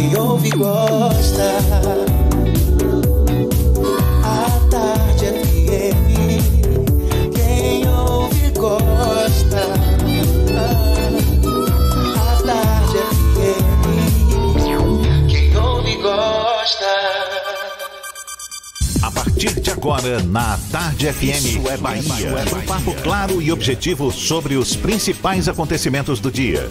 quem ouve gosta. A tarde é FM, quem ouve gosta. A tarde é FM, quem ouve gosta. A partir de agora, na Tarde FM, Isso é Bahia. Bahia. Um papo claro e objetivo sobre os principais acontecimentos do dia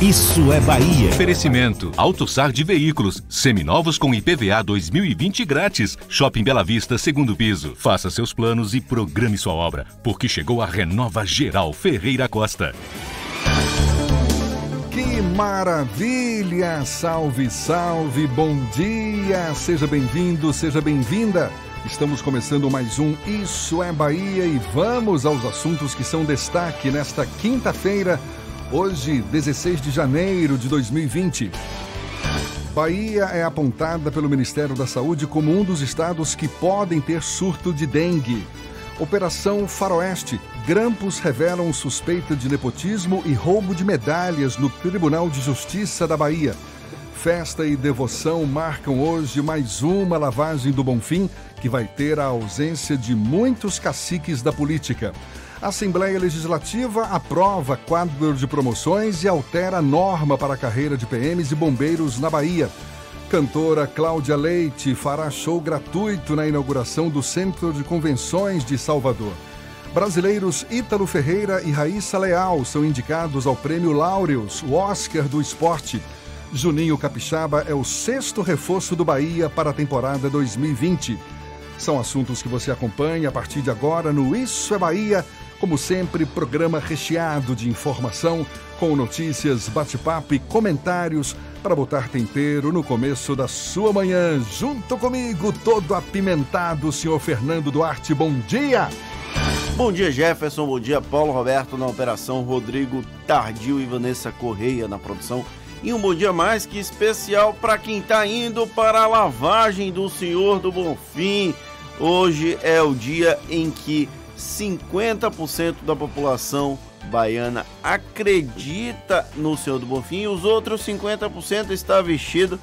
Isso é Bahia. Oferecimento: AutoSar de Veículos, seminovos com IPVA 2020 grátis. Shopping Bela Vista, segundo piso. Faça seus planos e programe sua obra, porque chegou a Renova Geral Ferreira Costa. Que maravilha! Salve, salve, bom dia! Seja bem-vindo, seja bem-vinda. Estamos começando mais um Isso é Bahia e vamos aos assuntos que são destaque nesta quinta-feira, hoje, 16 de janeiro de 2020. Bahia é apontada pelo Ministério da Saúde como um dos estados que podem ter surto de dengue. Operação Faroeste. Grampos revelam suspeita de nepotismo e roubo de medalhas no Tribunal de Justiça da Bahia. Festa e devoção marcam hoje mais uma lavagem do Bonfim, que vai ter a ausência de muitos caciques da política. A Assembleia Legislativa aprova quadro de promoções e altera norma para a carreira de PMs e bombeiros na Bahia. Cantora Cláudia Leite fará show gratuito na inauguração do Centro de Convenções de Salvador. Brasileiros Ítalo Ferreira e Raíssa Leal são indicados ao Prêmio Laureus, o Oscar do Esporte. Juninho Capixaba é o sexto reforço do Bahia para a temporada 2020. São assuntos que você acompanha a partir de agora no Isso é Bahia. Como sempre, programa recheado de informação, com notícias, bate-papo e comentários para botar tempero no começo da sua manhã. Junto comigo, todo apimentado, senhor Fernando Duarte. Bom dia! Bom dia, Jefferson. Bom dia, Paulo Roberto na operação, Rodrigo Tardio e Vanessa Correia na produção. E um bom dia mais que especial para quem está indo para a lavagem do Senhor do Bonfim. Hoje é o dia em que 50% da população baiana acredita no Senhor do Bonfim e os outros 50% está vestido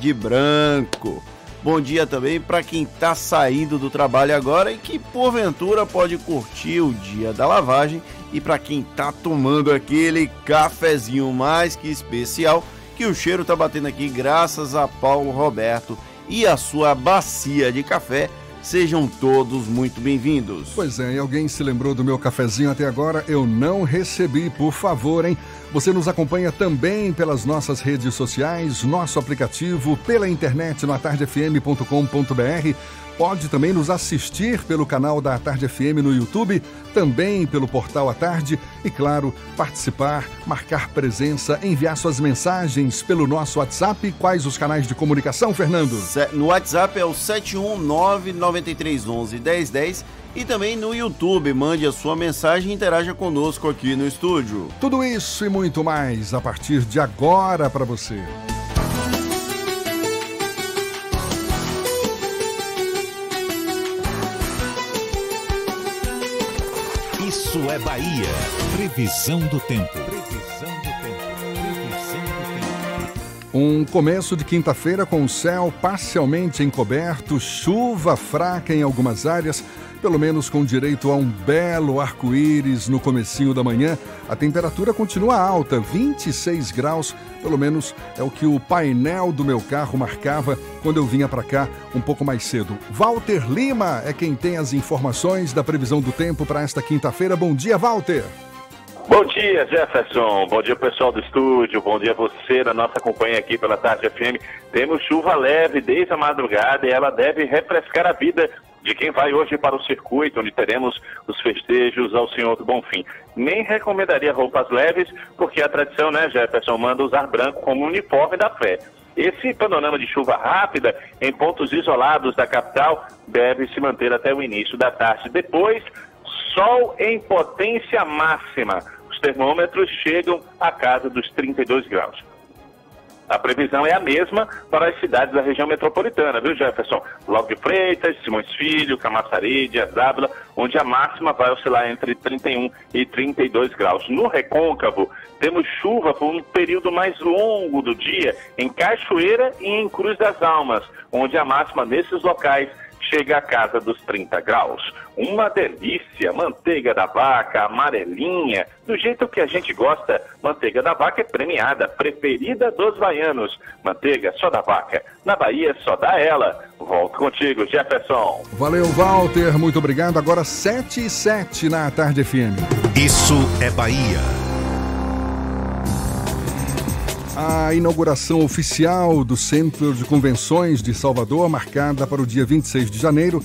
de branco. Bom dia também para quem está saindo do trabalho agora e que porventura pode curtir o dia da lavagem e para quem está tomando aquele cafezinho mais que especial que o cheiro está batendo aqui graças a Paulo Roberto e a sua bacia de café Sejam todos muito bem-vindos. Pois é, e alguém se lembrou do meu cafezinho até agora? Eu não recebi, por favor, hein? Você nos acompanha também pelas nossas redes sociais, nosso aplicativo, pela internet no atardefm.com.br Pode também nos assistir pelo canal da Tarde FM no YouTube, também pelo portal A Tarde e, claro, participar, marcar presença, enviar suas mensagens pelo nosso WhatsApp. Quais os canais de comunicação, Fernando? No WhatsApp é o 71993111010 e também no YouTube. Mande a sua mensagem e interaja conosco aqui no estúdio. Tudo isso e muito mais a partir de agora para você. Isso é Bahia. Previsão do tempo. Previsão do tempo. Previsão do tempo. Um começo de quinta-feira com o céu parcialmente encoberto, chuva fraca em algumas áreas pelo menos com direito a um belo arco-íris no comecinho da manhã. A temperatura continua alta, 26 graus, pelo menos é o que o painel do meu carro marcava quando eu vinha para cá um pouco mais cedo. Walter Lima é quem tem as informações da previsão do tempo para esta quinta-feira. Bom dia, Walter. Bom dia, Jefferson. Bom dia, pessoal do estúdio. Bom dia você na nossa companhia aqui pela Tarde FM. Temos chuva leve desde a madrugada e ela deve refrescar a vida de quem vai hoje para o circuito, onde teremos os festejos ao Senhor do Bonfim. Nem recomendaria roupas leves, porque a tradição, né, Jefferson, manda usar branco como uniforme da fé. Esse panorama de chuva rápida em pontos isolados da capital deve se manter até o início da tarde. Depois, sol em potência máxima. Os termômetros chegam a casa dos 32 graus. A previsão é a mesma para as cidades da região metropolitana, viu, Jefferson? Logo de Freitas, Simões Filho, Camaçari, Dias Dávila, onde a máxima vai oscilar entre 31 e 32 graus. No recôncavo, temos chuva por um período mais longo do dia em Cachoeira e em Cruz das Almas, onde a máxima nesses locais chega à casa dos 30 graus. Uma delícia, manteiga da vaca, amarelinha, do jeito que a gente gosta. Manteiga da vaca é premiada, preferida dos baianos. Manteiga só da vaca. Na Bahia só dá ela. Volto contigo, Jefferson. Valeu, Walter. Muito obrigado. Agora 7 e 7 na Tarde FM. Isso é Bahia. A inauguração oficial do Centro de Convenções de Salvador, marcada para o dia 26 de janeiro,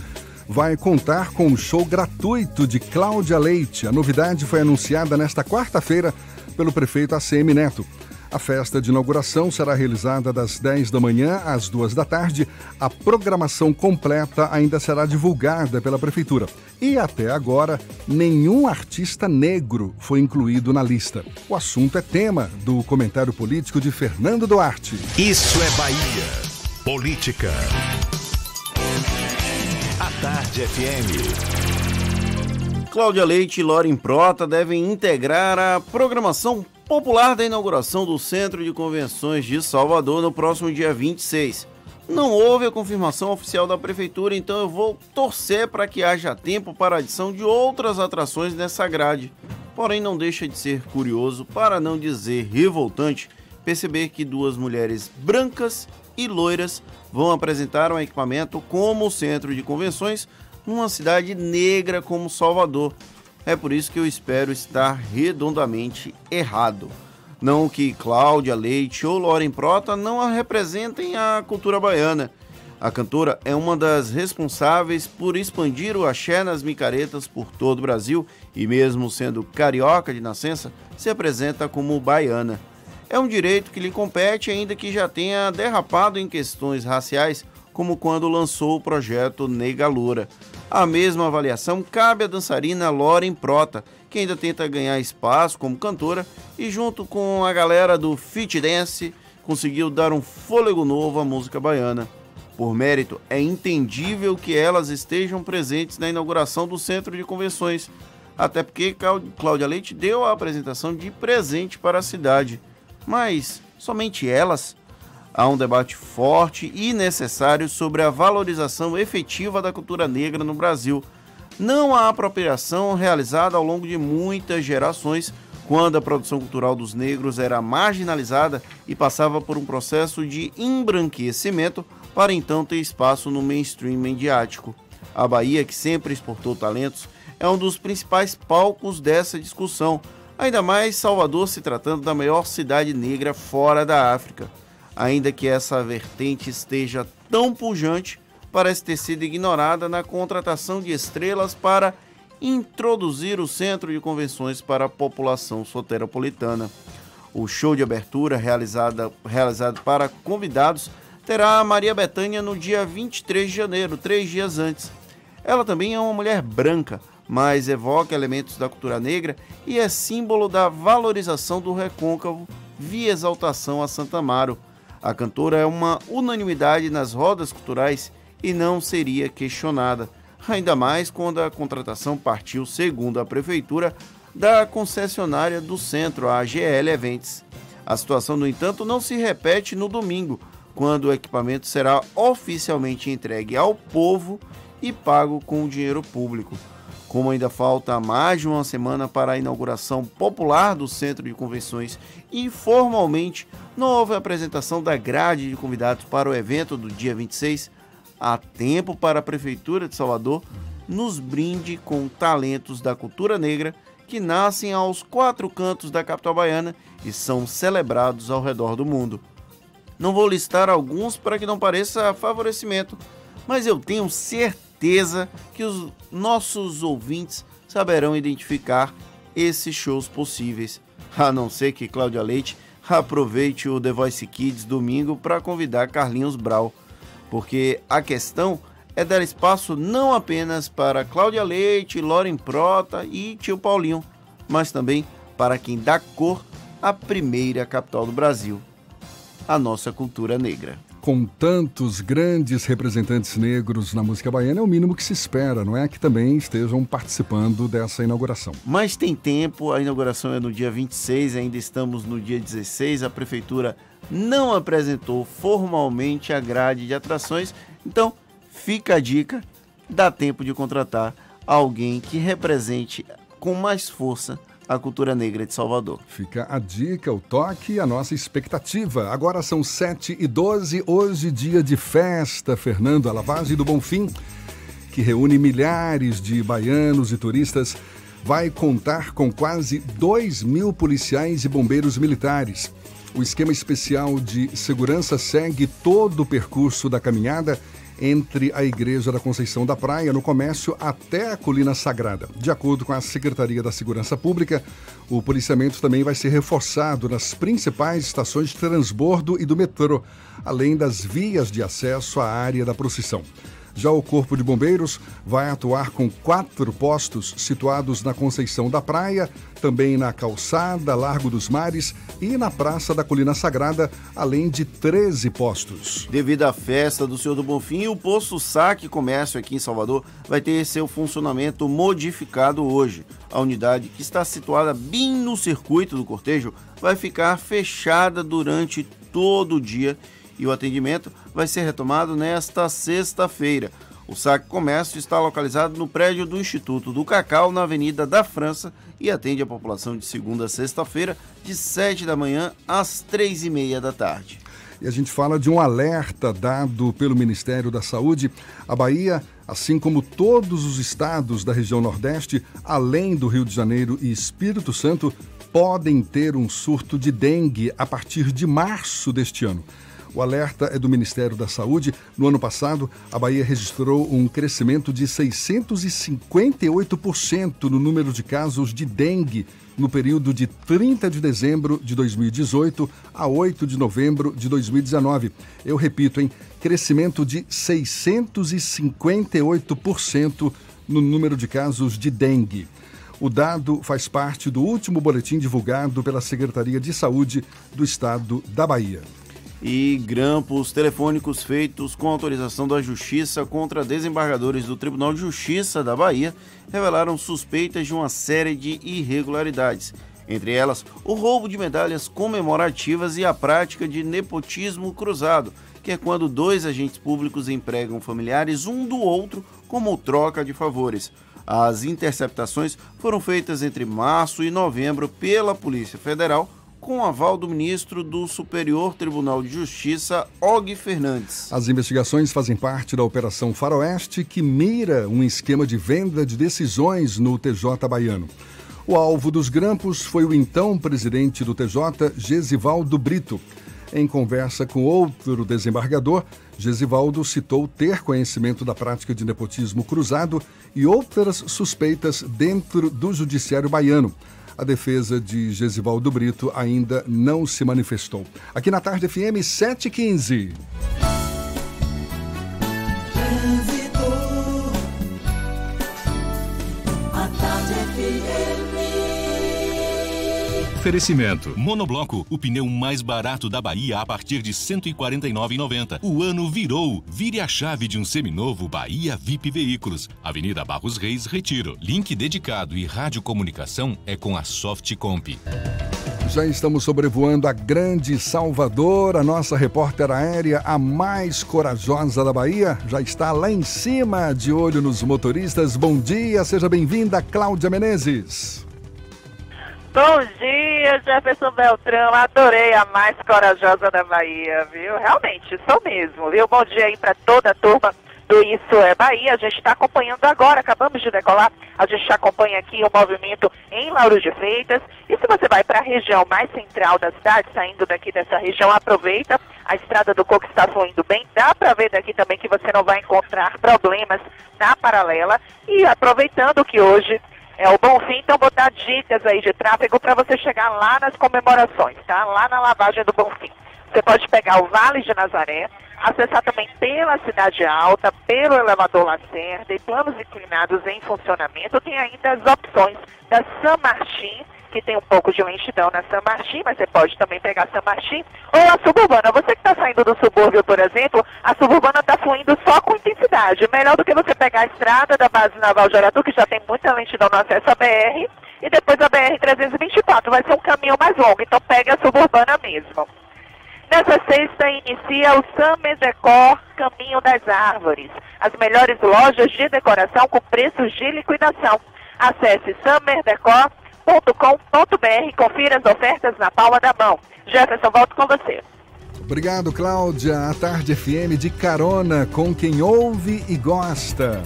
vai contar com um show gratuito de Cláudia Leite. A novidade foi anunciada nesta quarta-feira pelo prefeito ACM Neto. A festa de inauguração será realizada das 10 da manhã às 2 da tarde. A programação completa ainda será divulgada pela Prefeitura. E até agora, nenhum artista negro foi incluído na lista. O assunto é tema do comentário político de Fernando Duarte. Isso é Bahia. Política. A Tarde FM. Cláudia Leite e Loren Prota devem integrar a programação popular da inauguração do Centro de Convenções de Salvador no próximo dia 26. Não houve a confirmação oficial da prefeitura, então eu vou torcer para que haja tempo para a adição de outras atrações nessa grade. Porém, não deixa de ser curioso, para não dizer revoltante, perceber que duas mulheres brancas e loiras vão apresentar um equipamento como centro de convenções numa cidade negra como Salvador. É por isso que eu espero estar redondamente errado. Não que Cláudia Leite ou Loren Prota não a representem a cultura baiana. A cantora é uma das responsáveis por expandir o axé nas micaretas por todo o Brasil e, mesmo sendo carioca de nascença, se apresenta como baiana. É um direito que lhe compete, ainda que já tenha derrapado em questões raciais, como quando lançou o projeto Negalura. A mesma avaliação cabe à dançarina Loren Prota, que ainda tenta ganhar espaço como cantora e, junto com a galera do Fit Dance, conseguiu dar um fôlego novo à música baiana. Por mérito, é entendível que elas estejam presentes na inauguração do Centro de Convenções, até porque Cláudia Leite deu a apresentação de presente para a cidade. Mas somente elas? há um debate forte e necessário sobre a valorização efetiva da cultura negra no Brasil. Não há apropriação realizada ao longo de muitas gerações, quando a produção cultural dos negros era marginalizada e passava por um processo de embranquecimento para então ter espaço no mainstream mediático. A Bahia, que sempre exportou talentos, é um dos principais palcos dessa discussão, ainda mais Salvador se tratando da maior cidade negra fora da África ainda que essa vertente esteja tão pujante, parece ter sido ignorada na contratação de estrelas para introduzir o centro de convenções para a população soteropolitana. O show de abertura, realizada, realizado para convidados, terá a Maria Bethânia no dia 23 de janeiro, três dias antes. Ela também é uma mulher branca, mas evoca elementos da cultura negra e é símbolo da valorização do recôncavo via exaltação a Santa Amaro, a cantora é uma unanimidade nas rodas culturais e não seria questionada, ainda mais quando a contratação partiu, segundo a prefeitura, da concessionária do centro, a GL Events. A situação, no entanto, não se repete no domingo, quando o equipamento será oficialmente entregue ao povo e pago com dinheiro público. Como ainda falta mais de uma semana para a inauguração popular do Centro de Convenções e formalmente não houve apresentação da grade de convidados para o evento do dia 26, há tempo para a Prefeitura de Salvador nos brinde com talentos da cultura negra que nascem aos quatro cantos da capital baiana e são celebrados ao redor do mundo. Não vou listar alguns para que não pareça favorecimento, mas eu tenho certeza certeza que os nossos ouvintes saberão identificar esses shows possíveis. A não ser que Cláudia Leite aproveite o The Voice Kids domingo para convidar Carlinhos Brau, porque a questão é dar espaço não apenas para Cláudia Leite, Loren Prota e Tio Paulinho, mas também para quem dá cor à primeira capital do Brasil. a nossa cultura negra. Com tantos grandes representantes negros na música baiana, é o mínimo que se espera, não é? Que também estejam participando dessa inauguração. Mas tem tempo, a inauguração é no dia 26, ainda estamos no dia 16. A prefeitura não apresentou formalmente a grade de atrações, então fica a dica: dá tempo de contratar alguém que represente com mais força a cultura negra de Salvador. Fica a dica, o toque e a nossa expectativa. Agora são 7 e 12, hoje dia de festa, Fernando, a do Bonfim, que reúne milhares de baianos e turistas, vai contar com quase 2 mil policiais e bombeiros militares. O esquema especial de segurança segue todo o percurso da caminhada entre a Igreja da Conceição da Praia, no comércio, até a Colina Sagrada. De acordo com a Secretaria da Segurança Pública, o policiamento também vai ser reforçado nas principais estações de transbordo e do metrô, além das vias de acesso à área da procissão. Já o Corpo de Bombeiros vai atuar com quatro postos situados na Conceição da Praia, também na Calçada, Largo dos Mares e na Praça da Colina Sagrada, além de 13 postos. Devido à festa do Senhor do Bonfim, o posto Saque Comércio aqui em Salvador vai ter seu funcionamento modificado hoje. A unidade, que está situada bem no circuito do cortejo, vai ficar fechada durante todo o dia e o atendimento vai ser retomado nesta sexta-feira. O Saque Comércio está localizado no prédio do Instituto do Cacau, na Avenida da França, e atende a população de segunda a sexta-feira, de 7 da manhã às 3 e meia da tarde. E a gente fala de um alerta dado pelo Ministério da Saúde. A Bahia, assim como todos os estados da região Nordeste, além do Rio de Janeiro e Espírito Santo, podem ter um surto de dengue a partir de março deste ano. O alerta é do Ministério da Saúde. No ano passado, a Bahia registrou um crescimento de 658% no número de casos de dengue no período de 30 de dezembro de 2018 a 8 de novembro de 2019. Eu repito, em crescimento de 658% no número de casos de dengue. O dado faz parte do último boletim divulgado pela Secretaria de Saúde do Estado da Bahia e grampos telefônicos feitos com autorização da Justiça contra desembargadores do Tribunal de Justiça da Bahia revelaram suspeitas de uma série de irregularidades, entre elas o roubo de medalhas comemorativas e a prática de nepotismo cruzado, que é quando dois agentes públicos empregam familiares um do outro como troca de favores. As interceptações foram feitas entre março e novembro pela Polícia Federal com aval do ministro do Superior Tribunal de Justiça, Og Fernandes. As investigações fazem parte da Operação Faroeste, que mira um esquema de venda de decisões no TJ baiano. O alvo dos grampos foi o então presidente do TJ, Gesivaldo Brito. Em conversa com outro desembargador, Gesivaldo citou ter conhecimento da prática de nepotismo cruzado e outras suspeitas dentro do judiciário baiano a defesa de Gesivaldo Brito ainda não se manifestou. Aqui na Tarde FM 715. Oferecimento. Monobloco, o pneu mais barato da Bahia a partir de R$ 149,90. O ano virou. Vire a chave de um seminovo Bahia VIP Veículos. Avenida Barros Reis, Retiro. Link dedicado e radiocomunicação é com a Softcomp. Já estamos sobrevoando a grande Salvador. A nossa repórter aérea, a mais corajosa da Bahia, já está lá em cima, de olho nos motoristas. Bom dia, seja bem-vinda, Cláudia Menezes. Bom dia, Jefferson Beltrão. Adorei a mais corajosa da Bahia, viu? Realmente, sou mesmo, viu? Bom dia aí para toda a turma do Isso é Bahia. A gente está acompanhando agora, acabamos de decolar. A gente acompanha aqui o movimento em Lauro de Freitas. E se você vai para a região mais central da cidade, saindo daqui dessa região, aproveita. A estrada do Coco está fluindo bem. Dá para ver daqui também que você não vai encontrar problemas na paralela. E aproveitando que hoje é o Bonfim, então vou dar dicas aí de tráfego para você chegar lá nas comemorações, tá? Lá na lavagem do Bonfim. Você pode pegar o Vale de Nazaré, acessar também pela Cidade Alta, pelo elevador Lacerda e planos inclinados em funcionamento. Tem ainda as opções da San Martin, que tem um pouco de lentidão na San Martin, mas você pode também pegar San Martin ou a suburbana. Você que está saindo do subúrbio, por exemplo, a suburbana está fluindo só com intensidade. Melhor do que você pegar a estrada da base naval de Aratu, que já tem muita lentidão no acesso à BR, e depois a BR-324. Vai ser um caminho mais longo, então pegue a suburbana mesmo. Nessa sexta inicia o Summer Decor Caminho das Árvores. As melhores lojas de decoração com preços de liquidação. Acesse summerdecor.com.br confira as ofertas na palma da mão. Jefferson, volto com você. Obrigado, Cláudia. A Tarde FM de carona com quem ouve e gosta.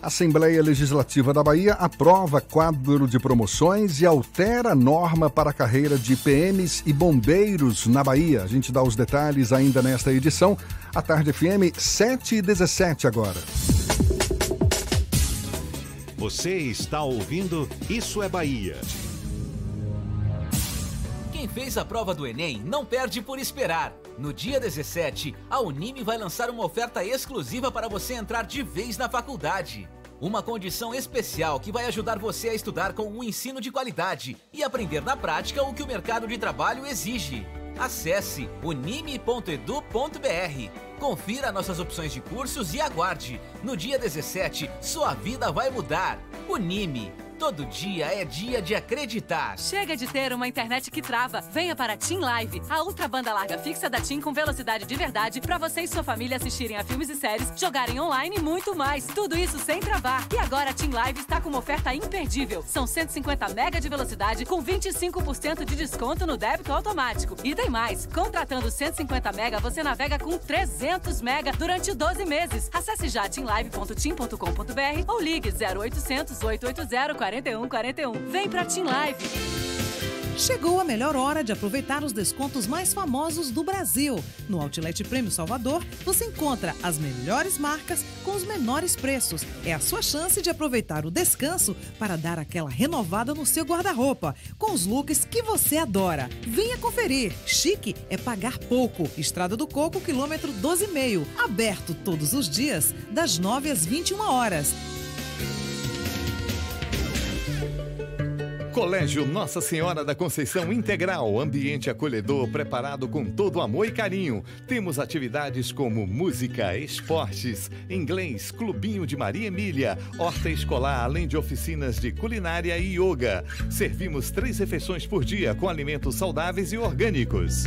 Assembleia Legislativa da Bahia aprova quadro de promoções e altera norma para a carreira de PMs e bombeiros na Bahia. A gente dá os detalhes ainda nesta edição. A Tarde FM 7 e 17 agora. Você está ouvindo Isso é Bahia. Quem fez a prova do Enem não perde por esperar. No dia 17, a Unime vai lançar uma oferta exclusiva para você entrar de vez na faculdade. Uma condição especial que vai ajudar você a estudar com um ensino de qualidade e aprender na prática o que o mercado de trabalho exige. Acesse unime.edu.br. Confira nossas opções de cursos e aguarde. No dia 17, sua vida vai mudar. Unime Todo dia é dia de acreditar. Chega de ter uma internet que trava. Venha para a Team Live, a ultra banda larga fixa da Team com velocidade de verdade para você e sua família assistirem a filmes e séries, jogarem online e muito mais. Tudo isso sem travar. E agora a Team Live está com uma oferta imperdível. São 150 mega de velocidade com 25% de desconto no débito automático. E tem mais. Contratando 150 mega, você navega com 300 mega durante 12 meses. Acesse já teamlive.team.com.br ou ligue 0800 880 40 4141. Vem pra Team Live. Chegou a melhor hora de aproveitar os descontos mais famosos do Brasil. No Outlet Prêmio Salvador, você encontra as melhores marcas com os menores preços. É a sua chance de aproveitar o descanso para dar aquela renovada no seu guarda-roupa, com os looks que você adora. Venha conferir. Chique é pagar pouco. Estrada do Coco, quilômetro 12,5. Aberto todos os dias, das 9 às 21 horas. Colégio Nossa Senhora da Conceição Integral, ambiente acolhedor preparado com todo amor e carinho. Temos atividades como música, esportes, inglês, clubinho de Maria Emília, horta escolar, além de oficinas de culinária e yoga. Servimos três refeições por dia com alimentos saudáveis e orgânicos.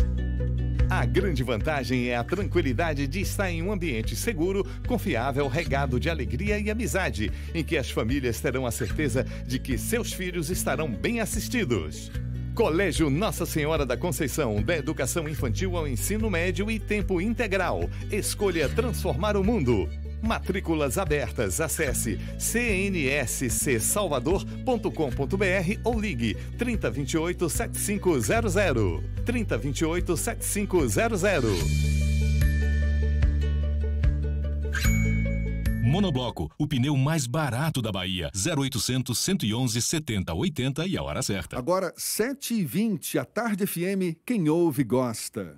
A grande vantagem é a tranquilidade de estar em um ambiente seguro, confiável, regado de alegria e amizade, em que as famílias terão a certeza de que seus filhos estarão bem assistidos. Colégio Nossa Senhora da Conceição, da educação infantil ao ensino médio e tempo integral. Escolha transformar o mundo. Matrículas abertas. Acesse cnscsalvador.com.br ou ligue 3028 7500. 3028 7500. Monobloco, o pneu mais barato da Bahia. 0800 111 70 80 e a hora certa. Agora, 7h20, a Tarde FM, quem ouve gosta.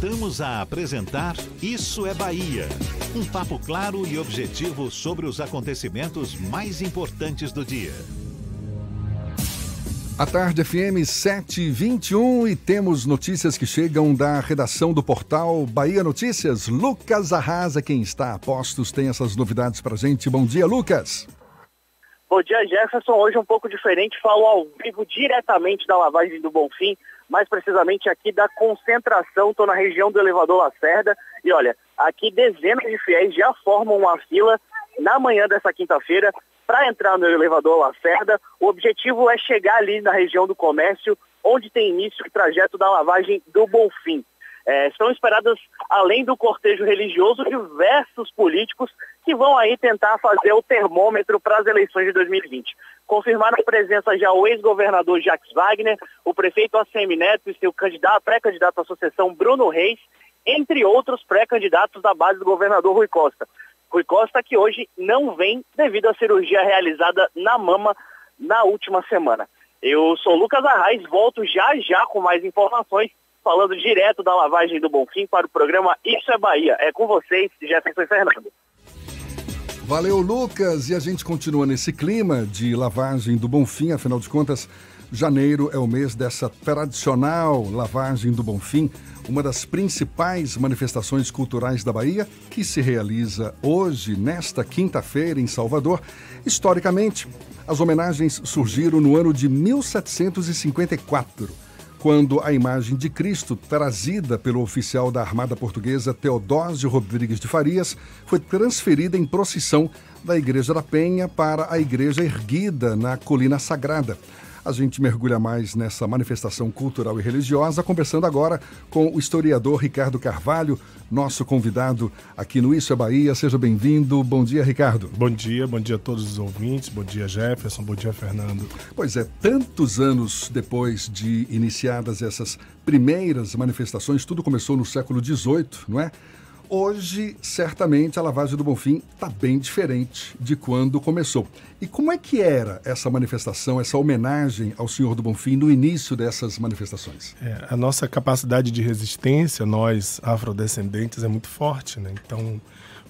Voltamos a apresentar Isso é Bahia. Um papo claro e objetivo sobre os acontecimentos mais importantes do dia. A tarde FM 721 e temos notícias que chegam da redação do portal Bahia Notícias. Lucas Arrasa, quem está a postos, tem essas novidades pra gente. Bom dia, Lucas. Bom dia, Jefferson. Hoje um pouco diferente, falo ao vivo diretamente da lavagem do Bonfim, mais precisamente aqui da concentração. Estou na região do elevador Lacerda e olha, aqui dezenas de fiéis já formam uma fila na manhã dessa quinta-feira para entrar no elevador Lacerda. O objetivo é chegar ali na região do comércio, onde tem início o trajeto da lavagem do Bonfim. É, estão esperadas, além do cortejo religioso, diversos políticos que vão aí tentar fazer o termômetro para as eleições de 2020. Confirmaram a presença já o ex-governador Jacques Wagner, o prefeito ACM Neto e seu candidato, pré-candidato à associação Bruno Reis, entre outros pré-candidatos da base do governador Rui Costa. Rui Costa que hoje não vem devido à cirurgia realizada na mama na última semana. Eu sou Lucas Arraes, volto já já com mais informações, falando direto da lavagem do Bonfim para o programa Isso é Bahia. É com vocês, Jefferson Fernando. Valeu, Lucas. E a gente continua nesse clima de lavagem do Bonfim, afinal de contas, janeiro é o mês dessa tradicional lavagem do Bonfim, uma das principais manifestações culturais da Bahia, que se realiza hoje, nesta quinta-feira, em Salvador. Historicamente, as homenagens surgiram no ano de 1754 quando a imagem de Cristo, trazida pelo oficial da Armada Portuguesa Teodósio Rodrigues de Farias, foi transferida em procissão da Igreja da Penha para a igreja erguida na Colina Sagrada. A gente mergulha mais nessa manifestação cultural e religiosa, conversando agora com o historiador Ricardo Carvalho, nosso convidado aqui no Isso é Bahia. Seja bem-vindo. Bom dia, Ricardo. Bom dia, bom dia a todos os ouvintes. Bom dia, Jefferson. Bom dia, Fernando. Pois é, tantos anos depois de iniciadas essas primeiras manifestações, tudo começou no século XVIII, não é? Hoje, certamente, a lavagem do Bonfim está bem diferente de quando começou. E como é que era essa manifestação, essa homenagem ao Senhor do Bonfim no início dessas manifestações? É, a nossa capacidade de resistência, nós afrodescendentes, é muito forte. Né? Então,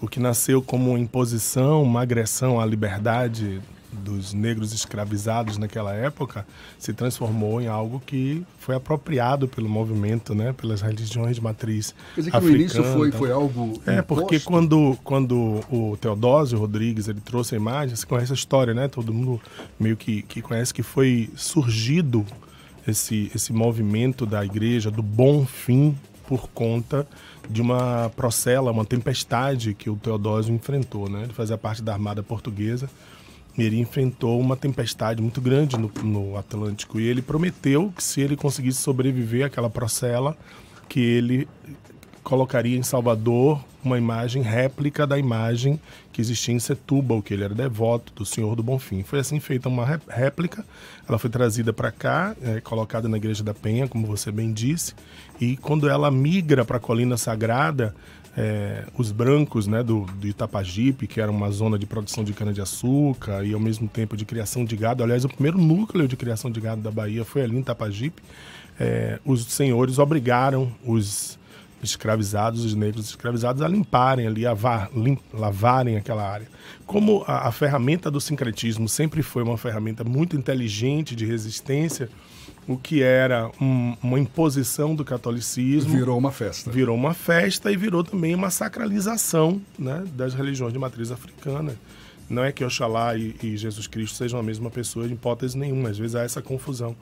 o que nasceu como imposição, uma agressão à liberdade dos negros escravizados naquela época se transformou em algo que foi apropriado pelo movimento, né, pelas religiões de matriz Quer dizer que africana. no início foi, foi algo É, porque imposto? quando, quando o Teodósio Rodrigues ele trouxe a imagem, você conhece a história, né? Todo mundo meio que, que conhece que foi surgido esse, esse movimento da igreja do bom fim por conta de uma procela, uma tempestade que o Teodósio enfrentou, né? Ele fazia parte da Armada Portuguesa ele enfrentou uma tempestade muito grande no, no Atlântico e ele prometeu que se ele conseguisse sobreviver àquela procela, que ele colocaria em Salvador uma imagem réplica da imagem que existia em Setúbal, que ele era devoto do Senhor do Bonfim. Foi assim feita uma ré- réplica, ela foi trazida para cá, é, colocada na Igreja da Penha, como você bem disse, e quando ela migra para a Colina Sagrada, é, os brancos né, do, do Itapajipe, que era uma zona de produção de cana-de-açúcar e ao mesmo tempo de criação de gado. Aliás, o primeiro núcleo de criação de gado da Bahia foi ali em Itapajipe. É, os senhores obrigaram os escravizados, os negros escravizados, a limparem ali, a va- lim- lavarem aquela área. Como a, a ferramenta do sincretismo sempre foi uma ferramenta muito inteligente de resistência, o que era um- uma imposição do catolicismo Virou uma festa. virou uma festa e virou também uma sacralização né, das religiões de matriz africana. Não é que Oxalá e, e Jesus Cristo sejam a mesma pessoa em hipótese nenhuma, às vezes há essa confusão.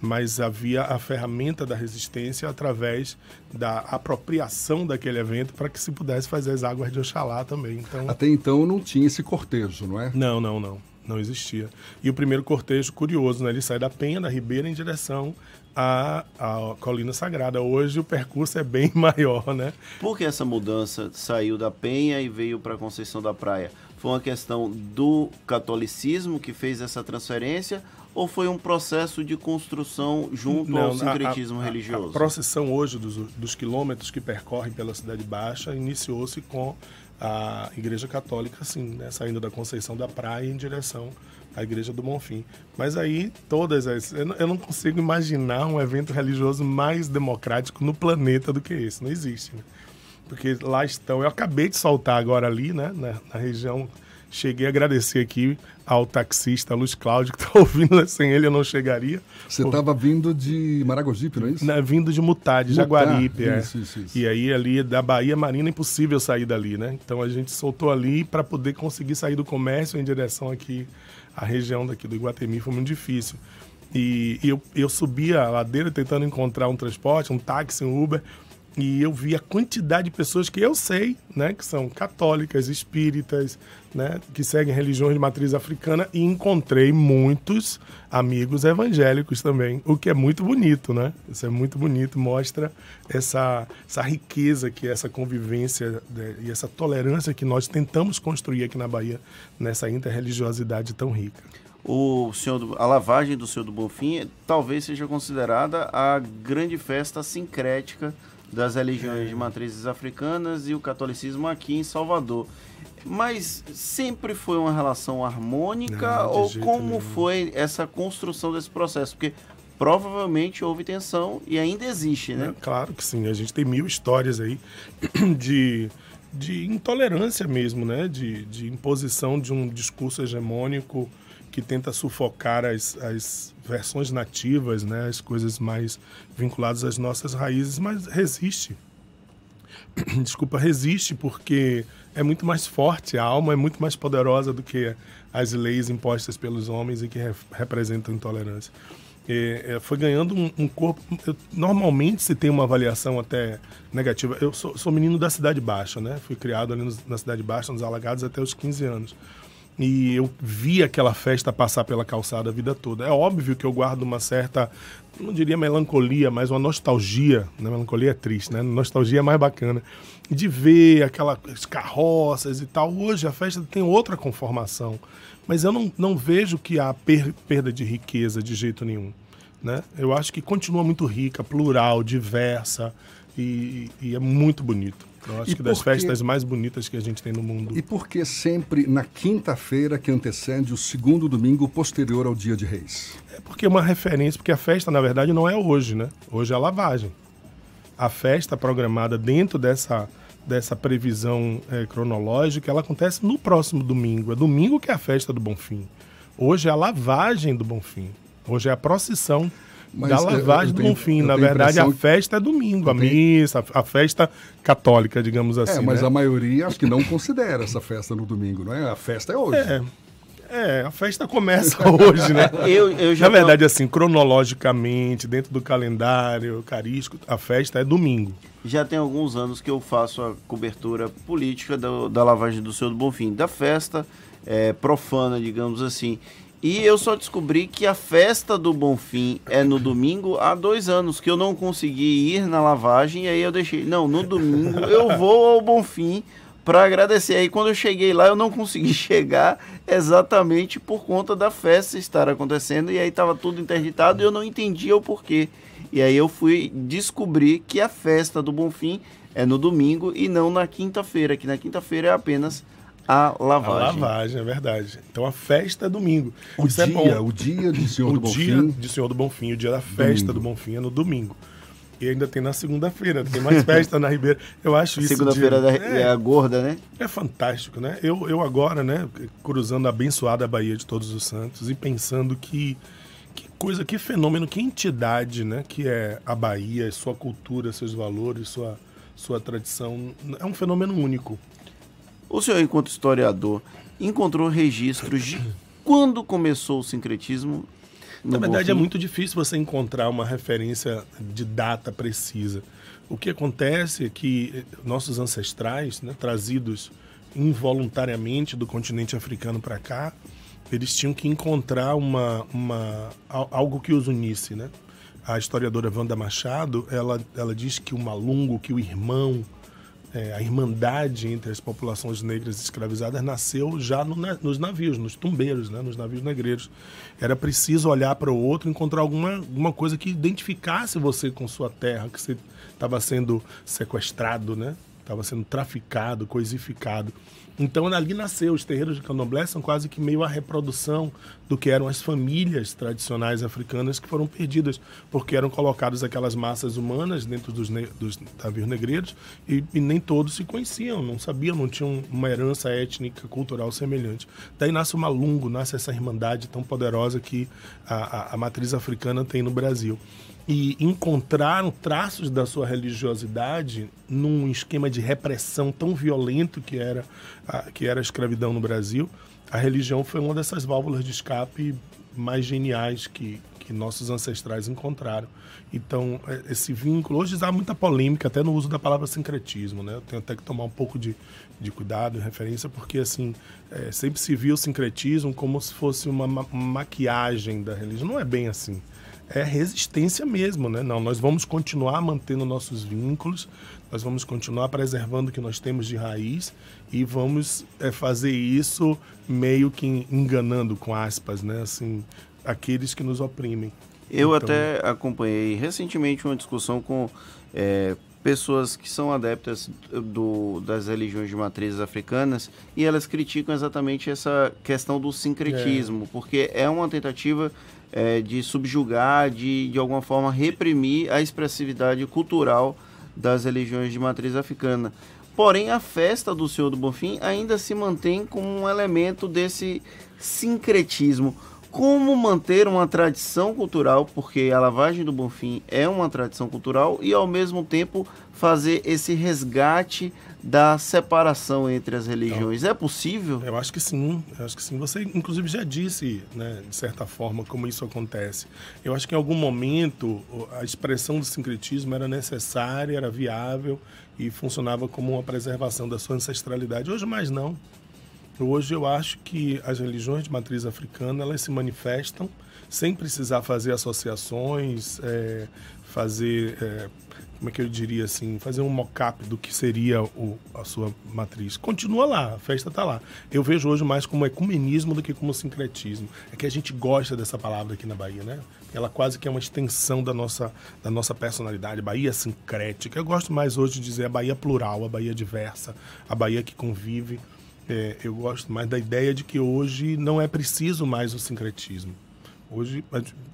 Mas havia a ferramenta da resistência através da apropriação daquele evento para que se pudesse fazer as águas de Oxalá também. Então, Até então não tinha esse cortejo, não é? não, não, não. Não existia. E o primeiro cortejo, curioso, né? Ele sai da Penha, da Ribeira, em direção à, à Colina Sagrada. Hoje o percurso é bem maior, né? Por que essa mudança saiu da Penha e veio para Conceição da Praia? Foi uma questão do catolicismo que fez essa transferência ou foi um processo de construção junto ao a- sincretismo a- a- religioso? A procissão hoje dos, dos quilômetros que percorrem pela Cidade Baixa iniciou-se com a Igreja Católica, assim, né, saindo da Conceição da Praia em direção à Igreja do Bonfim. Mas aí, todas as. Eu não, eu não consigo imaginar um evento religioso mais democrático no planeta do que esse. Não existe, né? Porque lá estão. Eu acabei de soltar agora ali, né, na, na região. Cheguei a agradecer aqui ao taxista Luiz Cláudio, que está ouvindo, sem ele eu não chegaria. Você estava vindo de Maragogipe, não é isso? Na, vindo de Mutá, de Mutá, Jaguaripe. é. isso, isso, isso. E aí, ali da Bahia Marina, impossível sair dali, né? Então a gente soltou ali para poder conseguir sair do comércio em direção aqui à região daqui do Iguatemi. Foi muito difícil. E, e eu, eu subi a ladeira tentando encontrar um transporte, um táxi, um Uber. E eu vi a quantidade de pessoas que eu sei, né, que são católicas, espíritas, né, que seguem religiões de matriz africana e encontrei muitos amigos evangélicos também, o que é muito bonito, né? Isso é muito bonito, mostra essa, essa riqueza que é essa convivência né, e essa tolerância que nós tentamos construir aqui na Bahia nessa interreligiosidade tão rica o Senhor do, a lavagem do Senhor do Bonfim talvez seja considerada a grande festa sincrética das religiões de matrizes africanas e o catolicismo aqui em Salvador. Mas sempre foi uma relação harmônica Não, ou como nenhum. foi essa construção desse processo? Porque provavelmente houve tensão e ainda existe, né? Claro que sim. A gente tem mil histórias aí de, de intolerância mesmo, né? De, de imposição de um discurso hegemônico que tenta sufocar as, as versões nativas, né? As coisas mais vinculadas às nossas raízes, mas resiste. Desculpa, resiste porque é muito mais forte, a alma é muito mais poderosa do que as leis impostas pelos homens e que re representam intolerância. É, foi ganhando um, um corpo. eu- normalmente se tem uma avaliação até negativa. Eu sou, sou menino da Cidade Baixa, né? Fui criado ali nos- na Cidade Baixa, nos Alagados, até os 15 anos. E eu vi aquela festa passar pela calçada a vida toda. É óbvio que eu guardo uma certa, não diria melancolia, mas uma nostalgia. Né? Melancolia é triste, né? Nostalgia é mais bacana. De ver aquelas carroças e tal. Hoje a festa tem outra conformação. Mas eu não, não vejo que há per- perda de riqueza de jeito nenhum. Né? Eu acho que continua muito rica, plural, diversa e, e é muito bonito. Eu acho E que das por quê? festas mais bonitas que a gente tem no mundo. E por que sempre na quinta-feira que antecede o segundo domingo posterior ao dia de reis? É porque é uma referência, porque a festa, na verdade, não é hoje, né? Hoje é a lavagem. A festa programada dentro dessa, dessa previsão eh, cronológica, ela acontece no próximo domingo. É domingo que é a festa do Bonfim. Hoje é a lavagem do Bonfim. Hoje é a procissão Mas da eu- eu lavagem do Bonfim. Na a verdade, a impressão- festa é domingo, a tenho- missa, a festa católica, digamos assim. é, mas né? a maioria acho que não considera essa festa no domingo, não é? A festa é hoje. É. É, a festa começa hoje, né? Eu- eu já Na verdade, assim, cronologicamente, dentro do calendário eucarístico, a festa é domingo. Já tem alguns anos que eu faço a cobertura política do- da lavagem do Senhor do Bonfim, da festa é, profana, digamos assim. E eu só descobri que a festa do Bonfim é no domingo há dois anos, que eu não consegui ir na lavagem, e aí eu deixei. Não, no domingo eu vou ao Bonfim para agradecer. Aí quando eu cheguei lá, eu não consegui chegar exatamente por conta da festa estar acontecendo, e aí estava tudo interditado e eu não entendia o porquê. E aí eu fui descobrir que a festa do Bonfim é no domingo e não na quinta-feira, que na quinta-feira é apenas a A lavagem. lavagem, é verdade. Então a festa é domingo. O Isso é dia, bom. o dia de Senhor o do dia Bonfim. de Senhor do Bonfim, o dia da festa Domingo. do Bonfim é no domingo. E ainda tem na segunda-feira, tem mais festa na Ribeira. Eu acho isso. Segunda-feira de- da- é a gorda, né? É fantástico, né? Eu, eu agora, né, cruzando a abençoada Baía de Todos os Santos e pensando que que coisa, que fenômeno, que entidade, né, que é a Bahia, sua cultura, seus valores, sua sua tradição, é um fenômeno único. O senhor, enquanto historiador, encontrou registros de quando começou o sincretismo? no Na verdade, é muito difícil você encontrar uma referência de data precisa. O que acontece é que eh, nossos ancestrais, né, trazidos involuntariamente do continente africano para cá, eles tinham que encontrar uma, uma, al- algo que os unisse, né? A historiadora Wanda Machado, ela, ela diz que o malungo, que o irmão, é, a irmandade entre as populações negras escravizadas nasceu já no na- nos navios, nos tumbeiros, né, nos navios negreiros. Era preciso olhar para o outro, encontrar alguma, alguma coisa que identificasse você com sua terra, que você estava sendo sequestrado, né? Estava sendo traficado, coisificado. Então ali nasceu. Os terreiros de candomblé são quase que meio a reprodução do que eram as famílias tradicionais africanas que foram perdidas, porque eram colocadas aquelas massas humanas dentro dos, ne dos navios negreiros e, e nem todos se conheciam, não sabiam, não tinham uma herança étnica, cultural semelhante. Daí nasce o Malungo, nasce essa irmandade tão poderosa que a, a, a matriz africana tem no Brasil e encontraram traços da sua religiosidade num esquema de repressão tão violento que era a, que era a escravidão no Brasil. A religião foi uma dessas válvulas de escape mais geniais que, que nossos ancestrais encontraram. Então, é, esse vínculo, hoje há muita polêmica até no uso da palavra sincretismo, né? Eu tenho até que tomar um pouco de, de cuidado referência, porque assim, é, sempre se viu o sincretismo como se fosse uma ma maquiagem da religião. Não é bem assim é resistência mesmo, né? Não, nós vamos continuar mantendo nossos vínculos, nós vamos continuar preservando o que nós temos de raiz e vamos é, fazer isso meio que enganando, com aspas, né? Assim, aqueles que nos oprimem. Eu então... até acompanhei recentemente uma discussão com é, pessoas que são adeptas do, das religiões de matrizes africanas e elas criticam exatamente essa questão do sincretismo, é. porque é uma tentativa é, de subjugar, de de alguma forma reprimir a expressividade cultural das religiões de matriz africana. Porém, a festa do Senhor do Bonfim ainda se mantém como um elemento desse sincretismo. Como manter uma tradição cultural, porque a lavagem do Bonfim é uma tradição cultural, e ao mesmo tempo fazer esse resgate da separação entre as religiões. Então, é possível? Eu acho que sim. Eu acho que sim. Você, inclusive, já disse, né, de certa forma, como isso acontece. Eu acho que em algum momento a expressão do sincretismo era necessária, era viável e funcionava como uma preservação da sua ancestralidade. Hoje mais não. Hoje eu acho que as religiões de matriz africana elas se manifestam sem precisar fazer associações, é, fazer é, como é que eu diria assim, fazer um mock-up do que seria o, a sua matriz. Continua lá, a festa está lá. Eu vejo hoje mais como ecumenismo do que como sincretismo. É que a gente gosta dessa palavra aqui na Bahia, né? Ela quase que é uma extensão da nossa, da nossa personalidade. Bahia sincrética. Eu gosto mais hoje de dizer a Bahia plural, a Bahia diversa, a Bahia que convive. É, eu gosto mais da ideia de que hoje não é preciso mais o sincretismo. Hoje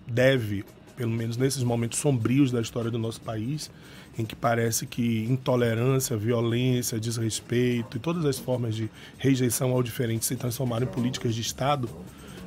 deve pelo menos nesses momentos sombrios da história do nosso país, em que parece que intolerância, violência, desrespeito e todas as formas de rejeição ao diferente se transformaram em políticas de Estado,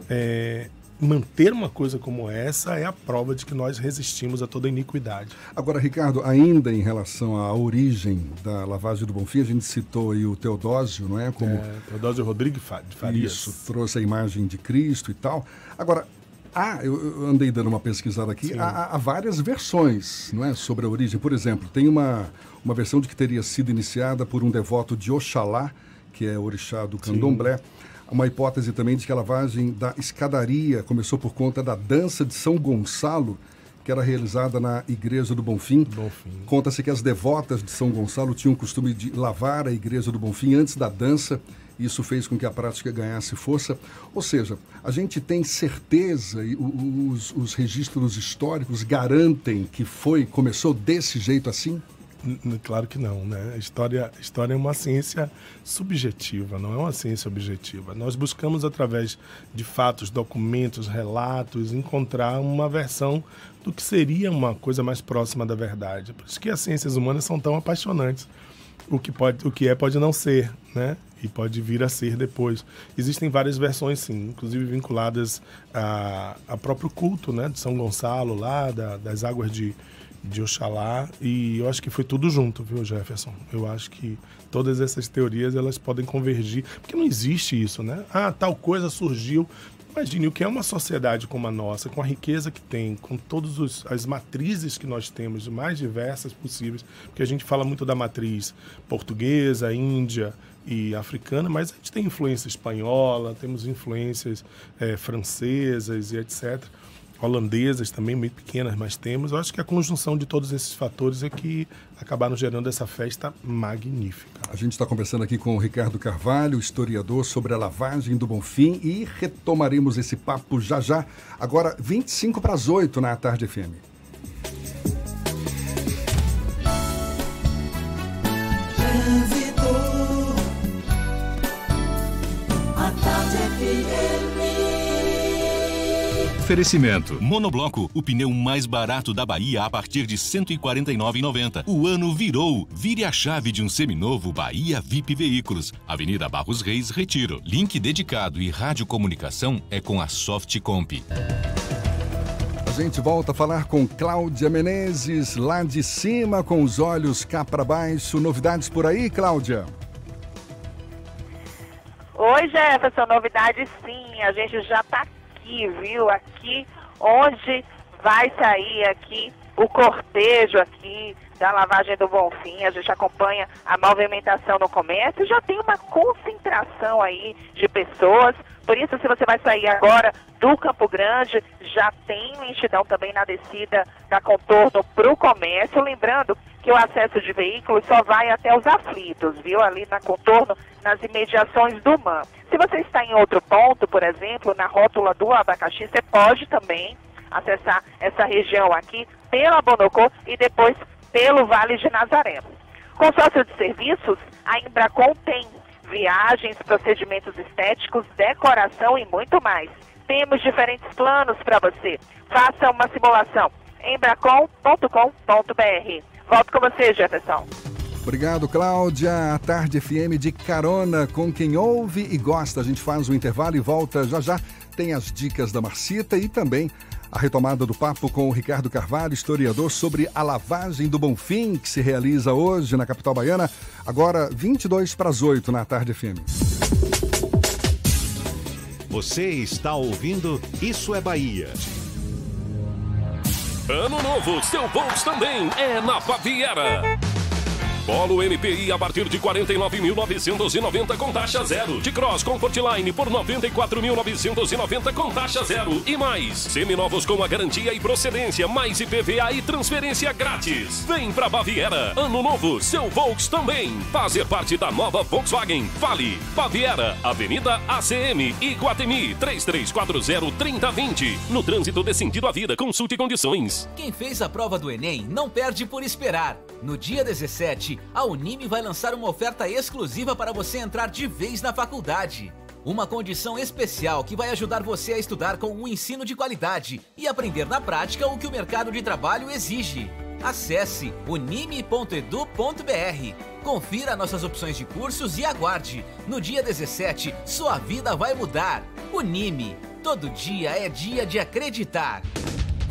é, manter uma coisa como essa é a prova de que nós resistimos a toda iniquidade. Agora, Ricardo, ainda em relação à origem da lavagem do Bonfim, a gente citou aí o Teodósio, não é? Como... É, Teodósio Rodrigues de Farias. Isso, trouxe a imagem de Cristo e tal. Agora, Há, eu andei dando uma pesquisada aqui, há, há, várias versões não é, sobre a origem. Por exemplo, tem uma, uma versão de que teria sido iniciada por um devoto de Oxalá, que é orixá do candomblé. Sim. Uma hipótese também de que a lavagem da escadaria começou por conta da dança de São Gonçalo, que era realizada na Igreja do Bonfim. Bonfim. Conta-se que as devotas de São Gonçalo tinham o costume de lavar a Igreja do Bonfim antes da dança isso fez com que a prática ganhasse força. Ou seja, a gente tem certeza e os, os registros históricos garantem que foi, começou desse jeito assim? Claro que não, né? História, a história é uma ciência subjetiva, não é uma ciência objetiva. Nós buscamos, através de fatos, documentos, relatos, encontrar uma versão do que seria uma coisa mais próxima da verdade. Por isso que as ciências humanas são tão apaixonantes. O que, pode, o que é pode não ser, né? e pode vir a ser depois. Existem várias versões, sim, inclusive vinculadas a, a próprio culto né, de São Gonçalo, lá, da, das águas de, de Oxalá, e eu acho que foi tudo junto, viu, Jefferson? Eu acho que todas essas teorias elas podem convergir, porque não existe isso, né? Ah, tal coisa surgiu. Imagine o que é uma sociedade como a nossa, com a riqueza que tem, com todas as matrizes que nós temos, mais diversas possíveis, porque a gente fala muito da matriz portuguesa, índia, e africana, mas a gente tem influência espanhola, temos influências é, francesas e etc. Holandesas também, muito pequenas, mas temos. Eu acho que a conjunção de todos esses fatores é que acabaram gerando essa festa magnífica. A gente está conversando aqui com o Ricardo Carvalho, historiador, sobre a lavagem do Bonfim e retomaremos esse papo já já. Agora, 25 para as 8 na Tarde FM. Oferecimento. Monobloco, o pneu mais barato da Bahia a partir de R$ 149,90. O ano virou. Vire a chave de um seminovo Bahia VIP Veículos. Avenida Barros Reis, Retiro. Link dedicado e radiocomunicação é com a Softcomp. A gente volta a falar com Cláudia Menezes, lá de cima, com os olhos cá para baixo. Novidades por aí, Cláudia? Oi, Jefferson, novidade sim. A gente já está aqui, viu? Aqui onde vai sair aqui o cortejo aqui da lavagem do Bonfim, a gente acompanha a movimentação no comércio, já tem uma concentração aí de pessoas, por isso se você vai sair agora do Campo Grande, já tem lentidão também na descida da contorno para o comércio, lembrando que o acesso de veículos só vai até os aflitos, viu? Ali na contorno, nas imediações do MAN. Se você está em outro ponto, por exemplo, na rótula do abacaxi, você pode também acessar essa região aqui pela Bonocô e depois pelo Vale de Nazaré. Consórcio de serviços, a Embracon tem viagens, procedimentos estéticos, decoração e muito mais. Temos diferentes planos para você. Faça uma simulação. embracon.com.br. Volto com você, Jefferson. Obrigado, Cláudia. A Tarde FM de carona com quem ouve e gosta. A gente faz o intervalo e volta já já. Tem as dicas da Marcita e também a retomada do papo com o Ricardo Carvalho, historiador, sobre a lavagem do Bonfim, que se realiza hoje na capital baiana, agora 22 para as 8 na Tarde FM. Você está ouvindo Isso é Bahia. Ano novo, seu Volks também é na Baviera. Polo MPI a partir de 49.990 com taxa zero. De Cross Comfortline por 94.990 com taxa zero. E mais, seminovos com a garantia e procedência, mais IPVA e transferência grátis. Vem pra Baviera. Ano novo, seu Volks também. Fazer parte da nova Volkswagen. Fale. Baviera, Avenida ACM, Iguatemi, 3340-3020. No trânsito de sentido à vida, consulte condições. Quem fez a prova do Enem não perde por esperar. No dia 17, a Unime vai lançar uma oferta exclusiva para você entrar de vez na faculdade. Uma condição especial que vai ajudar você a estudar com um ensino de qualidade e aprender na prática o que o mercado de trabalho exige. Acesse unime.edu.br. Confira nossas opções de cursos e aguarde. No dia 17, sua vida vai mudar. Unime. Todo dia é dia de acreditar.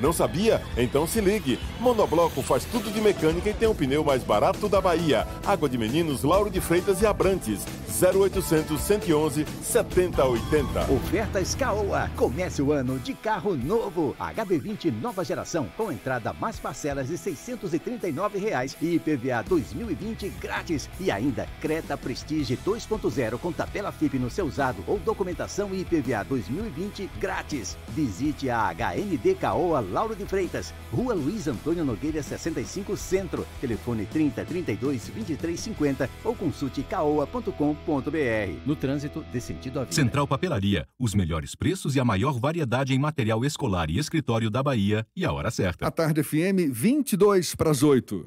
Não sabia? Então se ligue. Monobloco faz tudo de mecânica e tem o pneu mais barato da Bahia. Água de Meninos, Lauro de Freitas e Abrantes. 0800 111 7080. Ofertas Caoa. Comece o ano de carro novo. HB20 nova geração com entrada mais parcelas de 639 reais e IPVA 2020 grátis. E ainda Creta Prestige 2.0 com tabela FIP no seu usado ou documentação IPVA 2020 grátis. Visite a HND Caoa Lauro de Freitas, Rua Luiz Antônio Nogueira 65 Centro, telefone 30 32 23 50 ou consulte caoa.com.br. No trânsito de sentido à vida. Central Papelaria, os melhores preços e a maior variedade em material escolar e escritório da Bahia e a hora certa. A Tarde FM 22 para as 8.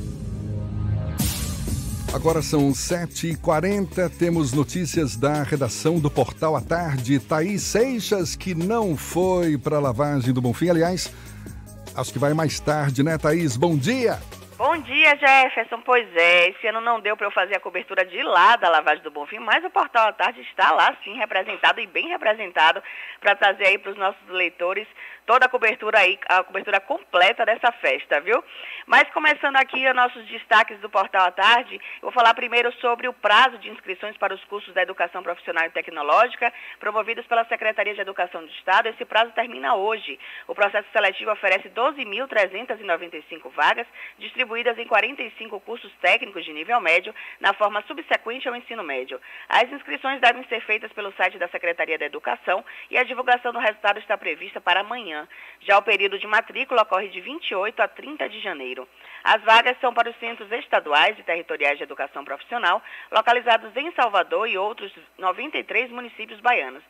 Agora são 7h40, temos notícias da redação do Portal à Tarde. Thaís Seixas, que não foi para a lavagem do Bonfim. Aliás, acho que vai mais tarde, né, Thaís? Bom dia! Bom dia, Jefferson. Pois é, esse ano não deu para eu fazer a cobertura de lá da lavagem do Bonfim, mas o Portal à Tarde está lá, sim, representado e bem representado para trazer aí para os nossos leitores toda a cobertura aí, a cobertura completa dessa festa, viu? Mas começando aqui os nossos destaques do Portal à Tarde, eu vou falar primeiro sobre o prazo de inscrições para os cursos da Educação Profissional e Tecnológica promovidos pela Secretaria de Educação do Estado. Esse prazo termina hoje. O processo seletivo oferece 12.395 vagas, distribuídas em 45 cursos técnicos de nível médio, na forma subsequente ao ensino médio. As inscrições devem ser feitas pelo site da Secretaria da Educação e a divulgação do resultado está prevista para amanhã. manhã. Já o período de matrícula ocorre de 28 a 30 de janeiro. As vagas são para os centros estaduais e territoriais de educação profissional, localizados em Salvador e outros 93 municípios baianos.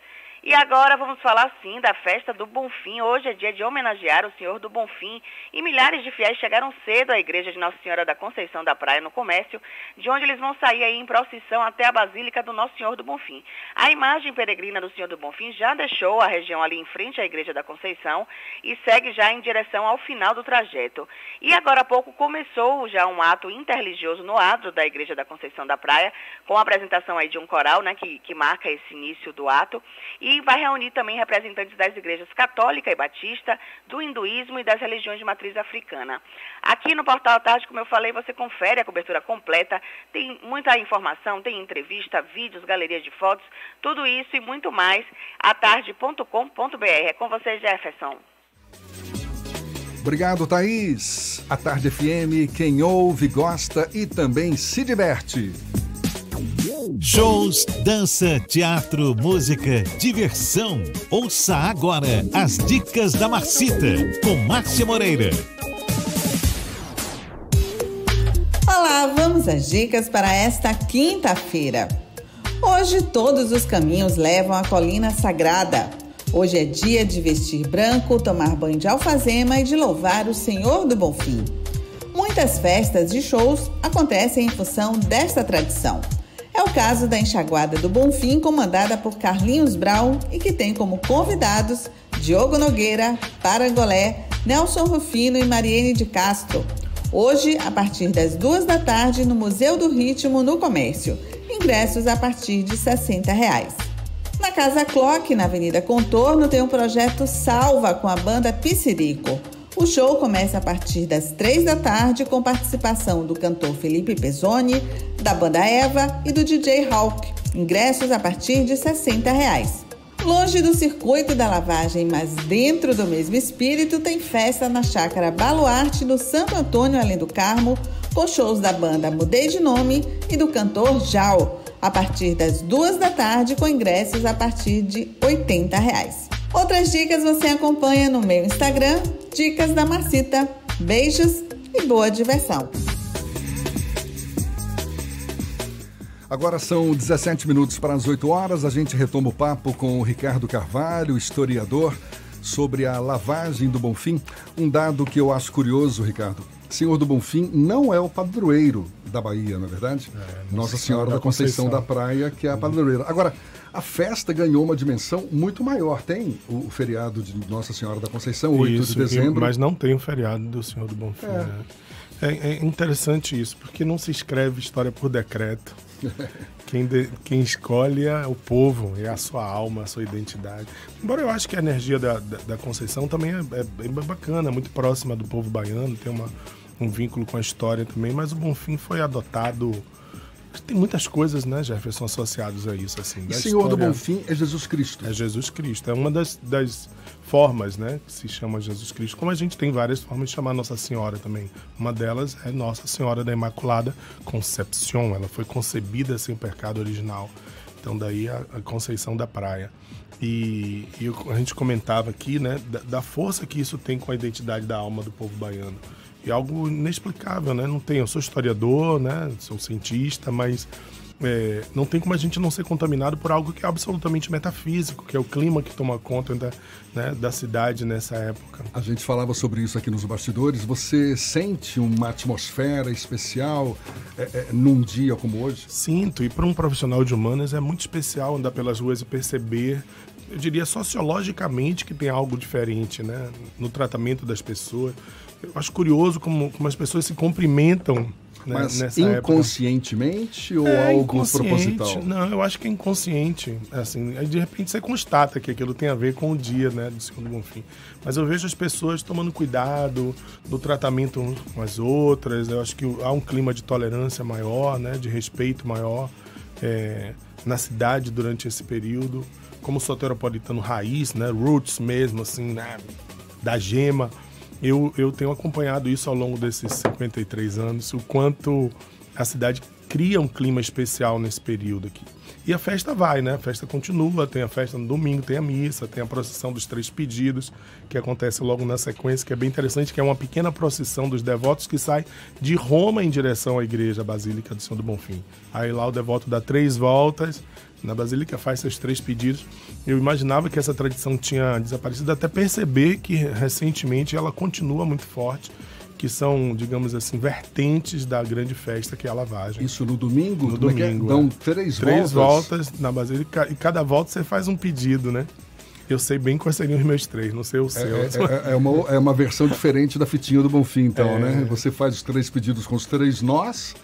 E agora vamos falar sim da festa do Bonfim. Hoje é dia de homenagear o Senhor do Bonfim e milhares de fiéis chegaram cedo à igreja de Nossa Senhora da Conceição da Praia no comércio, de onde eles vão sair em procissão até a Basílica do Nosso Senhor do Bonfim. A imagem peregrina do Senhor do Bonfim já deixou a região ali em frente à igreja da Conceição e segue já em direção ao final do trajeto. E agora há pouco começou já um ato interreligioso no adro da igreja da Conceição da Praia, com a apresentação aí de um coral, né, que, que marca esse início do ato. E e vai reunir também representantes das igrejas católica e batista, do hinduísmo e das religiões de matriz africana. Aqui no Portal Tarde, como eu falei, você confere a cobertura completa, tem muita informação, tem entrevista, vídeos, galerias de fotos, tudo isso e muito mais, atarde.com.br. É com você, Jefferson. Obrigado, Thaís. A Tarde FM, quem ouve, gosta e também se diverte. Shows, dança, teatro, música, diversão. Ouça agora as dicas da Marcita com Márcia Moreira. Olá, vamos às dicas para esta quinta-feira. Hoje todos os caminhos levam à colina sagrada. Hoje é dia de vestir branco, tomar banho de alfazema e de louvar o Senhor do Bonfim. Muitas festas e shows acontecem em função desta tradição. É o caso da Enxaguada do Bonfim, comandada por Carlinhos Brown e que tem como convidados Diogo Nogueira, Parangolé, Nelson Rufino e Mariene de Castro. Hoje, a partir das duas da tarde, no Museu do Ritmo, no Comércio. Ingressos a partir de 60 reais. Na Casa Clock, na Avenida Contorno, tem um projeto Salva com a banda Piscirico. O show começa a partir das três da tarde com participação do cantor Felipe Pezzoni, da banda Eva e do DJ Hawk. Ingressos a partir de 60 reais. Longe do circuito da lavagem, mas dentro do mesmo espírito, tem festa na chácara Baluarte no Santo Antônio Além do Carmo, com shows da banda Mudei de Nome e do cantor Jal, a partir das duas da tarde, com ingressos a partir de 80 reais. Outras dicas você acompanha no meu Instagram, Dicas da Marcita. Beijos e boa diversão. Agora são 17 minutos para as 8 horas. A gente retoma o papo com o Ricardo Carvalho, historiador, sobre a lavagem do Bonfim. Um dado que eu acho curioso, Ricardo. Senhor do Bonfim não é o padroeiro da Bahia, não é verdade? É, Nossa Senhora da Conceição, Conceição da Praia, que é a padroeira. Agora, a festa ganhou uma dimensão muito maior. Tem o feriado de Nossa Senhora da Conceição, 8 isso, de dezembro. Mas não tem o feriado do Senhor do Bonfim. É. Né? É, é interessante isso, porque não se escreve história por decreto. Quem, de, quem escolhe é o povo, é a sua alma, a sua identidade. Embora eu acho que a energia da, da, da Conceição também é, é, bem bacana, muito próxima do povo baiano, tem uma, um vínculo com a história também, mas o Bonfim foi adotado tem muitas coisas, né, Jefferson, associadas a isso. Assim, e Senhor história... do Bonfim é Jesus Cristo. É Jesus Cristo. É uma das, das formas, né, que se chama Jesus Cristo. Como a gente tem várias formas de chamar Nossa Senhora também. Uma delas é Nossa Senhora da Imaculada Concepção. Ela foi concebida sem pecado original. Então, daí a, a Conceição da Praia. E, e, a gente comentava aqui, né, da, da força que isso tem com a identidade da alma do povo baiano é algo inexplicável, né? Não tem, eu sou historiador, né? Sou cientista, mas é, não tem como a gente não ser contaminado por algo que é absolutamente metafísico, que é o clima que toma conta da, né, da cidade nessa época. A gente falava sobre isso aqui nos bastidores. Você sente uma atmosfera especial é, é, num dia como hoje? Sinto, e para um profissional de humanas é muito especial andar pelas ruas e perceber eu diria sociologicamente que tem algo diferente, né, no tratamento das pessoas. Eu acho curioso como, como as pessoas se cumprimentam né, Mas nessa inconscientemente época. ou é, algo proposital? Não, eu acho que é inconsciente. Assim, de repente você constata que aquilo tem a ver com o dia né, do segundo Bonfim. Mas eu vejo as pessoas tomando cuidado no tratamento com as outras. Eu acho que há um clima de tolerância maior, né, de respeito maior é, na cidade durante esse período. Como soteropolitano raiz, né, roots mesmo, assim, né, da gema eu, eu tenho acompanhado isso ao longo desses 53 anos, o quanto a cidade cria um clima especial nesse período aqui. E a festa vai, né? A festa continua, tem a festa no domingo, tem a missa, tem a procissão dos três pedidos, que acontece logo na sequência, que é bem interessante, que é uma pequena procissão dos devotos que sai de Roma em direção à igreja Basílica do Senhor do Bonfim. Aí lá o devoto dá três voltas, na Basílica faz seus três pedidos. Eu imaginava que essa tradição tinha desaparecido, até perceber que recentemente ela continua muito forte que são, digamos assim, vertentes da grande festa que é a lavagem. Isso no domingo? No é é? domingo. Dão é. três Três voltas? voltas na Basílica e cada volta você faz um pedido, né? Eu sei bem quais seriam os meus três, não sei o seu. É, é- é uma, é uma versão diferente da fitinha do Bonfim, então, É. né? Você faz os três pedidos com os três nós,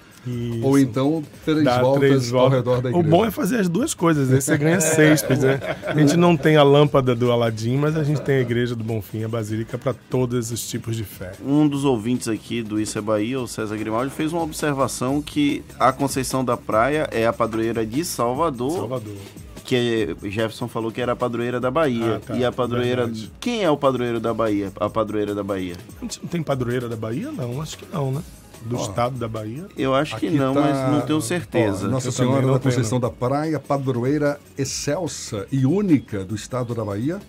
ou então três Dá voltas três ao redor da O igreja. bom é fazer as duas coisas, aí você ganha seis. Pois é. A gente não tem a lâmpada do Aladim, mas a gente tem a igreja do Bonfim, a Basílica, para todos os tipos de fé. Um dos ouvintes aqui do Isso é Bahia, o César Grimaldi, fez uma observação que a Conceição da Praia é a padroeira de Salvador. Salvador. Que Jefferson falou que era a padroeira da Bahia. Ah, tá, e a padroeira. verdade. Quem é o padroeiro da Bahia? A padroeira da Bahia. A gente não tem padroeira da Bahia? Não, acho que não, né? Do Ó, estado da Bahia. Eu acho que não, tá- mas não tenho certeza. Ó, Nossa Eu Senhora da Conceição não. da Praia, padroeira excelsa e única do estado da Bahia.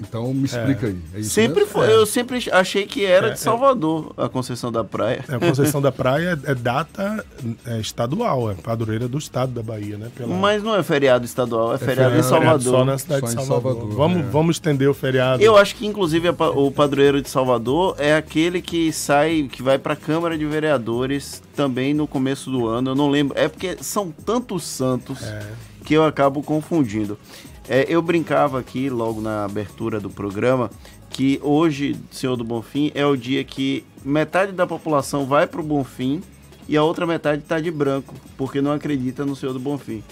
Então me explica aí. É isso sempre mesmo? foi, eu sempre achei que era É, de é. Salvador, a Conceição da Praia. É, A Conceição da Praia é data é, estadual, é padroeira do estado da Bahia, né? Pela- Mas não é feriado estadual, é, feriado em Salvador. Só na cidade de Salvador. Vamos, vamos estender o feriado. Eu acho que inclusive a o padroeiro de Salvador é aquele que sai, que vai para a Câmara de Vereadores também no começo do ano. Eu não lembro, é porque são tantos santos que eu acabo confundindo. É, eu brincava aqui logo na abertura do programa que hoje, Senhor do Bonfim, é o dia que metade da população vai para o Bonfim e a outra metade está de branco, porque não acredita no Senhor do Bonfim.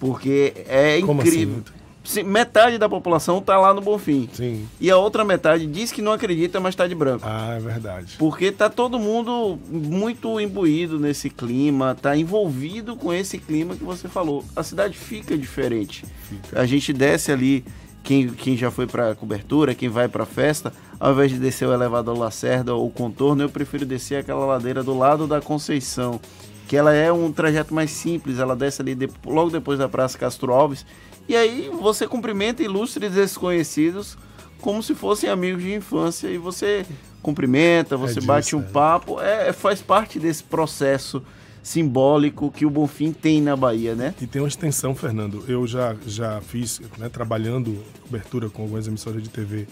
Porque é Como incrível. assim? Metade da população tá lá no Bonfim. Sim. E a outra metade diz que não acredita, mas tá de branco. Ah, é verdade. Porque tá todo mundo muito imbuído nesse clima, tá envolvido com esse clima que você falou. A cidade fica diferente. A gente desce ali, quem, quem já foi pra cobertura, quem vai pra festa, ao invés de descer o elevador Lacerda ou o contorno, eu prefiro descer aquela ladeira do lado da Conceição. Que ela é um trajeto mais simples, ela desce ali de- logo depois da Praça Castro Alves. E aí você cumprimenta ilustres desconhecidos como se fossem amigos de infância e você cumprimenta, você disso, bate um é. papo, é, faz parte desse processo simbólico que o Bonfim tem na Bahia, né? E tem uma extensão, Fernando. Eu já, já fiz, né, trabalhando cobertura com algumas emissoras de TV,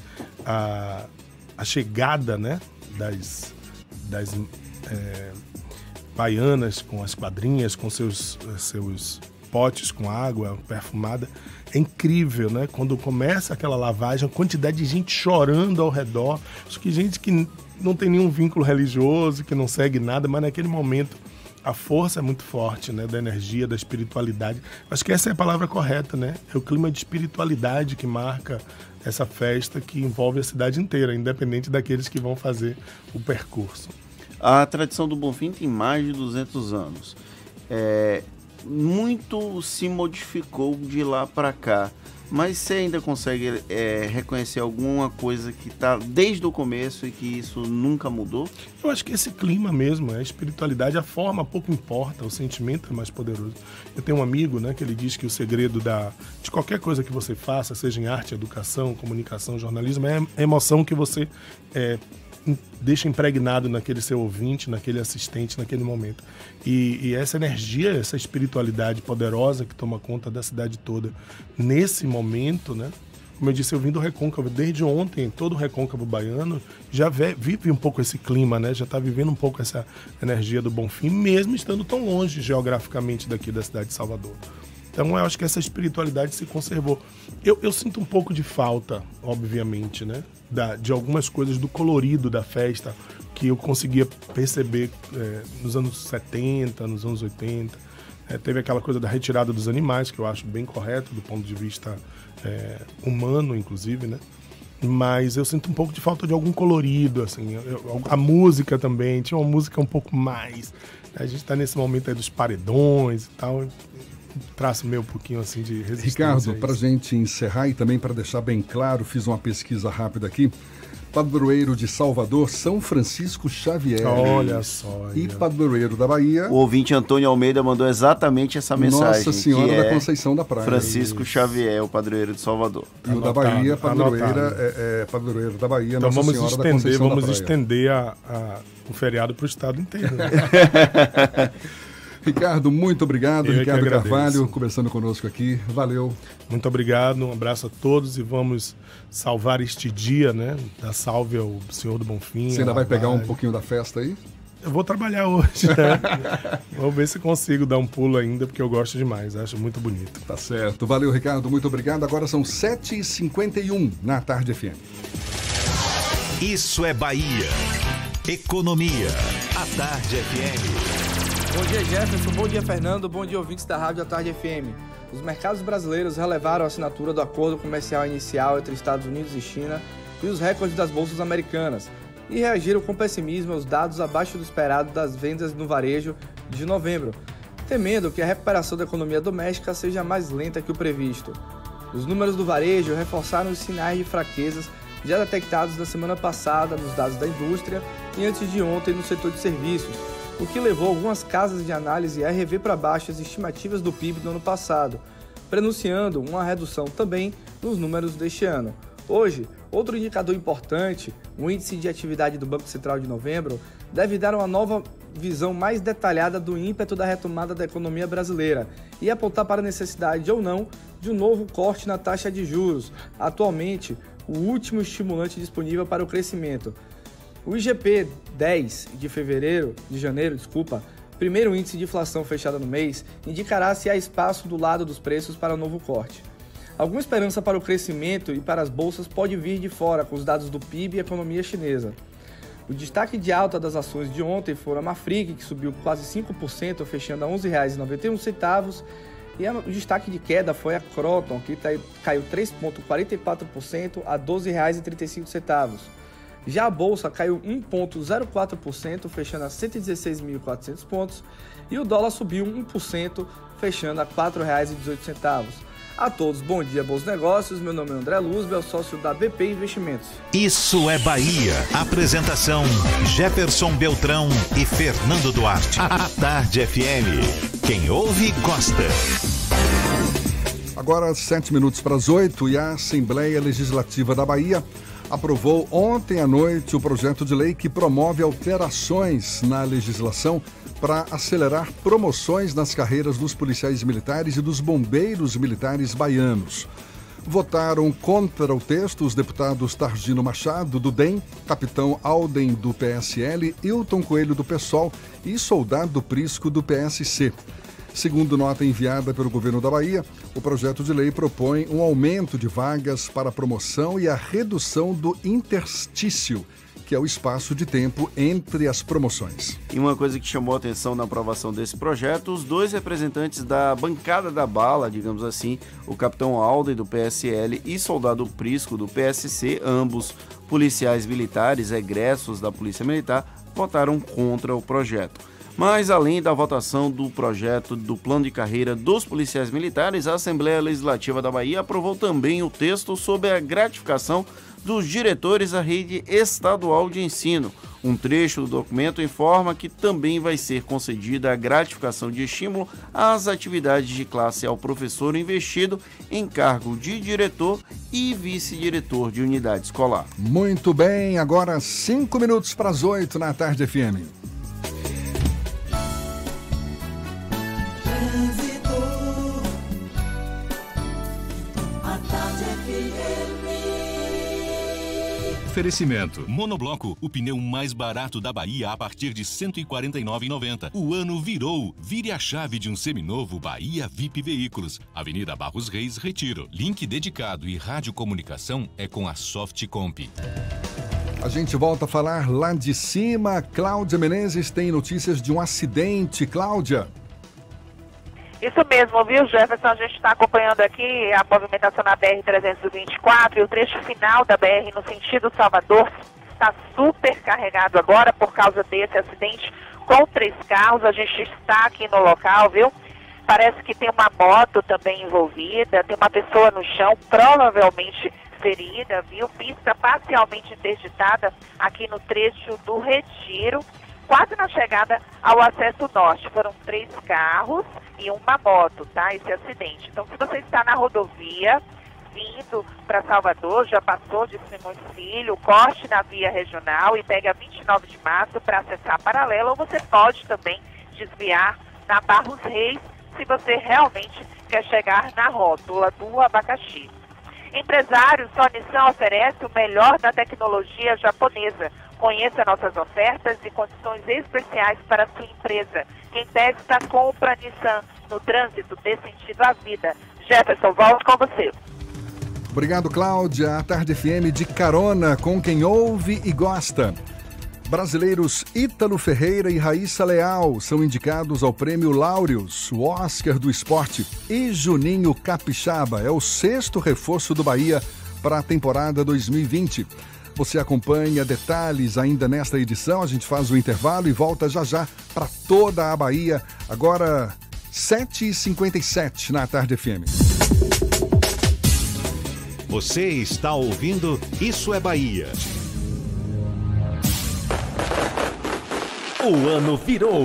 a, a chegada né, das, das é, baianas com as quadrinhas, com seus, seus potes com água perfumada. É incrível, né? Quando começa aquela lavagem, a quantidade de gente chorando ao redor. Acho que gente que não tem nenhum vínculo religioso, que não segue nada, mas naquele momento a força é muito forte, né? Da energia, da espiritualidade. Acho que essa é a palavra correta, né? É o clima de espiritualidade que marca essa festa que envolve a cidade inteira, independente daqueles que vão fazer o percurso. A tradição do Bonfim tem mais de 200 anos. É, muito se modificou de lá para cá. Mas você ainda consegue é, reconhecer alguma coisa que está desde o começo e que isso nunca mudou? Eu acho que esse clima mesmo, a espiritualidade, a forma pouco importa, o sentimento é mais poderoso. Eu tenho um amigo, né, que ele diz que o segredo da, de qualquer coisa que você faça, seja em arte, educação, comunicação, jornalismo, é a emoção que você é, deixa impregnado naquele seu ouvinte, naquele assistente, naquele momento. E, e essa energia, essa espiritualidade poderosa que toma conta da cidade toda nesse momento, né? Como eu disse, eu vim do Recôncavo. Desde ontem, todo o Recôncavo baiano já ve- vive um pouco esse clima, né? Já está vivendo um pouco essa energia do Bonfim, mesmo estando tão longe geograficamente daqui da cidade de Salvador. Então eu acho que essa espiritualidade se conservou. Eu, eu sinto um pouco de falta, obviamente, né? Da, de algumas coisas do colorido da festa que eu conseguia perceber eh, nos anos 70, nos anos 80. Eh, teve aquela coisa da retirada dos animais, que eu acho bem correto do ponto de vista eh, humano, inclusive, né? Mas eu sinto um pouco de falta de algum colorido, assim. Eu- a música também, tinha uma música um pouco mais. A gente está nesse momento aí dos paredões e tal. Traço meio um pouquinho assim de resistência. Ricardo, para gente encerrar e também para deixar bem claro, fiz uma pesquisa rápida aqui. padroeiro de Salvador, São Francisco Xavier. Olha só. E padroeiro da Bahia. O ouvinte Antônio Almeida mandou exatamente essa mensagem. Nossa Senhora que da é Conceição da Praia. Francisco Xavier, o padroeiro de Salvador. E o da Bahia, padroeira, é, é, padroeiro da Bahia, Então Nossa vamos Senhora da estender, Conceição vamos da Praia. estender a, a- o feriado para o estado inteiro. né? Ricardo, muito obrigado. Eu é Ricardo. Carvalho, conversando conosco aqui. Valeu. Muito obrigado, um abraço a todos e vamos salvar este dia, né? Da salve ao Senhor do Bonfim. Você ainda vai pegar um pouquinho da festa aí? Eu vou trabalhar hoje, né? vou ver se consigo dar um pulo ainda, porque eu gosto demais, acho muito bonito. Tá certo. Valeu, Ricardo. Muito obrigado. Agora são 7h51 na Tarde FM. Isso é Bahia. Economia. A Tarde FM. Bom dia, Jefferson. Bom dia, Fernando. Bom dia, ouvintes da Rádio à Tarde FM. Os mercados brasileiros relevaram a assinatura do acordo comercial inicial entre Estados Unidos e China e os recordes das bolsas americanas e reagiram com pessimismo aos dados abaixo do esperado das vendas no varejo de novembro, temendo que a recuperação da economia doméstica seja mais lenta que o previsto. Os números do varejo reforçaram os sinais de fraquezas já detectados na semana passada nos dados da indústria e antes de ontem no setor de serviços, o que levou algumas casas de análise a rever para baixo as estimativas do PIB do ano passado, prenunciando uma redução também nos números deste ano. Hoje, outro indicador importante, o índice de atividade do Banco Central de novembro, deve dar uma nova visão mais detalhada do ímpeto da retomada da economia brasileira e apontar para a necessidade ou não de um novo corte na taxa de juros, atualmente o último estimulante disponível para o crescimento. O IGP 10 de fevereiro, de janeiro, desculpa, primeiro índice de inflação fechada no mês, indicará se há espaço do lado dos preços para novo corte. Alguma esperança para o crescimento e para as bolsas pode vir de fora com os dados do PIB e economia chinesa. O destaque de alta das ações de ontem foram a Mafrig, que subiu quase 5%, fechando a R$ 11,91, e o destaque de queda foi a Croton, que tá- caiu 3,44% a R$ 12,35. Já a bolsa caiu 1,04%, fechando a 116.400 pontos, e o dólar subiu 1%, fechando a R$ 4,18. A todos, bom dia, bons negócios. Meu nome é André Luzbel, sócio da BP Investimentos. Isso é Bahia. Apresentação: Jefferson Beltrão e Fernando Duarte. A Tarde FM. Quem ouve, gosta. Agora, sete minutos para as oito e a Assembleia Legislativa da Bahia aprovou ontem à noite o projeto de lei que promove alterações na legislação para acelerar promoções nas carreiras dos policiais militares e dos bombeiros militares baianos. Votaram contra o texto os deputados Targino Machado, do DEM, capitão Alden, do PSL, Hilton Coelho, do PSOL e soldado Prisco, do PSC. Segundo nota enviada pelo governo da Bahia, o projeto de lei propõe um aumento de vagas para a promoção e a redução do interstício, que é o espaço de tempo entre as promoções. E uma coisa que chamou a atenção na aprovação desse projeto, os dois representantes da bancada da bala, digamos assim, o capitão Alden do PSL e soldado Prisco do PSC, ambos policiais militares egressos da Polícia Militar, votaram contra o projeto. Mas além da votação do projeto do plano de carreira dos policiais militares, a Assembleia Legislativa da Bahia aprovou também o texto sobre a gratificação dos diretores da rede estadual de ensino. Um trecho do documento informa que também vai ser concedida a gratificação de estímulo às atividades de classe ao professor investido em cargo de diretor e vice-diretor de unidade escolar. Muito bem, agora cinco minutos para as oito na tarde FM. Oferecimento. Monobloco, o pneu mais barato da Bahia a partir de R$ 149,90. O ano virou. Vire a chave de um seminovo Bahia VIP Veículos. Avenida Barros Reis, Retiro. Link dedicado e radiocomunicação é com a Softcomp. A gente volta a falar lá de cima. Cláudia Menezes tem notícias de um acidente. Cláudia. Isso mesmo, viu, Jefferson? A gente está acompanhando aqui a movimentação na BR-324 e o trecho final da BR no sentido Salvador está super carregado agora por causa desse acidente com três carros. A gente está aqui no local, viu? Parece que tem uma moto também envolvida, tem uma pessoa no chão, provavelmente ferida, viu? Pista parcialmente interditada aqui no trecho do Retiro, quase na chegada ao acesso norte. Foram três carros e uma moto, tá? Esse acidente. Então, se você está na rodovia, vindo para Salvador, já passou de Simões Filho, corte na via regional e pega 29 de março para acessar a paralela, ou você pode também desviar na Barros Reis, se você realmente quer chegar na rótula do abacaxi. Empresários, Nissan oferece o melhor da tecnologia japonesa. Conheça nossas ofertas e condições especiais para sua empresa. Quem testa, compra Nissan. No trânsito, dê sentido à vida. Jefferson, volto com você. Obrigado, Cláudia. A Tarde FM de carona com quem ouve e gosta. Brasileiros Ítalo Ferreira e Raíssa Leal são indicados ao prêmio Laureus, o Oscar do esporte. E Juninho Capixaba é o sexto reforço do Bahia para a temporada 2020. Você acompanha detalhes ainda nesta edição. A gente faz o intervalo e volta já já para toda a Bahia. Agora, 7h57 na Tarde FM. Você está ouvindo Isso é Bahia. O ano virou.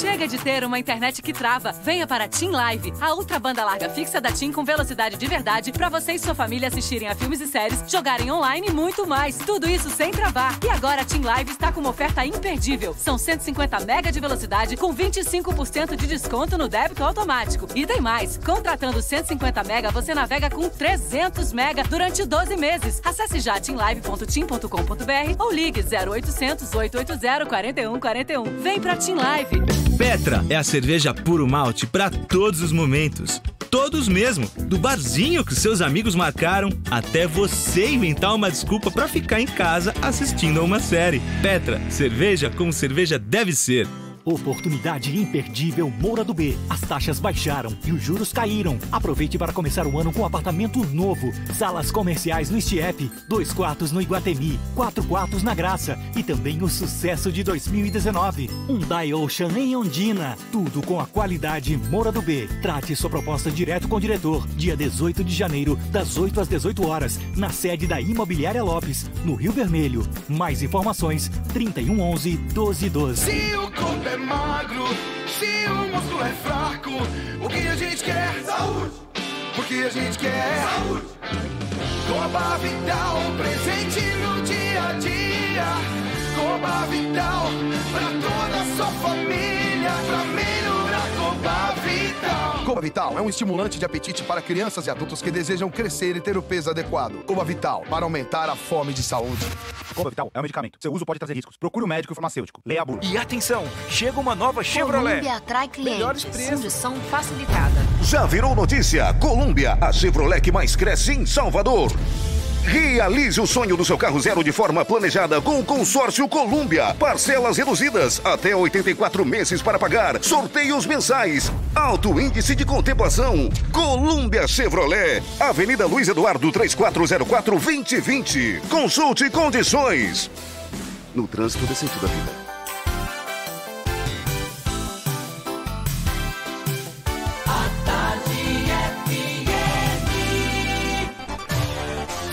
Chega de ter uma internet que trava. Venha para a TIM Live, a ultra banda larga fixa da TIM com velocidade de verdade para você e sua família assistirem a filmes e séries, jogarem online e muito mais. Tudo isso sem travar. E agora a TIM Live está com uma oferta imperdível. São 150 mega de velocidade com 25% de desconto no débito automático. E tem mais. Contratando 150 mega, você navega com 300 mega durante 12 meses. Acesse já timlive.tim.com.br ou ligue 0800 880 4141. Vem pra TIM Live. Petra é a cerveja puro malte para todos os momentos. Todos mesmo, do barzinho que seus amigos marcaram até você inventar uma desculpa para ficar em casa assistindo a uma série. Petra, cerveja como cerveja deve ser. Oportunidade imperdível Moura do B. As taxas baixaram e os juros caíram. Aproveite para começar o ano com apartamento novo. Salas comerciais no Stiep, dois quartos no Iguatemi, quatro quartos na Graça e também o sucesso de 2019. Um Ocean em Ondina. Tudo com a qualidade Moura do B. Trate sua proposta direto com o diretor. Dia 18 de janeiro, das 8 às 18 horas, na sede da Imobiliária Lopes, no Rio Vermelho. Mais informações: 3111 1212. Se o corpo é magro, se o músculo é fraco, o que a gente quer? Saúde! O que a gente quer? Saúde! Coba Vital, presente no dia a dia. Coba Vital, pra toda a sua família, pra melhorar Coba Vital. Vital é um estimulante de apetite para crianças e adultos que desejam crescer e ter o peso adequado. Coba Vital, para aumentar a fome de saúde. Coba Vital é um medicamento. Seu uso pode trazer riscos. Procure o médico e o farmacêutico. Leia a bula. E atenção, chega uma nova Chevrolet. Colômbia atrai clientes. Melhores preços. Condição facilitada. Já virou notícia? Colômbia, a Chevrolet que mais cresce em Salvador. Realize o sonho do seu carro zero de forma planejada com o consórcio Colômbia. Parcelas reduzidas, até 84 meses para pagar. Sorteios mensais. Alto índice de contemplação. Colômbia Chevrolet. Avenida Luiz Eduardo 3404 2020. Consulte condições. No trânsito desse sentido da vida.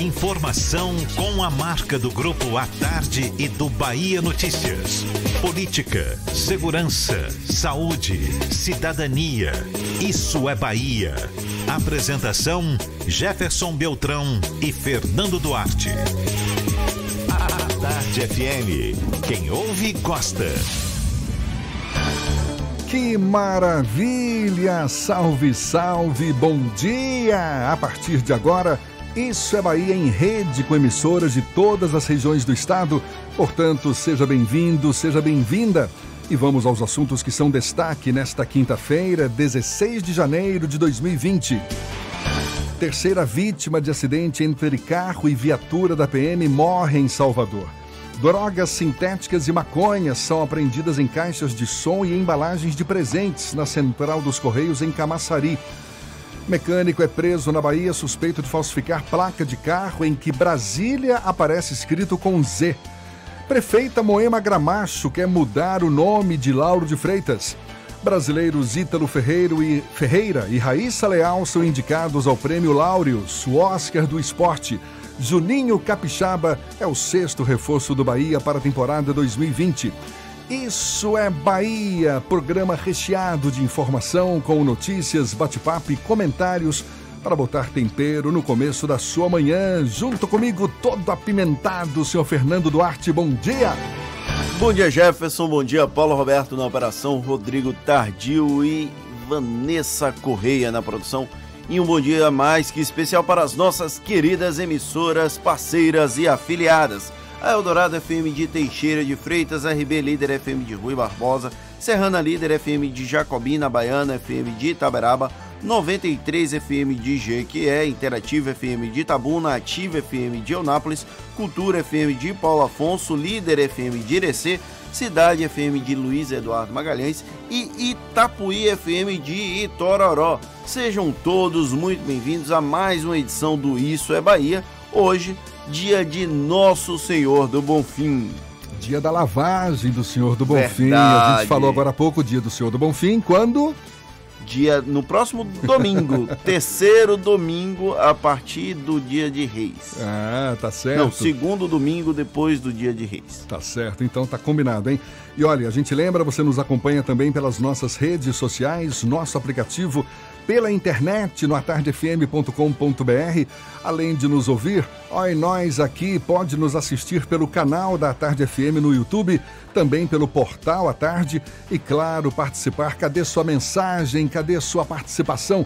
Informação com a marca do Grupo A Tarde e do Bahia Notícias. Política, segurança, saúde, cidadania. Isso é Bahia. Apresentação: Jefferson Beltrão e Fernando Duarte. A Tarde FM. Quem ouve, gosta. Que maravilha! Salve, salve, bom dia! A partir de agora, Isso é Bahia em rede com emissoras de todas as regiões do estado. Portanto, seja bem-vindo, seja bem-vinda. E vamos aos assuntos que são destaque nesta quinta-feira, 16 de janeiro de 2020. Terceira vítima de acidente entre carro e viatura da PM morre em Salvador. Drogas sintéticas e maconhas são apreendidas em caixas de som e embalagens de presentes na Central dos Correios em Camaçari. Mecânico é preso na Bahia suspeito de falsificar placa de carro em que Brasília aparece escrito com Z. Prefeita Moema Gramacho quer mudar o nome de Lauro de Freitas. Brasileiros Ítalo Ferreiro e Ferreira e Raíssa Leal são indicados ao Prêmio Laureus, o Oscar do Esporte. Juninho Capixaba é o sexto reforço do Bahia para a temporada 2020. Isso é Bahia, programa recheado de informação com notícias, bate-papo e comentários para botar tempero no começo da sua manhã. Junto comigo, todo apimentado, senhor Fernando Duarte. Bom dia! Bom dia, Jefferson. Bom dia, Paulo Roberto na operação, Rodrigo Tardio e Vanessa Correia na produção. E um bom dia mais que especial para as nossas queridas emissoras, parceiras e afiliadas. A Eldorado FM de Teixeira de Freitas, RB Líder FM de Rui Barbosa, Serrana Líder FM de Jacobina, Baiana FM de Itaberaba, 93 FM de Jequié, Interativa FM de Itabuna, Ativa FM de Eunápolis, Cultura FM de Paulo Afonso, Líder FM de Irecê, Cidade FM de Luiz Eduardo Magalhães e Itapuí FM de Itororó. Sejam todos muito bem-vindos a mais uma edição do Isso é Bahia. Hoje, dia de Nosso Senhor do Bonfim. Dia da lavagem do Senhor do Bonfim. A Verdade. gente falou agora há pouco, dia do Senhor do Bonfim, quando? Dia no próximo domingo, terceiro domingo a partir do dia de Reis. Ah, tá certo. Não, segundo domingo depois do dia de Reis. Tá certo, então tá combinado, hein? E olha, a gente lembra, você nos acompanha também pelas nossas redes sociais, nosso aplicativo, pela internet no atardefm.com.br. Além de nos ouvir, e nós aqui pode nos assistir pelo canal da Tarde FM no YouTube, também pelo portal à tarde e, claro, participar. Cadê sua mensagem? Cadê sua participação?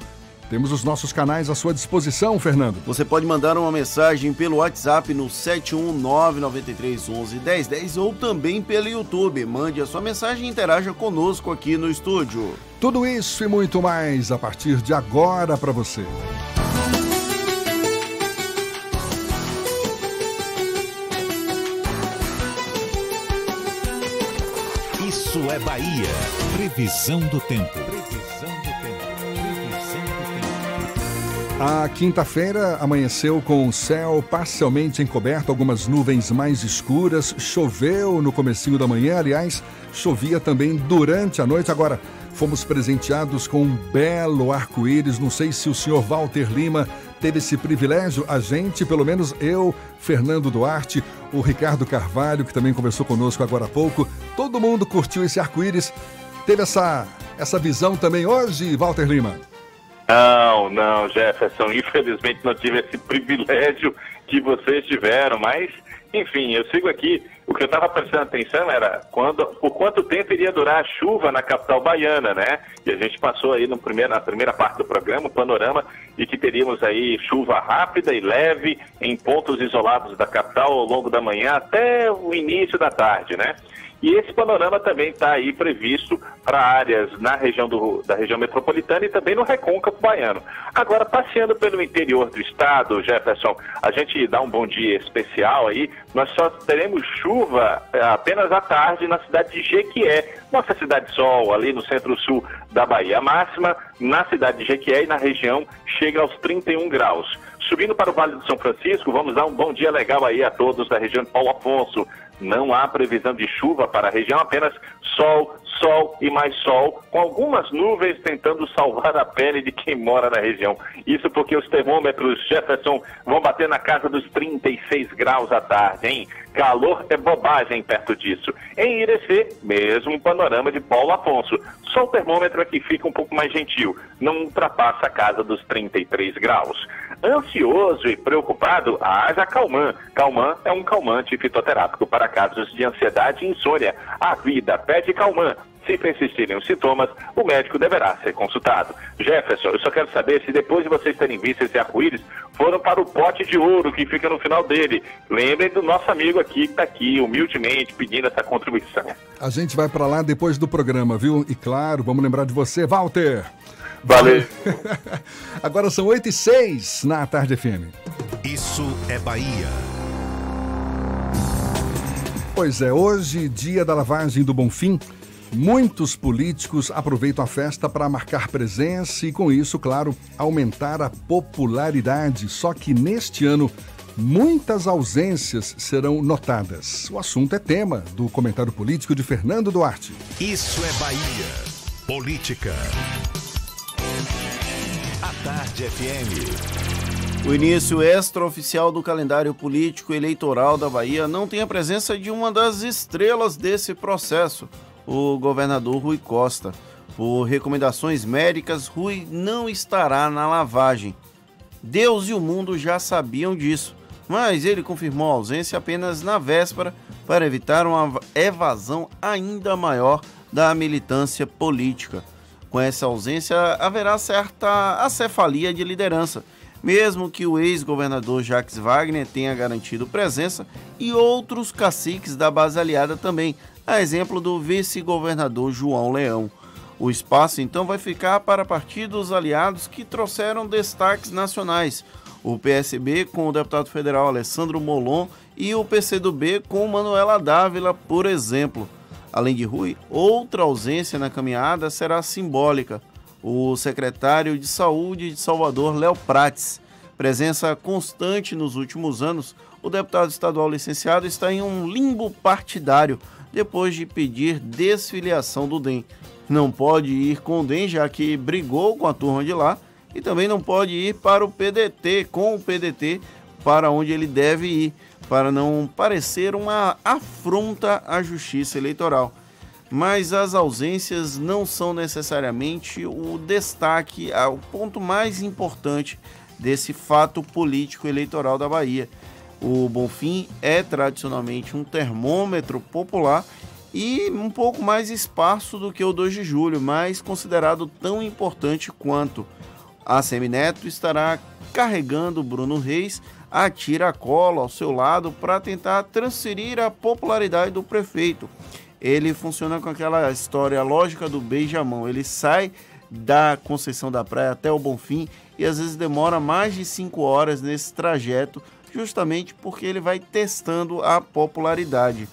Temos os nossos canais à sua disposição, Fernando. Você pode mandar uma mensagem pelo WhatsApp no 71993111010 ou também pelo YouTube. Mande a sua mensagem e interaja conosco aqui no estúdio. Tudo isso e muito mais a partir de agora para você. Isso é Bahia. Previsão do tempo. A quinta-feira amanheceu com o céu parcialmente encoberto, algumas nuvens mais escuras, choveu no comecinho da manhã, aliás, chovia também durante a noite. Agora, fomos presenteados com um belo arco-íris, não sei se o senhor Walter Lima teve esse privilégio, a gente, pelo menos eu, Fernando Duarte, o Ricardo Carvalho, que também conversou conosco agora há pouco, todo mundo curtiu esse arco-íris. Teve essa, essa visão também hoje, Walter Lima? Não, não, Jefferson. Infelizmente não tive esse privilégio que vocês tiveram, mas, enfim, eu sigo aqui. O que eu estava prestando atenção era quando, por quanto tempo iria durar a chuva na capital baiana, né? E a gente passou aí no primeiro, na primeira parte do programa, o panorama, e que teríamos aí chuva rápida e leve em pontos isolados da capital ao longo da manhã até o início da tarde, né? E esse panorama também está aí previsto para áreas na região do, da região metropolitana e também no recôncavo baiano. Agora, passeando pelo interior do estado, Jefferson, a gente dá um bom dia especial aí. Nós só teremos chuva eh, apenas à tarde na cidade de Jequié, nossa cidade sol, ali no centro-sul da Bahia. A máxima na cidade de Jequié e na região chega aos 31 graus. Subindo para o Vale do São Francisco, vamos dar um bom dia legal aí a todos da região de Paulo Afonso. Não há previsão de chuva para a região, apenas sol, sol e mais sol, com algumas nuvens tentando salvar a pele de quem mora na região. Isso porque os termômetros Jefferson vão bater na casa dos 36 graus à tarde, hein? Calor é bobagem perto disso. Em Irecê, mesmo panorama de Paulo Afonso. Só o termômetro aqui fica um pouco mais gentil, não ultrapassa a casa dos 33 graus. Ansioso e preocupado, haja Calman. Calman é um calmante fitoterápico para casos de ansiedade e insônia. A vida pede Calman. Se persistirem os sintomas, o médico deverá ser consultado. Jefferson, eu só quero saber se depois de vocês terem visto esse arco-íris, foram para o pote de ouro que fica no final dele. Lembrem do nosso amigo aqui que está aqui, humildemente, pedindo essa contribuição. A gente vai para lá depois do programa, viu? E claro, vamos lembrar de você, Walter. Valeu. Agora são 8 e 6 na Tarde FM. Isso é Bahia. Pois é, hoje, dia da lavagem do Bonfim, muitos políticos aproveitam a festa para marcar presença e, com isso, claro, aumentar a popularidade. Só que neste ano, muitas ausências serão notadas. O assunto é tema do comentário político de Fernando Duarte. Isso é Bahia. Política. A Tarde FM. O início extraoficial do calendário político eleitoral da Bahia não tem a presença de uma das estrelas desse processo, o governador Rui Costa. Por recomendações médicas, Rui não estará na lavagem. Deus e o mundo já sabiam disso, mas ele confirmou a ausência apenas na véspera para evitar uma evasão ainda maior da militância política. Com essa ausência, haverá certa acefalia de liderança, mesmo que o ex-governador Jacques Wagner tenha garantido presença e outros caciques da base aliada também, a exemplo do vice-governador João Leão. O espaço então vai ficar para partidos aliados que trouxeram destaques nacionais. O PSB com o deputado federal Alessandro Molon e o PCdoB com Manuela Dávila, por exemplo. Além de Rui, outra ausência na caminhada será simbólica. O secretário de Saúde de Salvador, Léo Prates. Presença constante nos últimos anos, o deputado estadual licenciado está em um limbo partidário depois de pedir desfiliação do DEM. Não pode ir com o DEM, já que brigou com a turma de lá, e também não pode ir para o PDT, com o PDT, para onde ele deve ir para não parecer uma afronta à justiça eleitoral. Mas as ausências não são necessariamente o destaque, o ponto mais importante desse fato político eleitoral da Bahia. O Bonfim é tradicionalmente um termômetro popular e um pouco mais esparso do que o 2 de julho, mas considerado tão importante quanto. A Semineto estará carregando Bruno Reis a tiracolo ao seu lado para tentar transferir a popularidade do prefeito. Ele funciona com aquela história lógica do beijamão. Ele sai da Conceição da Praia até o Bonfim e às vezes demora mais de cinco horas nesse trajeto, justamente porque ele vai testando a popularidade.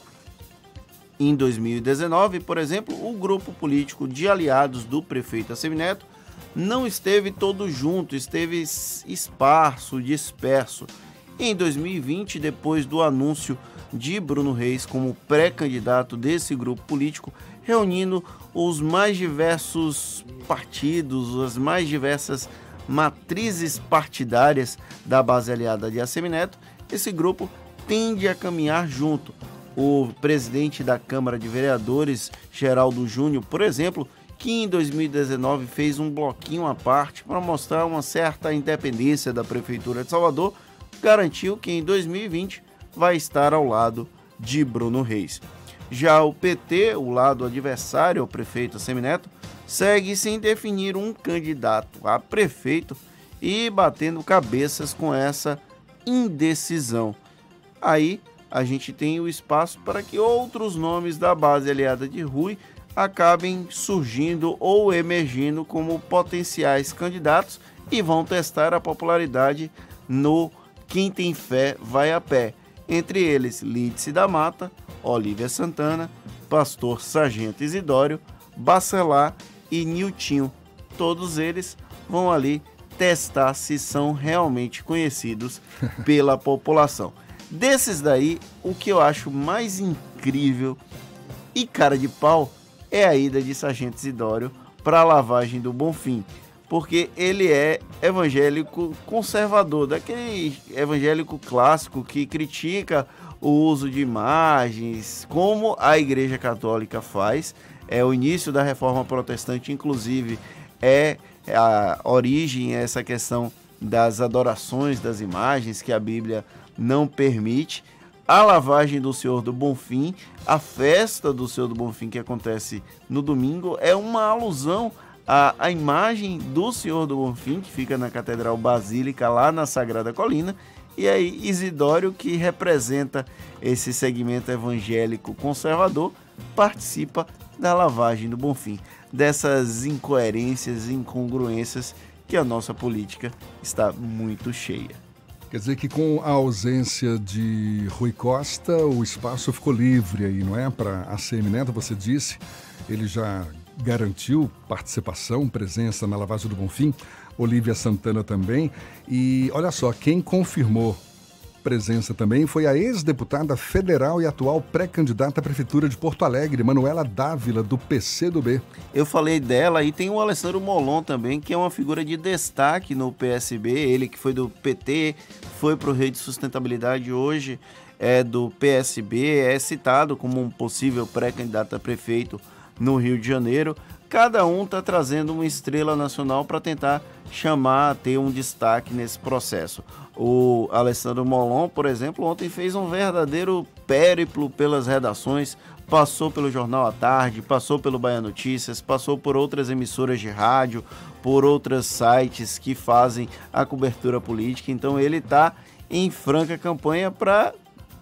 Em 2019, por exemplo, o grupo político de aliados do prefeito Assemineto não esteve todo junto, esteve esparso, disperso. Em 2020, depois do anúncio de Bruno Reis como pré-candidato desse grupo político, reunindo os mais diversos partidos, as mais diversas matrizes partidárias da base aliada de Assemineto, esse grupo tende a caminhar junto. O presidente da Câmara de Vereadores, Geraldo Júnior, por exemplo, que em 2019 fez um bloquinho à parte para mostrar uma certa independência da Prefeitura de Salvador, garantiu que em 2020 vai estar ao lado de Bruno Reis. Já o PT, o lado adversário ao prefeito Semineto, segue sem definir um candidato a prefeito e batendo cabeças com essa indecisão. Aí a gente tem o espaço para que outros nomes da base aliada de Rui acabem surgindo ou emergindo como potenciais candidatos e vão testar a popularidade no Quem Tem Fé Vai a Pé. Entre eles, Lídice da Mata, Olívia Santana, Pastor Sargento Isidório, Bacelar e Niltinho. Todos eles vão ali testar se são realmente conhecidos pela população. Desses daí, o que eu acho mais incrível e cara de pau é a ida de Sargento Isidório para a lavagem do Bonfim, porque ele é evangélico conservador, daquele evangélico clássico que critica o uso de imagens, como a Igreja Católica faz. É o início da reforma protestante, inclusive, é a origem, é essa questão das adorações das imagens que a Bíblia não permite. A lavagem do Senhor do Bonfim, a festa do Senhor do Bonfim que acontece no domingo, é uma alusão à, à imagem do Senhor do Bonfim, que fica na Catedral Basílica, lá na Sagrada Colina. E aí, Isidório, que representa esse segmento evangélico conservador, participa da lavagem do Bonfim. Dessas incoerências e incongruências que a nossa política está muito cheia. Quer dizer que com a ausência de Rui Costa, o espaço ficou livre aí, não é? Para a CM Neto, você disse, ele já garantiu participação, presença na lavagem do Bonfim, Olívia Santana também. E olha só, quem confirmou presença também foi a ex-deputada federal e atual pré-candidata à Prefeitura de Porto Alegre, Manuela Dávila, do PCdoB. Eu falei dela e tem o Alessandro Molon também, que é uma figura de destaque no PSB, ele que foi do PT, foi para o Rede Sustentabilidade hoje é do PSB, é citado como um possível pré-candidato a prefeito no Rio de Janeiro. Cada um está trazendo uma estrela nacional para tentar chamar ter um destaque nesse processo. O Alessandro Molon, por exemplo, ontem fez um verdadeiro périplo pelas redações, passou pelo Jornal à Tarde, passou pelo Bahia Notícias, passou por outras emissoras de rádio, por outros sites que fazem a cobertura política. Então ele está em franca campanha para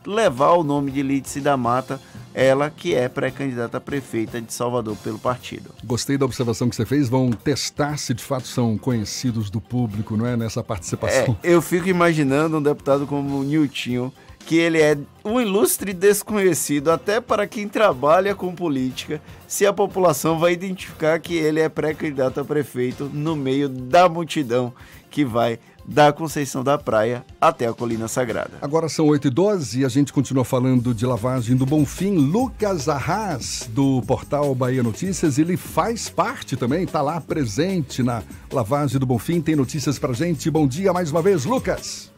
levar o nome de Lídice da Mata ela que é pré-candidata a prefeita de Salvador pelo partido. Gostei da observação que você fez. Vão testar se de fato são conhecidos do público, não é? Nessa participação. É, eu fico imaginando um deputado como o Niltinho, que ele é um ilustre desconhecido até para quem trabalha com política, se a população vai identificar que ele é pré-candidato a prefeito no meio da multidão que vai da Conceição da Praia até a Colina Sagrada. Agora são 8 e 12 e a gente continua falando de lavagem do Bonfim. Lucas Arras, do portal Bahia Notícias, ele faz parte também, está lá presente na lavagem do Bonfim, tem notícias pra gente. Bom dia mais uma vez, Lucas.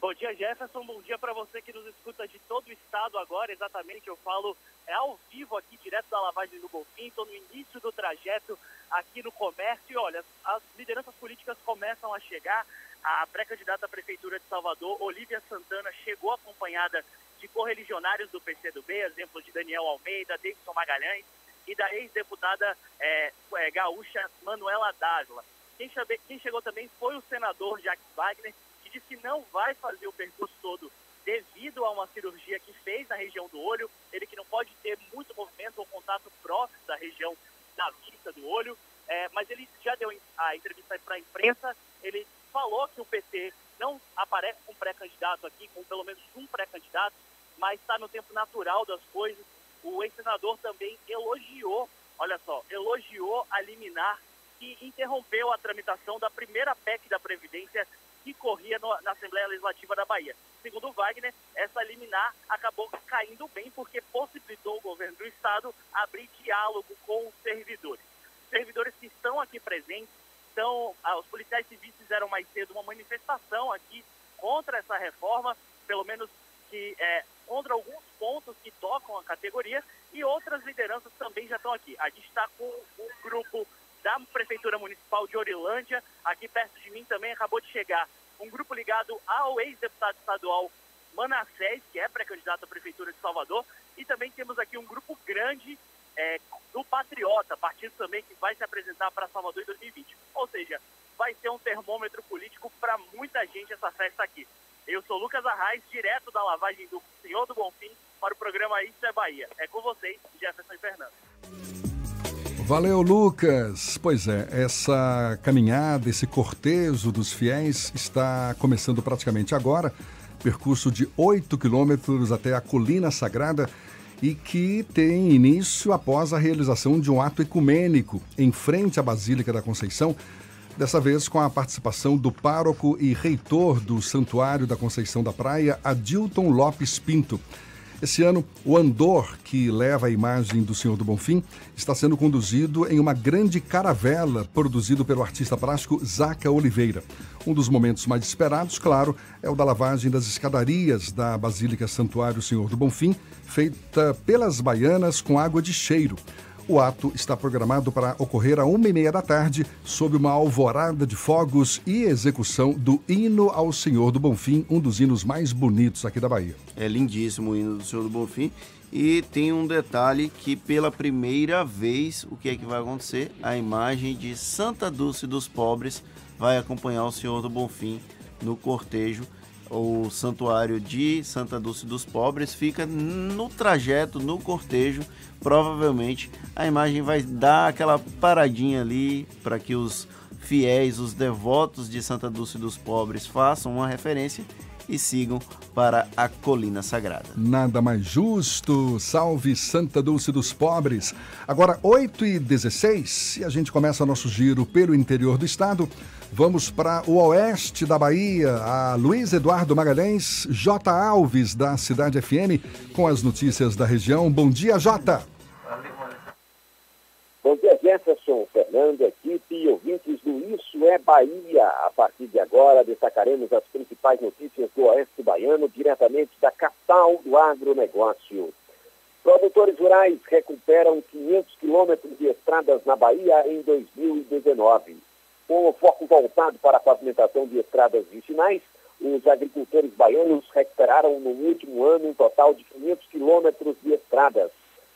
Bom dia, Jefferson. Bom dia para você que nos escuta de todo o estado agora. Exatamente, eu falo é ao vivo aqui, direto da lavagem do Bonfim. Estou no início do trajeto aqui no comércio. E olha, as lideranças políticas começam a chegar. A pré-candidata à Prefeitura de Salvador, Olívia Santana, chegou acompanhada de correligionários do PCdoB, exemplo de Daniel Almeida, Davidson Magalhães e da ex-deputada é, é, gaúcha Manuela Dávila. Quem, quem chegou também foi o senador Jacques Wagner, que disse que não vai fazer o percurso todo devido a uma cirurgia que fez na região do olho, ele que não pode ter muito movimento ou contato próximo da região da vista do olho, é, mas ele já deu a entrevista para a imprensa, ele falou que o PT não aparece com pré-candidato aqui, com pelo menos um pré-candidato, mas está no tempo natural das coisas. O ex-senador também elogiou, olha só, elogiou a liminar que interrompeu a tramitação da primeira PEC da Previdência que corria no, na Assembleia Legislativa da Bahia. Segundo Wagner, essa liminar acabou caindo bem porque possibilitou o governo do Estado abrir diálogo com os servidores. Os servidores que estão aqui presentes, então, os policiais civis fizeram mais cedo uma manifestação aqui contra essa reforma, pelo menos que é, contra alguns pontos que tocam a categoria, e outras lideranças também já estão aqui. A gente está com um grupo da Prefeitura Municipal de Orilândia. Aqui perto de mim também acabou de chegar um grupo ligado ao ex-deputado estadual Manassés, que é pré-candidato à Prefeitura de Salvador. E também temos aqui um grupo grande é, do Patriota, partido também que vai se apresentar para Salvador em 2020. Ou seja, vai ser um termômetro político para muita gente essa festa aqui. Eu sou Lucas Arraes, direto da lavagem do Senhor do Bonfim, para o programa Isso é Bahia. É com vocês, Jefferson e Fernando. Valeu, Lucas. Pois é, essa caminhada, esse cortejo dos fiéis está começando praticamente agora. Percurso de 8 quilômetros até a Colina Sagrada e que tem início após a realização de um ato ecumênico em frente à Basílica da Conceição, dessa vez com a participação do pároco e reitor do Santuário da Conceição da Praia, Adilton Lopes Pinto. Esse ano, o andor que leva a imagem do Senhor do Bonfim está sendo conduzido em uma grande caravela produzido pelo artista plástico Zaca Oliveira. Um dos momentos mais esperados, claro, é o da lavagem das escadarias da Basílica Santuário Senhor do Bonfim, feita pelas baianas com água de cheiro. O ato está programado para ocorrer a uma e meia da tarde, sob uma alvorada de fogos e execução do hino ao Senhor do Bonfim, um dos hinos mais bonitos aqui da Bahia. É lindíssimo o hino do Senhor do Bonfim. E tem um detalhe que pela primeira vez, o que é que vai acontecer? A imagem de Santa Dulce dos Pobres vai acompanhar o Senhor do Bonfim no cortejo. O santuário de Santa Dulce dos Pobres fica no trajeto, no cortejo. Provavelmente a imagem vai dar aquela paradinha ali para que os fiéis, os devotos de Santa Dulce dos Pobres façam uma referência e sigam para a Colina Sagrada. Nada mais justo. Salve Santa Dulce dos Pobres. Agora, 8 e 16 e a gente começa nosso giro pelo interior do estado. Vamos para o oeste da Bahia. A Luiz Eduardo Magalhães, J. Alves, da Cidade FM, com as notícias da região. Bom dia, J. Bom dia, Jefferson, Fernando, equipe e ouvintes do Isso é Bahia. A partir de agora, destacaremos as principais notícias do Oeste Baiano, diretamente da capital do agronegócio. Produtores rurais recuperam 500 quilômetros de estradas na Bahia em 2019. Com o foco voltado para a pavimentação de estradas vicinais, os agricultores baianos recuperaram no último ano um total de 500 quilômetros de estradas.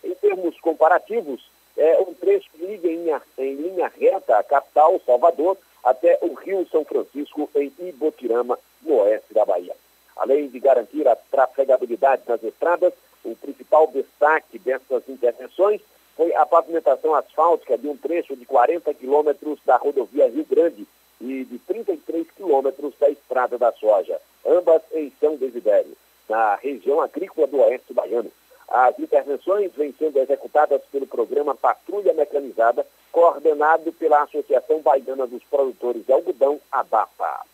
Em termos comparativos, é um trecho que liga em em linha reta a capital, Salvador, até o Rio São Francisco, em Ibotirama, no oeste da Bahia. Além de garantir a trafegabilidade nas estradas, o principal destaque dessas intervenções foi a pavimentação asfáltica de um trecho de 40 quilômetros da rodovia Rio Grande e de 33 quilômetros da Estrada da Soja, ambas em São Desidério, na região agrícola do oeste baiano. As intervenções vêm sendo executadas pelo programa Patrulha Mecanizada, coordenado pela Associação Baiana dos Produtores de Algodão, ABAPA.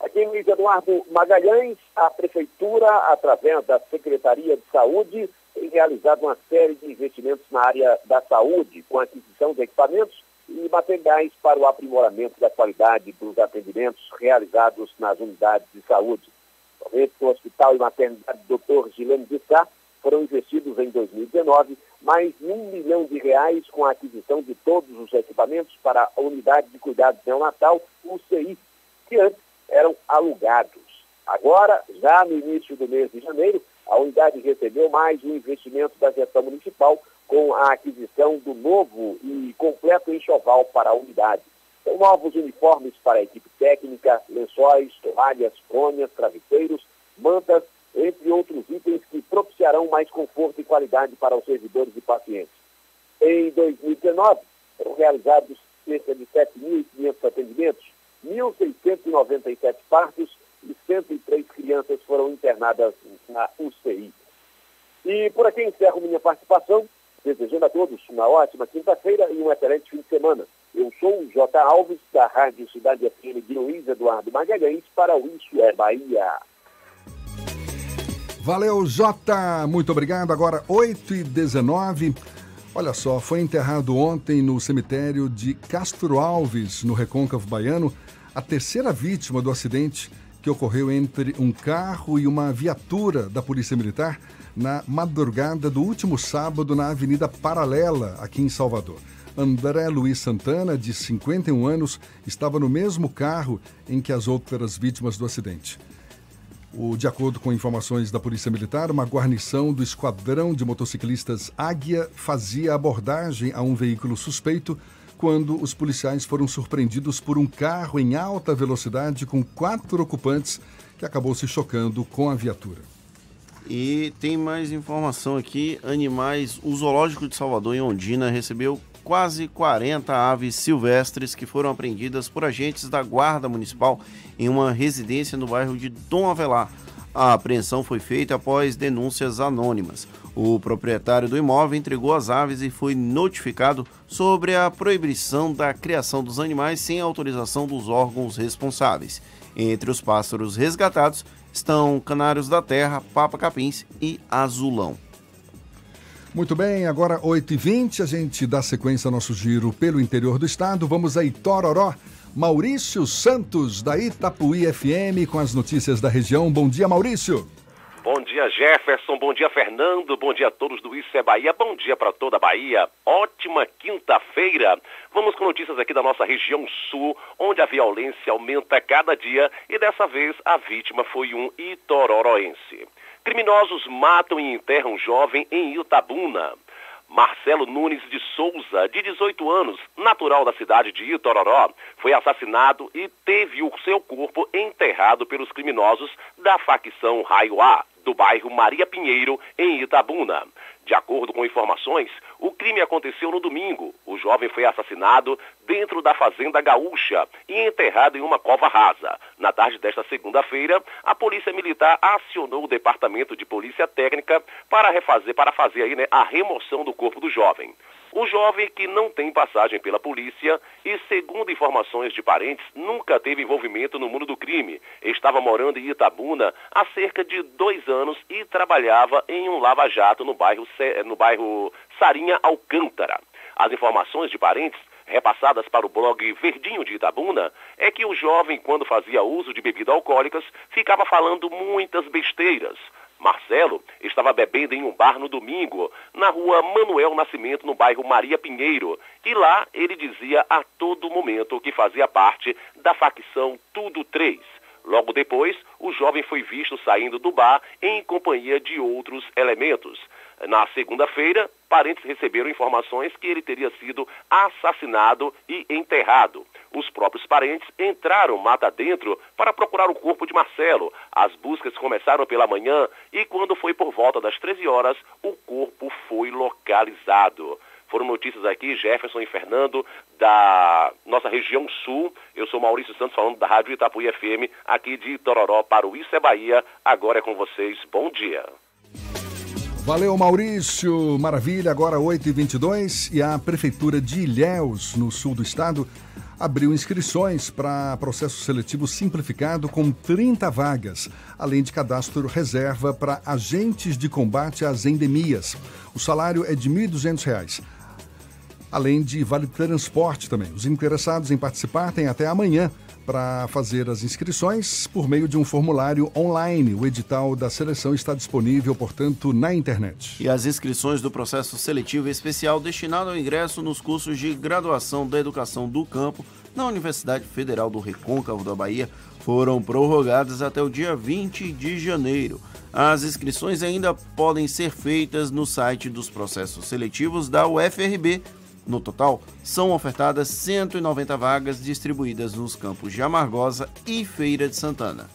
Aqui em Luiz Eduardo Magalhães, a Prefeitura, através da Secretaria de Saúde, tem realizado uma série de investimentos na área da saúde, com aquisição de equipamentos e materiais para o aprimoramento da qualidade dos atendimentos realizados nas unidades de saúde. No Hospital e Maternidade Dr. Gilene de Sá, foram investidos em 2019 mais um milhão de reais com a aquisição de todos os equipamentos para a unidade de cuidado neonatal, UCI, que antes eram alugados. Agora, já no início do mês de janeiro, a unidade recebeu mais um investimento da gestão municipal com a aquisição do novo e completo enxoval para a unidade. São novos uniformes para a equipe técnica, lençóis, toalhas, fronhas, travesseiros, mantas entre outros itens que propiciarão mais conforto e qualidade para os servidores e pacientes. Em 2019, foram realizados cerca de 7.500 atendimentos, 1.697 partos e 103 crianças foram internadas na UCI. E por aqui encerro minha participação, desejando a todos uma ótima quinta-feira e um excelente fim de semana. Eu sou o J. Alves, da Rádio Cidade FM de Luiz Eduardo Magalhães, para o Isso é Bahia. Valeu, Jota. Muito obrigado. Agora, 8 e 19 Olha só, foi enterrado ontem no cemitério de Castro Alves, no Recôncavo Baiano, a terceira vítima do acidente que ocorreu entre um carro e uma viatura da Polícia Militar na madrugada do último sábado na Avenida Paralela, aqui em Salvador. André Luiz Santana, de 51 anos, estava no mesmo carro em que as outras vítimas do acidente. O, de acordo com informações da Polícia Militar, uma guarnição do Esquadrão de Motociclistas Águia fazia abordagem a um veículo suspeito quando os policiais foram surpreendidos por um carro em alta velocidade com quatro ocupantes que acabou se chocando com a viatura. E tem mais informação aqui: animais. O Zoológico de Salvador, em Ondina, recebeu quase 40 aves silvestres que foram apreendidas por agentes da Guarda Municipal em uma residência no bairro de Dom Avelar. A apreensão foi feita após denúncias anônimas. O proprietário do imóvel entregou as aves e foi notificado sobre a proibição da criação dos animais sem autorização dos órgãos responsáveis. Entre os pássaros resgatados estão canários da terra, papa-capins e azulão. Muito bem, agora 8h20, a gente dá sequência ao nosso giro pelo interior do estado. Vamos a Itororó. Maurício Santos, da Itapuí FM, com as notícias da região. Bom dia, Maurício. Bom dia, Jefferson. Bom dia, Fernando. Bom dia a todos do Isso é Bahia. Bom dia para toda a Bahia. Ótima quinta-feira. Vamos com notícias aqui da nossa região sul, onde a violência aumenta cada dia e dessa vez a vítima foi um itororoense. Criminosos matam e enterram jovem em Itabuna. Marcelo Nunes de Souza, de 18 anos, natural da cidade de Itororó, foi assassinado e teve o seu corpo enterrado pelos criminosos da facção Raio A, do bairro Maria Pinheiro, em Itabuna. De acordo com informações, o crime aconteceu no domingo. O jovem foi assassinado dentro da fazenda gaúcha e enterrado em uma cova rasa. Na tarde desta segunda-feira, a Polícia Militar acionou o Departamento de Polícia Técnica para refazer, para fazer aí, né, a remoção do corpo do jovem. O jovem que não tem passagem pela polícia e, segundo informações de parentes, nunca teve envolvimento no mundo do crime. Estava morando em Itabuna há cerca de dois anos e trabalhava em um lava-jato no bairro, no bairro Sarinha Alcântara. As informações de parentes repassadas para o blog Verdinho de Itabuna é que o jovem, quando fazia uso de bebidas alcoólicas, ficava falando muitas besteiras. Marcelo estava bebendo em um bar no domingo, na rua Manuel Nascimento, no bairro Maria Pinheiro. E lá ele dizia a todo momento que fazia parte da facção Tudo Três. Logo depois, o jovem foi visto saindo do bar em companhia de outros elementos. Na segunda-feira, parentes receberam informações que ele teria sido assassinado e enterrado. Os próprios parentes entraram mata dentro para procurar o corpo de Marcelo. As buscas começaram pela manhã e quando foi por volta das 13 horas, o corpo foi localizado. Foram notícias aqui, Jefferson e Fernando, da nossa região sul. Eu sou Maurício Santos, falando da Rádio Itapuí FM, aqui de Tororó para o Isso é Bahia. Agora é com vocês. Bom dia. Valeu, Maurício. Maravilha. Agora 8h22 e a Prefeitura de Ilhéus, no sul do estado, abriu inscrições para processo seletivo simplificado com 30 vagas, além de cadastro reserva para agentes de combate às endemias. O salário é de R$ 1.200 além de vale transporte também. Os interessados em participar têm até amanhã para fazer as inscrições por meio de um formulário online. O edital da seleção está disponível, portanto, na internet. E as inscrições do processo seletivo especial destinado ao ingresso nos cursos de graduação da educação do campo na Universidade Federal do Recôncavo da Bahia foram prorrogadas até o dia 20 de janeiro. As inscrições ainda podem ser feitas no site dos processos seletivos da UFRB no total, são ofertadas 190 vagas distribuídas nos campos de Amargosa e Feira de Santana.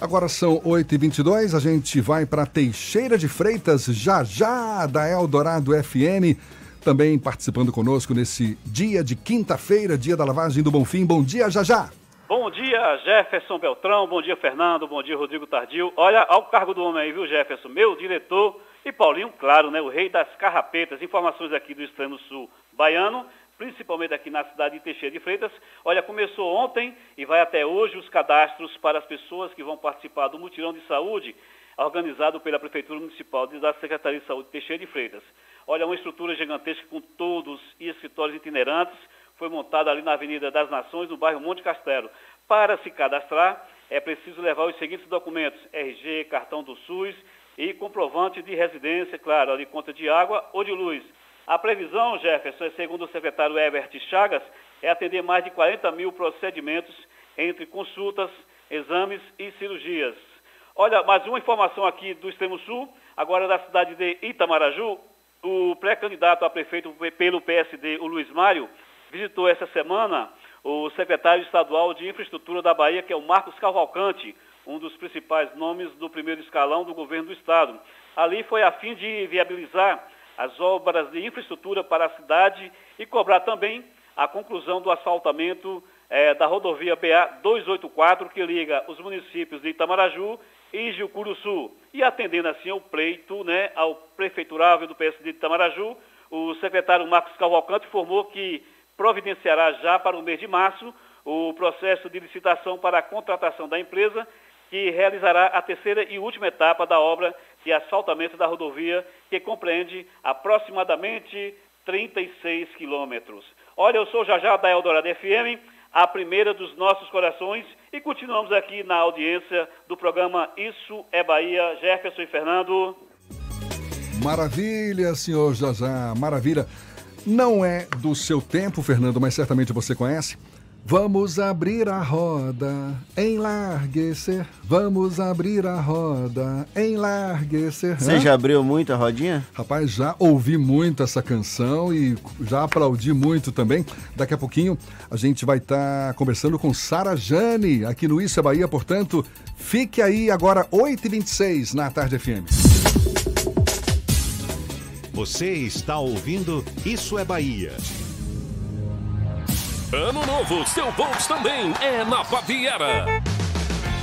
Agora são 8h22, a gente vai para Teixeira de Freitas, já já, da Eldorado FM. Também participando conosco nesse dia de quinta-feira, dia da lavagem do Bonfim. Bom dia, já já! Bom dia, Jefferson Beltrão. Bom dia, Fernando. Bom dia, Rodrigo Tardio. Olha, ao cargo do homem aí, viu, Jefferson? Meu diretor e Paulinho, claro, né, o rei das carrapetas, informações aqui do extremo sul baiano, principalmente aqui na cidade de Teixeira de Freitas. Olha, começou ontem e vai até hoje os cadastros para as pessoas que vão participar do mutirão de saúde organizado pela Prefeitura Municipal da Secretaria de Saúde de Teixeira de Freitas. Olha, uma estrutura gigantesca com todos e escritórios itinerantes, foi montada ali na Avenida das Nações, no bairro Monte Castelo. Para se cadastrar, é preciso levar os seguintes documentos, RG, cartão do SUS e comprovante de residência, claro, de conta de água ou de luz. A previsão, Jefferson, segundo o secretário Herbert Chagas, é atender mais de 40 mil procedimentos entre consultas, exames e cirurgias. Olha, mais uma informação aqui do extremo sul, agora da cidade de Itamaraju, o pré-candidato a prefeito pelo PSD, o Luiz Mário, visitou essa semana o secretário estadual de infraestrutura da Bahia, que é o Marcos Cavalcante, um dos principais nomes do primeiro escalão do governo do Estado. Ali foi a fim de viabilizar as obras de infraestrutura para a cidade e cobrar também a conclusão do asfaltamento eh, da rodovia BA 284, que liga os municípios de Itamaraju e Jucuruçu. E atendendo assim ao pleito, né, ao prefeiturável do PSD de Itamaraju, o secretário Marcos Cavalcante informou que providenciará já para o mês de março o processo de licitação para a contratação da empresa que realizará a terceira e última etapa da obra de asfaltamento da rodovia, que compreende aproximadamente 36 quilômetros. Olha, eu sou Jajá da Eldorado FM, a primeira dos nossos corações e continuamos aqui na audiência do programa Isso é Bahia. Jefferson e Fernando. Maravilha, senhor Jajá, maravilha. Não é do seu tempo, Fernando, mas certamente você conhece. Vamos abrir a roda, enlarguecer. Vamos abrir a roda, enlarguecer. Você já abriu muito a rodinha? Rapaz, já ouvi muito essa canção e já aplaudi muito também. Daqui a pouquinho a gente vai estar conversando com Sara Jane aqui no Isso é Bahia, portanto, fique aí agora 8h26 na Tarde FM. Você está ouvindo Isso é Bahia. Ano novo, seu Volks também é na Baviera.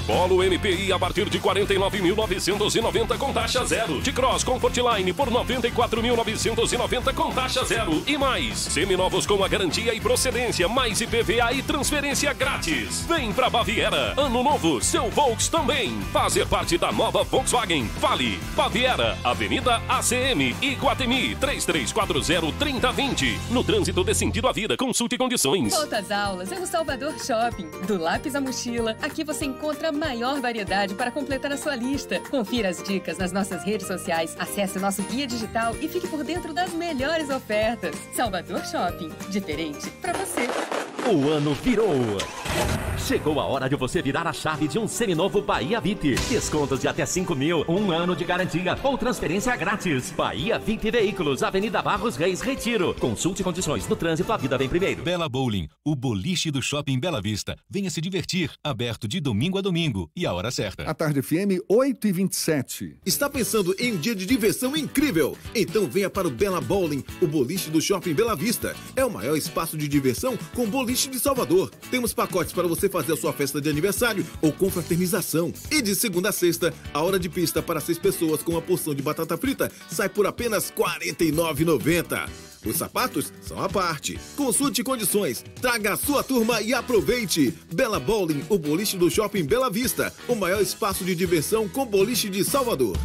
Polo MPI a partir de 49.990 com taxa zero. De Cross Comfortline por 94.990 com taxa zero. E mais, seminovos com a garantia e procedência, mais IPVA e transferência grátis. Vem pra Baviera. Ano novo, seu Volks também. Fazer parte da nova Volkswagen. Vale. Baviera, Avenida ACM, Iguatemi, 3340-3020. No trânsito de sentido à vida, consulte condições. Volta aulas é no Salvador Shopping. Do lápis à mochila, aqui você encontra maior variedade para completar a sua lista. Confira as dicas nas nossas redes sociais, acesse nosso guia digital e fique por dentro das melhores ofertas. Salvador Shopping, diferente para você. O ano virou. Chegou a hora de você virar a chave de um seminovo Bahia VIP. Descontos de até 5 mil, um ano de garantia ou transferência grátis. Bahia VIP Veículos, Avenida Barros Reis, Retiro. Consulte condições no trânsito, a vida vem primeiro. Bela Bowling, o boliche do Shopping Bela Vista. Venha se divertir, aberto de domingo a domingo e a hora certa. A Tarde FM 8 e 27 Está pensando em um dia de diversão incrível? Então venha para o Bela Bowling, o boliche do Shopping Bela Vista. É o maior espaço de diversão com boliche de Salvador. Temos pacotes para você fazer a sua festa de aniversário ou confraternização. E de segunda a sexta, a hora de pista para seis pessoas com uma porção de batata frita sai por apenas R$ 49,90. Os sapatos são à parte. Consulte condições, traga a sua turma e aproveite. Bela Bowling, o boliche do Shopping Bela Vista, o maior espaço de diversão com boliche de Salvador.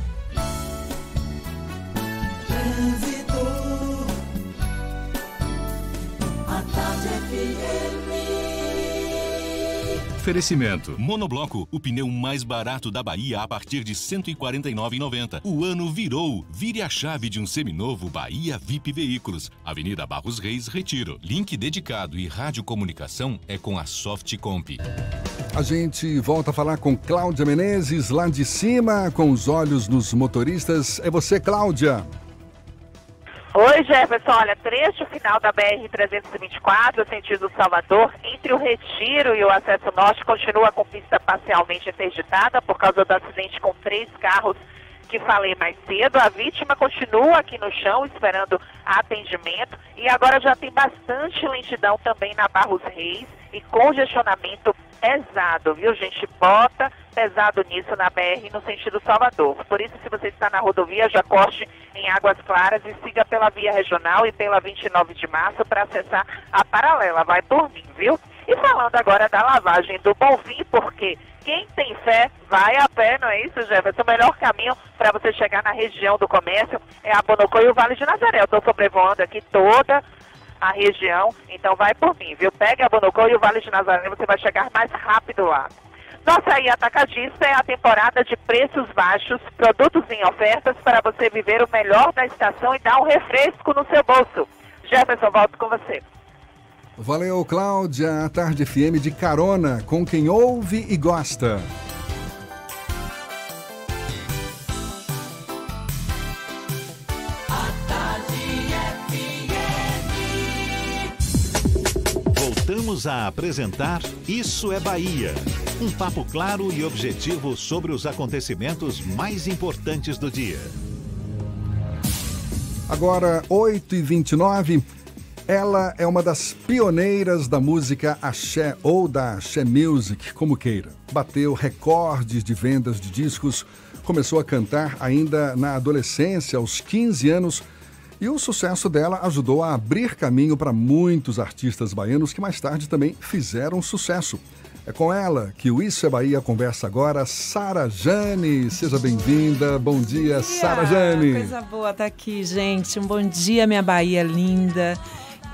A tarde FM. Oferecimento. Monobloco, o pneu mais barato da Bahia a partir de R$ 149,90. O ano virou. Vire a chave de um seminovo Bahia VIP Veículos. Avenida Barros Reis, Retiro. Link dedicado e radiocomunicação é com a Softcomp. A gente volta a falar com Cláudia Menezes, lá de cima, com os olhos nos motoristas. É você, Cláudia. Oi, Jefferson. Olha, trecho final da BR-324, sentido Salvador, entre o Retiro e o acesso norte, continua com pista parcialmente interditada por causa do acidente com três carros que falei mais cedo. A vítima continua aqui no chão esperando atendimento e agora já tem bastante lentidão também na Barros Reis e congestionamento pesado, viu, gente? Bota pesado nisso na BR no sentido Salvador. Por isso, se você está na rodovia, já corte em Águas Claras e siga pela via regional e pela 29 de março para acessar a paralela. Vai por mim, viu? E falando agora da lavagem do Bonfim, porque quem tem fé vai a pé, não é isso, Jefferson? O melhor caminho para você chegar na região do comércio é a Bonocô e o Vale de Nazaré. Eu estou sobrevoando aqui toda a região, então vai por mim, viu? Pegue a Bonocô e o Vale de Nazaré, você vai chegar mais rápido lá. Nossa aí atacadista é a temporada de preços baixos, produtos em ofertas para você viver o melhor da estação e dar um refresco no seu bolso. Jefferson, volto com você. Valeu, Cláudia. A Tarde FM de carona com quem ouve e gosta. Voltamos a apresentar Isso é Bahia. Um papo claro e objetivo sobre os acontecimentos mais importantes do dia. Agora, 8h29. Ela é uma das pioneiras da música axé ou da axé music, como queira. Bateu recordes de vendas de discos, começou a cantar ainda na adolescência, aos 15 anos, e o sucesso dela ajudou a abrir caminho para muitos artistas baianos que mais tarde também fizeram sucesso. É com ela que o Isso é Bahia conversa agora, Sara Jane. Seja bem-vinda. Bom dia, Sara Jane. Coisa boa estar aqui, gente. Um bom dia, minha Bahia linda.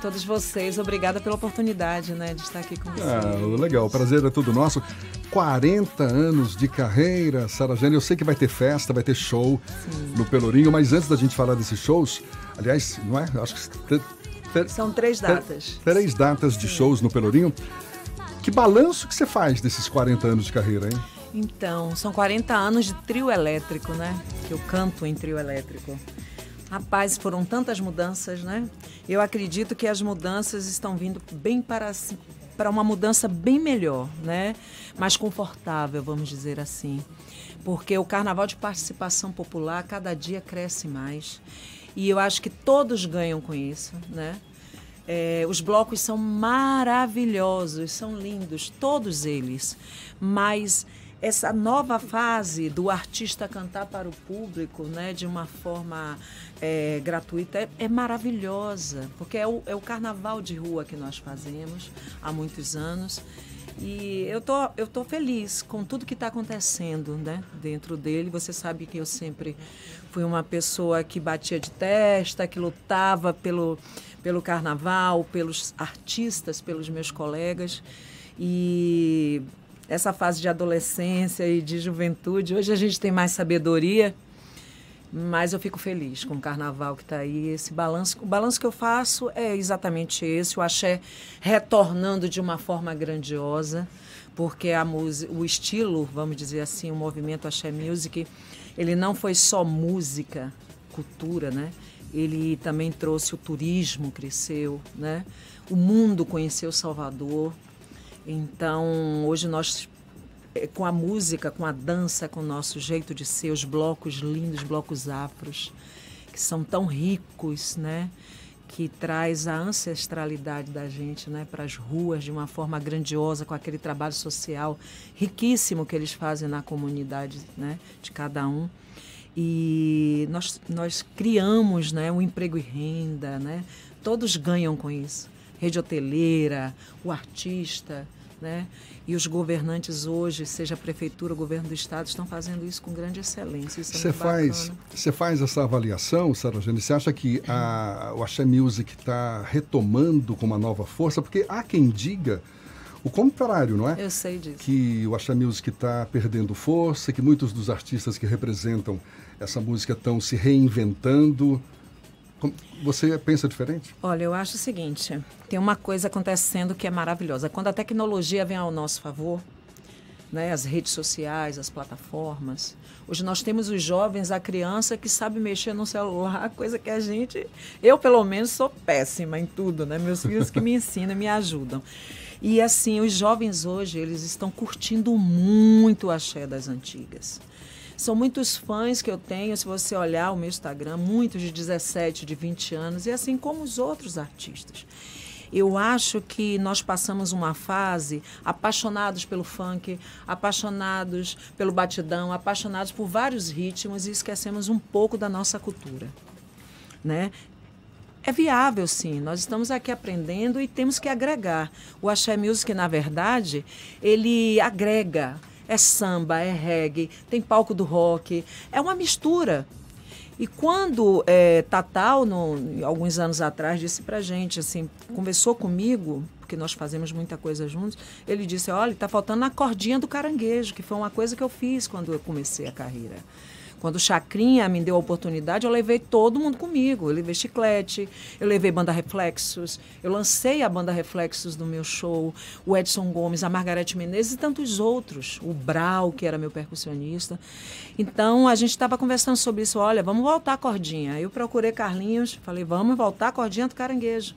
Todos vocês. Obrigada pela oportunidade, né, de estar aqui com vocês. Ah, legal, o prazer é todo nosso. 40 anos de carreira, Sara Jane. Eu sei que vai ter festa, vai ter show Sim. no Pelourinho, mas antes da gente falar desses shows, aliás, não é? Acho que São três datas. três datas de shows no Pelourinho. Que balanço que você faz desses 40 anos de carreira, hein? Então, são 40 anos de trio elétrico, né? Que eu canto em trio elétrico. Rapaz, foram tantas mudanças, né? Eu acredito que as mudanças estão vindo bem para para uma mudança bem melhor, né? Mais confortável, vamos dizer assim. Porque o carnaval de participação popular cada dia cresce mais. E eu acho que todos ganham com isso, né? É, os blocos são maravilhosos, são lindos, todos eles. Mas essa nova fase do artista cantar para o público, né, de uma forma é, gratuita, é, é maravilhosa, porque é o, é o carnaval de rua que nós fazemos há muitos anos. E eu tô, eu tô feliz com tudo que está acontecendo né, dentro dele. Você sabe que eu sempre fui uma pessoa que batia de testa, que lutava pelo, pelo carnaval, pelos artistas, pelos meus colegas. E essa fase de adolescência e de juventude, hoje a gente tem mais sabedoria, mas eu fico feliz com o carnaval que está aí. Esse balanço, o balanço que eu faço é exatamente esse, o axé retornando de uma forma grandiosa, porque a música, o estilo, vamos dizer assim, o movimento axé music, ele não foi só música, cultura, né? Ele também trouxe o turismo, cresceu, né? O mundo conheceu Salvador. Então, hoje nós eh, com a música, com a dança, com o nosso jeito de ser, os blocos lindos, blocos afros, que são tão ricos, né? Que traz a ancestralidade da gente, né, para as ruas de uma forma grandiosa, com aquele trabalho social riquíssimo que eles fazem na comunidade, né, de cada um. E nós, nós criamos, né, um emprego e renda, né? Todos ganham com isso. Rede hoteleira, o artista, né? E os governantes hoje, seja a prefeitura, o governo do estado, estão fazendo isso com grande excelência. É Você faz, você faz essa avaliação, Sara Jane? Você acha que a, o Axé Music está retomando com uma nova força? Porque há quem diga o contrário, não é? Eu sei disso. Que o Axé Music está perdendo força, que muitos dos artistas que representam essa música estão se reinventando. Você pensa diferente? Olha, eu acho o seguinte: tem uma coisa acontecendo que é maravilhosa. Quando a tecnologia vem ao nosso favor, né, as redes sociais, as plataformas. Hoje nós temos os jovens, a criança que sabe mexer no celular, coisa que a gente, eu pelo menos sou péssima em tudo, né? Meus filhos que me ensinam, me ajudam. E assim, os jovens hoje, eles estão curtindo muito o axé das antigas. São muitos fãs que eu tenho, se você olhar o meu Instagram, muitos de 17, de 20 anos, e assim como os outros artistas. Eu acho que nós passamos uma fase apaixonados pelo funk, apaixonados pelo batidão, apaixonados por vários ritmos e esquecemos um pouco da nossa cultura, né? É viável, sim. Nós estamos aqui aprendendo e temos que agregar. O Axé Music, na verdade, ele agrega. É samba, é reggae, tem palco do rock. É uma mistura. E quando é, Tatal, no, alguns anos atrás, disse pra gente, assim, conversou comigo, porque nós fazemos muita coisa juntos, ele disse, olha, tá faltando a cordinha do caranguejo, que foi uma coisa que eu fiz quando eu comecei a carreira. Quando o Chacrinha me deu a oportunidade, eu levei todo mundo comigo. Eu levei Chiclete, eu levei Banda Reflexos, eu lancei a Banda Reflexos no meu show, o Edson Gomes, a Margarete Menezes e tantos outros. O Brau, que era meu percussionista. Então, a gente estava conversando sobre isso. Olha, vamos voltar a cordinha. Eu procurei Carlinhos, falei, vamos voltar a cordinha do caranguejo.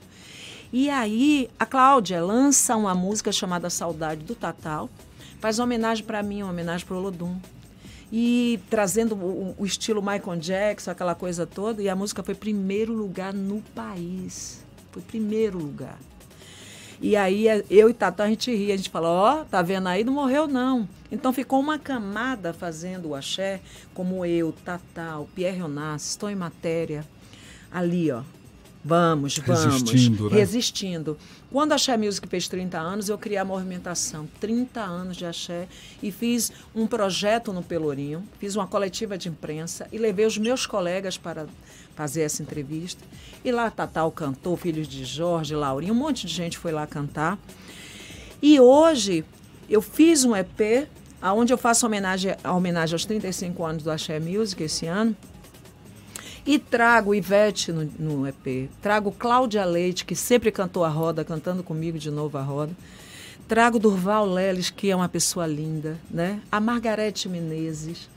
E aí, a Cláudia lança uma música chamada Saudade do Tatal, faz uma homenagem para mim, uma homenagem para o Olodum e trazendo o, o, estilo Michael Jackson, aquela coisa toda, e a música foi primeiro lugar no país. Foi primeiro lugar. E aí eu e Tata a gente ria, a gente fala, ó, oh, tá vendo aí, não morreu não. Então ficou uma camada fazendo o axé, como eu, Tata, o Pierre Onassis, Estou em Matéria, ali, ó. Vamos, vamos. Resistindo, né? Resistindo. Quando a Axé Music fez 30 anos, eu criei a movimentação. 30 anos de Axé. E fiz um projeto no Pelourinho, fiz uma coletiva de imprensa e levei os meus colegas para fazer essa entrevista. E lá Tatal cantou, filhos de Jorge, Laurinho, um monte de gente foi lá cantar. E hoje eu fiz um EP onde eu faço homenagem, homenagem aos 35 anos do Axé Music esse ano. E trago Ivete no, no EP, trago Cláudia Leite, que sempre cantou a roda, cantando comigo de novo a roda. Trago Durval Leles, que é uma pessoa linda, né? A Margarete Menezes.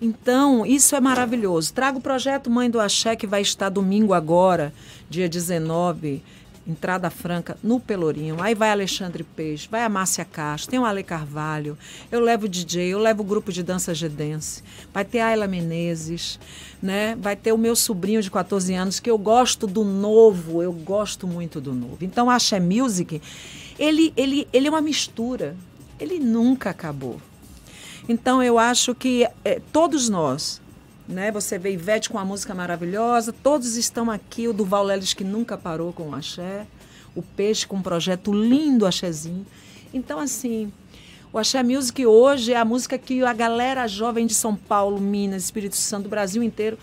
Então, isso é maravilhoso. Trago o projeto Mãe do Axé, que vai estar domingo agora, dia 19, entrada franca no Pelourinho. Aí vai Alexandre Peixe, vai a Márcia Castro, tem o Ale Carvalho, eu levo o DJ, eu levo o grupo de dança gedense, vai ter a Ayla Menezes, né? Vai ter o meu sobrinho de 14 anos, que eu gosto do novo, eu gosto muito do novo. Então, a Axé Music, ele, ele, ele é uma mistura, ele nunca acabou. Então, eu acho que é, todos nós, né? Você vê Ivete com uma música maravilhosa, todos estão aqui, o Duval Leles que nunca parou com o axé, o Peixe com um projeto lindo, axézinho. Então, assim, o Axé Music hoje é a música que a galera jovem de São Paulo, Minas, Espírito Santo, do Brasil inteiro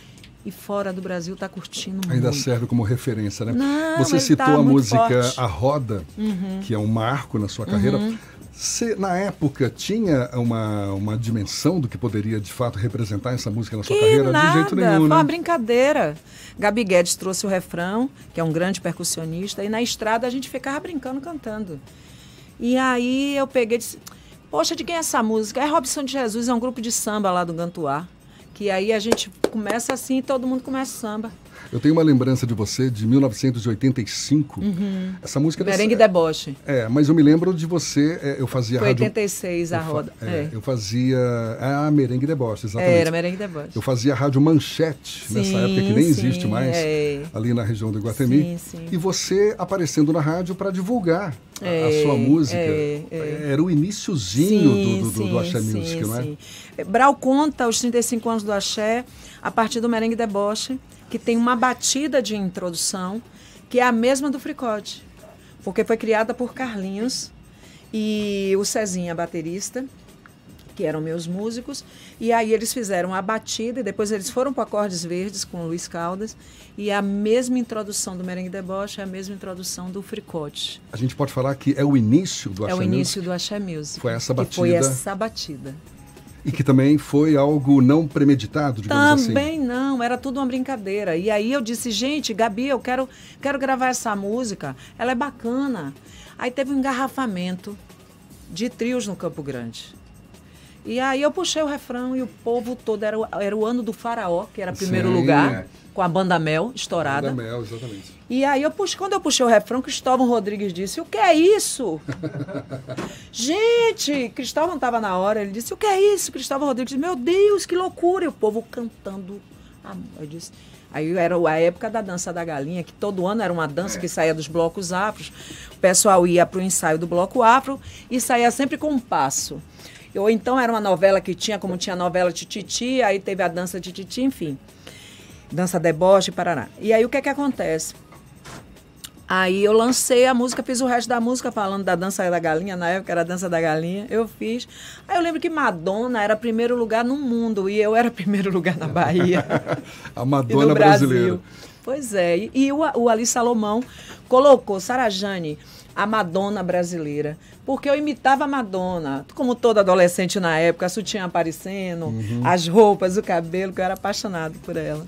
e fora do Brasil está curtindo Ainda muito. serve como referência, né? Não, Você citou tá a música forte. A Roda, Uhum. que é um marco na sua carreira. Uhum. Você, na época, tinha uma, uma dimensão do que poderia, de fato, representar essa música na sua Que carreira? nada, de jeito nenhum, foi né? uma brincadeira. Gabi Guedes trouxe o refrão, que é um grande percussionista, e na estrada a gente ficava brincando, cantando. E aí eu peguei e disse, poxa, de quem é essa música? É Robson de Jesus, é um grupo de samba lá do Gantuá. Que aí a gente começa assim e todo mundo começa samba. Eu tenho uma lembrança de você de 1985. Uhum. Essa música... Merengue Deboche. É, mas eu me lembro de você, é, eu fazia Foi rádio... 86 a eu fa- roda. é, É. Eu fazia... Ah, Merengue Deboche, exatamente. Era Merengue Deboche. Eu fazia rádio Manchete, nessa Sim, época que nem sim, existe mais, é. ali na região do Iguatemi. Sim, sim. E você aparecendo na rádio para divulgar a- a, É, sua música. é. Era o iniciozinho Sim, do, do, do, do Axé Music, não é? sim. Brau conta os 35 anos do Axé a partir do Merengue Deboche, que tem uma batida de introdução que é a mesma do Fricote, porque foi criada por Carlinhos e o Cezinha, baterista, que eram meus músicos, e aí eles fizeram a batida e depois eles foram para Acordes Verdes com o Luiz Caldas, e a mesma introdução do Merengue Deboche é a mesma introdução do Fricote. A gente pode falar que é o início do Axé é o Music início do Axé Music. Foi essa que foi batida. essa batida. E que também foi algo não premeditado, digamos assim. Também não, era tudo uma brincadeira. E aí eu disse, gente, Gabi, eu quero, quero gravar essa música, ela é bacana. Aí teve um engarrafamento de trios no Campo Grande. E aí eu puxei o refrão e o povo todo, era o, era o ano do faraó, que era primeiro Sim, lugar, é. com a banda Mel estourada. Da Mel, exatamente. E aí eu puxei, quando eu puxei o refrão, Cristóvão Rodrigues disse, o que é isso? Gente, Cristóvão estava na hora, ele disse, o que é isso? Cristóvão Rodrigues disse, meu Deus, que loucura! E o povo cantando. Ah, Eu disse, aí era a época da dança da galinha, que todo ano era uma dança que saía dos blocos afros. O pessoal ia para o ensaio do bloco afro e saía sempre com um passo. Ou então era uma novela que tinha, como tinha a novela Tititi, aí teve a dança Tititi, enfim. Dança deboche, parará. E aí o que é que acontece? Aí eu lancei a música, fiz o resto da música falando da dança da galinha, na época era a dança da galinha, eu fiz. Aí eu lembro que Madonna era primeiro lugar no mundo e eu era primeiro lugar na Bahia. A Madonna brasileira. Pois é, e, e o, o Ali Salomão colocou Sarajane, a Madonna brasileira, porque eu imitava a Madonna, como todo adolescente na época, a sutiã aparecendo, Uhum. as roupas, o cabelo, que eu era apaixonado por ela.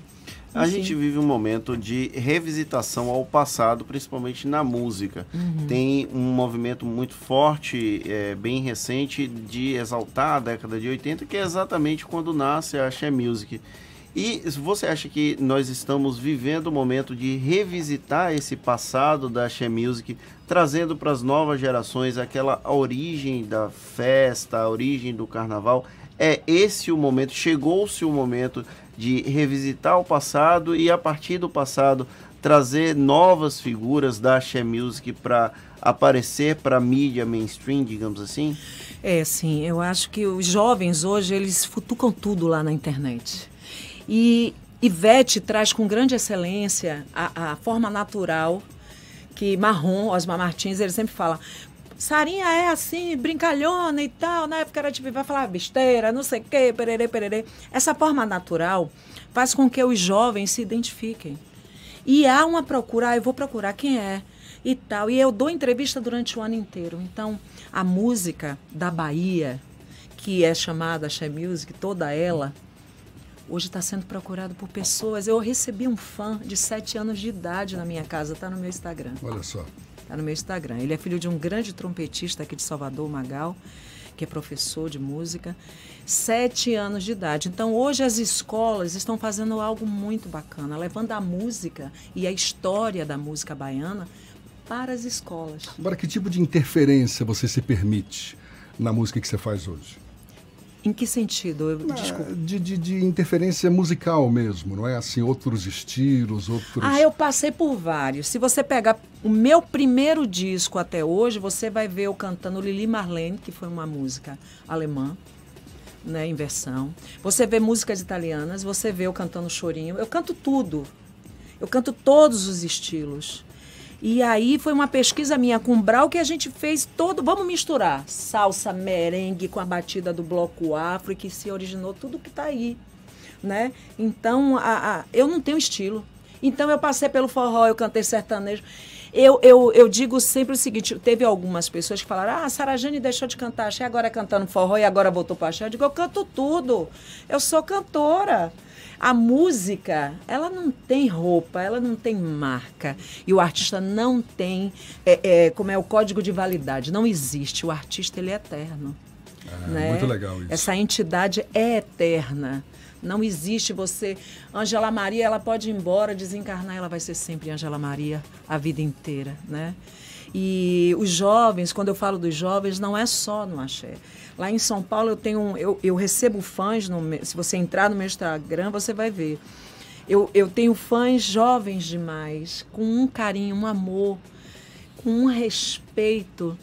A Enfim. gente vive um momento de revisitação ao passado, principalmente na música. Uhum. Tem um movimento muito forte, é, bem recente, de exaltar a década de 80, que é exatamente quando nasce a Axé Music. E você acha que nós estamos vivendo o momento de revisitar esse passado da Axé Music, trazendo para as novas gerações aquela origem da festa, a origem do carnaval? É esse o momento, chegou-se o momento de revisitar o passado e a partir do passado trazer novas figuras da Axé Music para aparecer para a mídia mainstream, digamos assim? É, sim, eu acho que os jovens hoje, eles futucam tudo lá na internet. E Ivete traz com grande excelência a, a forma natural que Marrom, Osmar Martins, ele sempre fala. Sarinha é assim, brincalhona e tal. Na época era tipo, vai falar besteira, não sei o quê, pererê, pererê. Essa forma natural faz com que os jovens se identifiquem. E há uma procura, ah, eu vou procurar quem é e tal. E eu dou entrevista durante o ano inteiro. Então, a música da Bahia, que é chamada She Music, toda ela, hoje está sendo procurada por pessoas. Eu recebi um fã de sete anos de idade na minha casa, está no meu Instagram. Olha só. Está no meu Instagram. Ele é filho de um grande trompetista aqui de Salvador, Magal, que é professor de música. Sete anos de idade. Então, hoje as escolas estão fazendo algo muito bacana, levando a música e a história da música baiana para as escolas. Agora, que tipo de interferência você se permite na música que você faz hoje? Em que sentido? Ah, desculpa. De, de, de interferência musical mesmo, não é? Assim, outros estilos, outros. Ah, eu passei por vários. Se você pegar o meu primeiro disco até hoje, você vai ver eu cantando Lili Marlene, que foi uma música alemã, né, em versão. Você vê músicas italianas, você vê eu cantando chorinho. Eu canto tudo. Eu canto todos os estilos. E aí foi uma pesquisa minha com o Brau que a gente fez todo, vamos misturar salsa, merengue com a batida do bloco afro que se originou tudo que está aí, né? Então, a, a- eu não tenho estilo. Então eu passei pelo forró, eu cantei sertanejo. Eu, eu, eu digo sempre o seguinte, teve algumas pessoas que falaram, ah, a Sara Jane deixou de cantar axé, agora é cantando forró e agora voltou para axé. Eu digo, eu canto tudo. Eu sou cantora. A música, ela não tem roupa, ela não tem marca. E o artista não tem, é, é, como é o código de validade, não existe. O artista, ele é eterno. né? muito legal isso. Essa entidade é eterna. Não existe você. Angela Maria, ela pode ir embora, desencarnar, ela vai ser sempre Angela Maria a vida inteira, né? E os jovens, quando eu falo dos jovens, não é só no axé. Lá em São Paulo eu tenho, um- eu, eu recebo fãs, no, se você entrar no meu Instagram, você vai ver. Eu, eu tenho fãs jovens demais, com um carinho, um amor, com um respeito.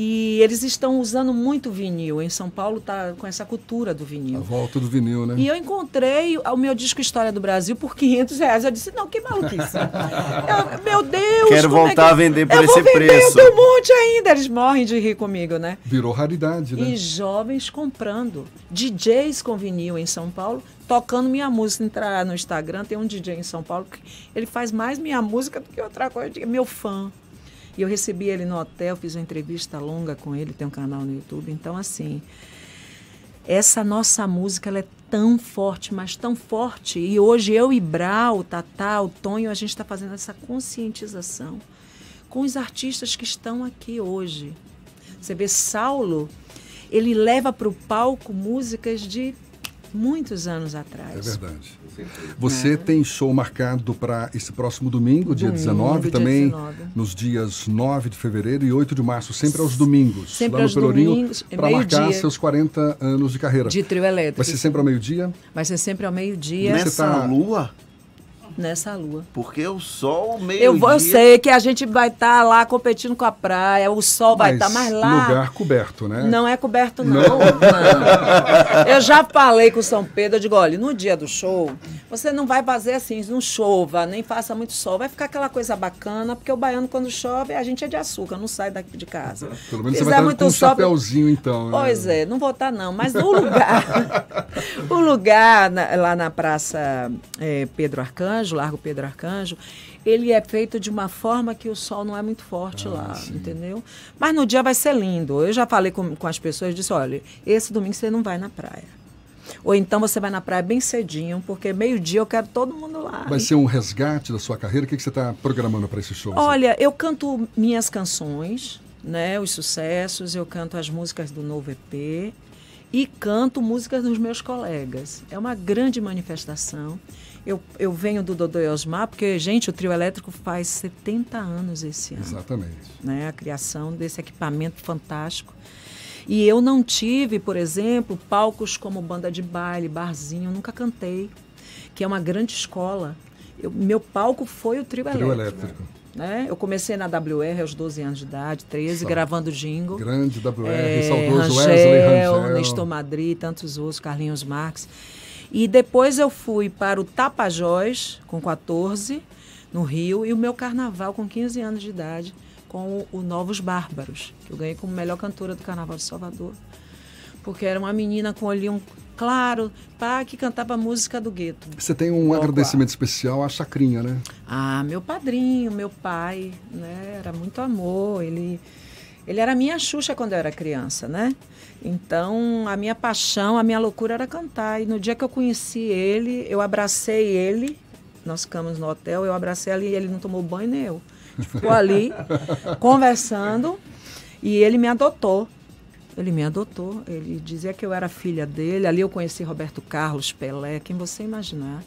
E eles estão usando muito vinil. Em São Paulo está com essa cultura do A vinil. volta do vinil, né? E eu encontrei o meu disco História do Brasil por 500 reais. Eu disse, não, que maluquice. Eu- meu Deus! Quero como é voltar que- a vender por eu esse vender, preço. Eu tenho um monte ainda. Eles morrem de rir comigo, né? Virou raridade, né? E jovens comprando. DJs com vinil em São Paulo, tocando minha música. Entrar no Instagram, tem um DJ em São Paulo que ele faz mais minha música do que outra coisa. É meu fã. E eu recebi ele no hotel, fiz uma entrevista longa com ele, tem um canal no YouTube. Então, assim, essa nossa música ela é tão forte, mas tão forte. E hoje eu e Brau, o Tatá, o Tonho, a gente está fazendo essa conscientização com os artistas que estão aqui hoje. Você vê Saulo, ele leva para o palco músicas de muitos anos atrás. É verdade. Você tem show marcado para esse próximo domingo, dia Domingo, 19, dia também 19. nos dias 9 de fevereiro e 8 de março, sempre aos domingos, Sempre lá no aos Pelourinho, domingos, é para marcar seus 40 anos de carreira. De trio elétrico. Vai ser sempre ao meio-dia? Vai ser sempre ao meio-dia. Nessa tá- lua? Nessa lua. Porque o sol meio Eu, vou, eu sei que a gente vai estar lá competindo com a praia, o sol vai estar mais lá. lugar coberto, né? Não é coberto, não. Não? não. Eu já falei com o São Pedro, eu digo, olha, no dia do show, você não vai fazer assim, não chova, nem faça muito sol. Vai ficar aquela coisa bacana, porque o baiano, quando chove, a gente é de açúcar, não sai daqui de casa. Pelo menos Se você vai fizer estar com um sol, chapéuzinho, então. né? Pois é, não vou estar não, mas o lugar, o lugar na- lá na Praça eh, Pedro Arcanjo, Largo Pedro Arcanjo, ele é feito de uma forma que o sol não é muito forte lá, entendeu? Mas no dia vai ser lindo. Eu já falei com, com as pessoas, disse, olha, esse domingo você não vai na praia. Ou então você vai na praia bem cedinho, porque meio-dia eu quero todo mundo lá. Vai ser um resgate da sua carreira? O que, que você está programando para esse show? Olha, eu canto minhas canções, né, os sucessos, eu canto as músicas do novo EP e canto músicas dos meus colegas. É uma grande manifestação. Eu, eu venho do Dodô e Osmar, porque, gente, o trio elétrico faz 70 anos esse ano. Exatamente. Né, a criação desse equipamento fantástico. E eu não tive, por exemplo, palcos como banda de baile, barzinho, nunca cantei, que é uma grande escola. Eu- meu palco foi o trio, Trio elétrico. elétrico. né? Eu comecei na WR aos 12 anos de idade, 13, Só. gravando jingle. Grande WR, é, saudoso Rangel, Wesley Rangel. Nestor Madrid, tantos outros, Carlinhos Marques. E depois eu fui para o Tapajós, com 14, no Rio, e o meu carnaval com 15 anos de idade, com o Novos Bárbaros, que eu ganhei como melhor cantora do Carnaval de Salvador. Porque era uma menina com olhinho claro, pá, que cantava música do gueto. Você tem um agradecimento especial à Chacrinha, né? Ah, meu padrinho, meu pai, né? Era muito amor. Ele, ele era minha Xuxa quando eu era criança, né? Então, a minha paixão, a minha loucura era cantar. E no dia que eu conheci ele, eu abracei ele. Nós ficamos no hotel, eu abracei ele e ele não tomou banho nem eu. A ficou ali conversando e ele me adotou. Ele me adotou. Ele dizia que eu era filha dele. Ali eu conheci Roberto Carlos, Pelé, quem você imaginar.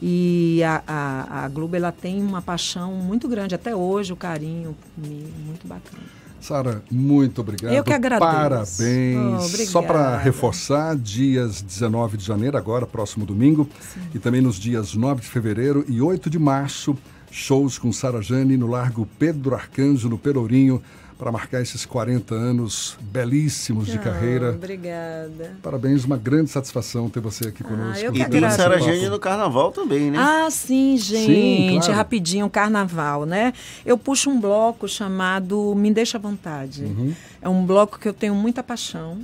E a, a, a Globo ela tem uma paixão muito grande até hoje, o carinho muito bacana. Sara, muito obrigado. Eu que agradeço. Parabéns. Oh. Só para reforçar, dias 19 de janeiro, agora, próximo domingo, e também nos dias 9 de fevereiro e 8 de março, shows com Sara Jane no Largo Pedro Arcanjo, no Pelourinho, para marcar esses 40 anos belíssimos de Ah, carreira. Obrigada. Parabéns, uma grande satisfação ter você aqui conosco. eu que E agradeço. Sara Jane no carnaval também, né? Ah, sim, gente. claro. Rapidinho, carnaval, né? Eu puxo um bloco chamado Me Deixa à Vontade. Uhum. É um bloco que eu tenho muita paixão.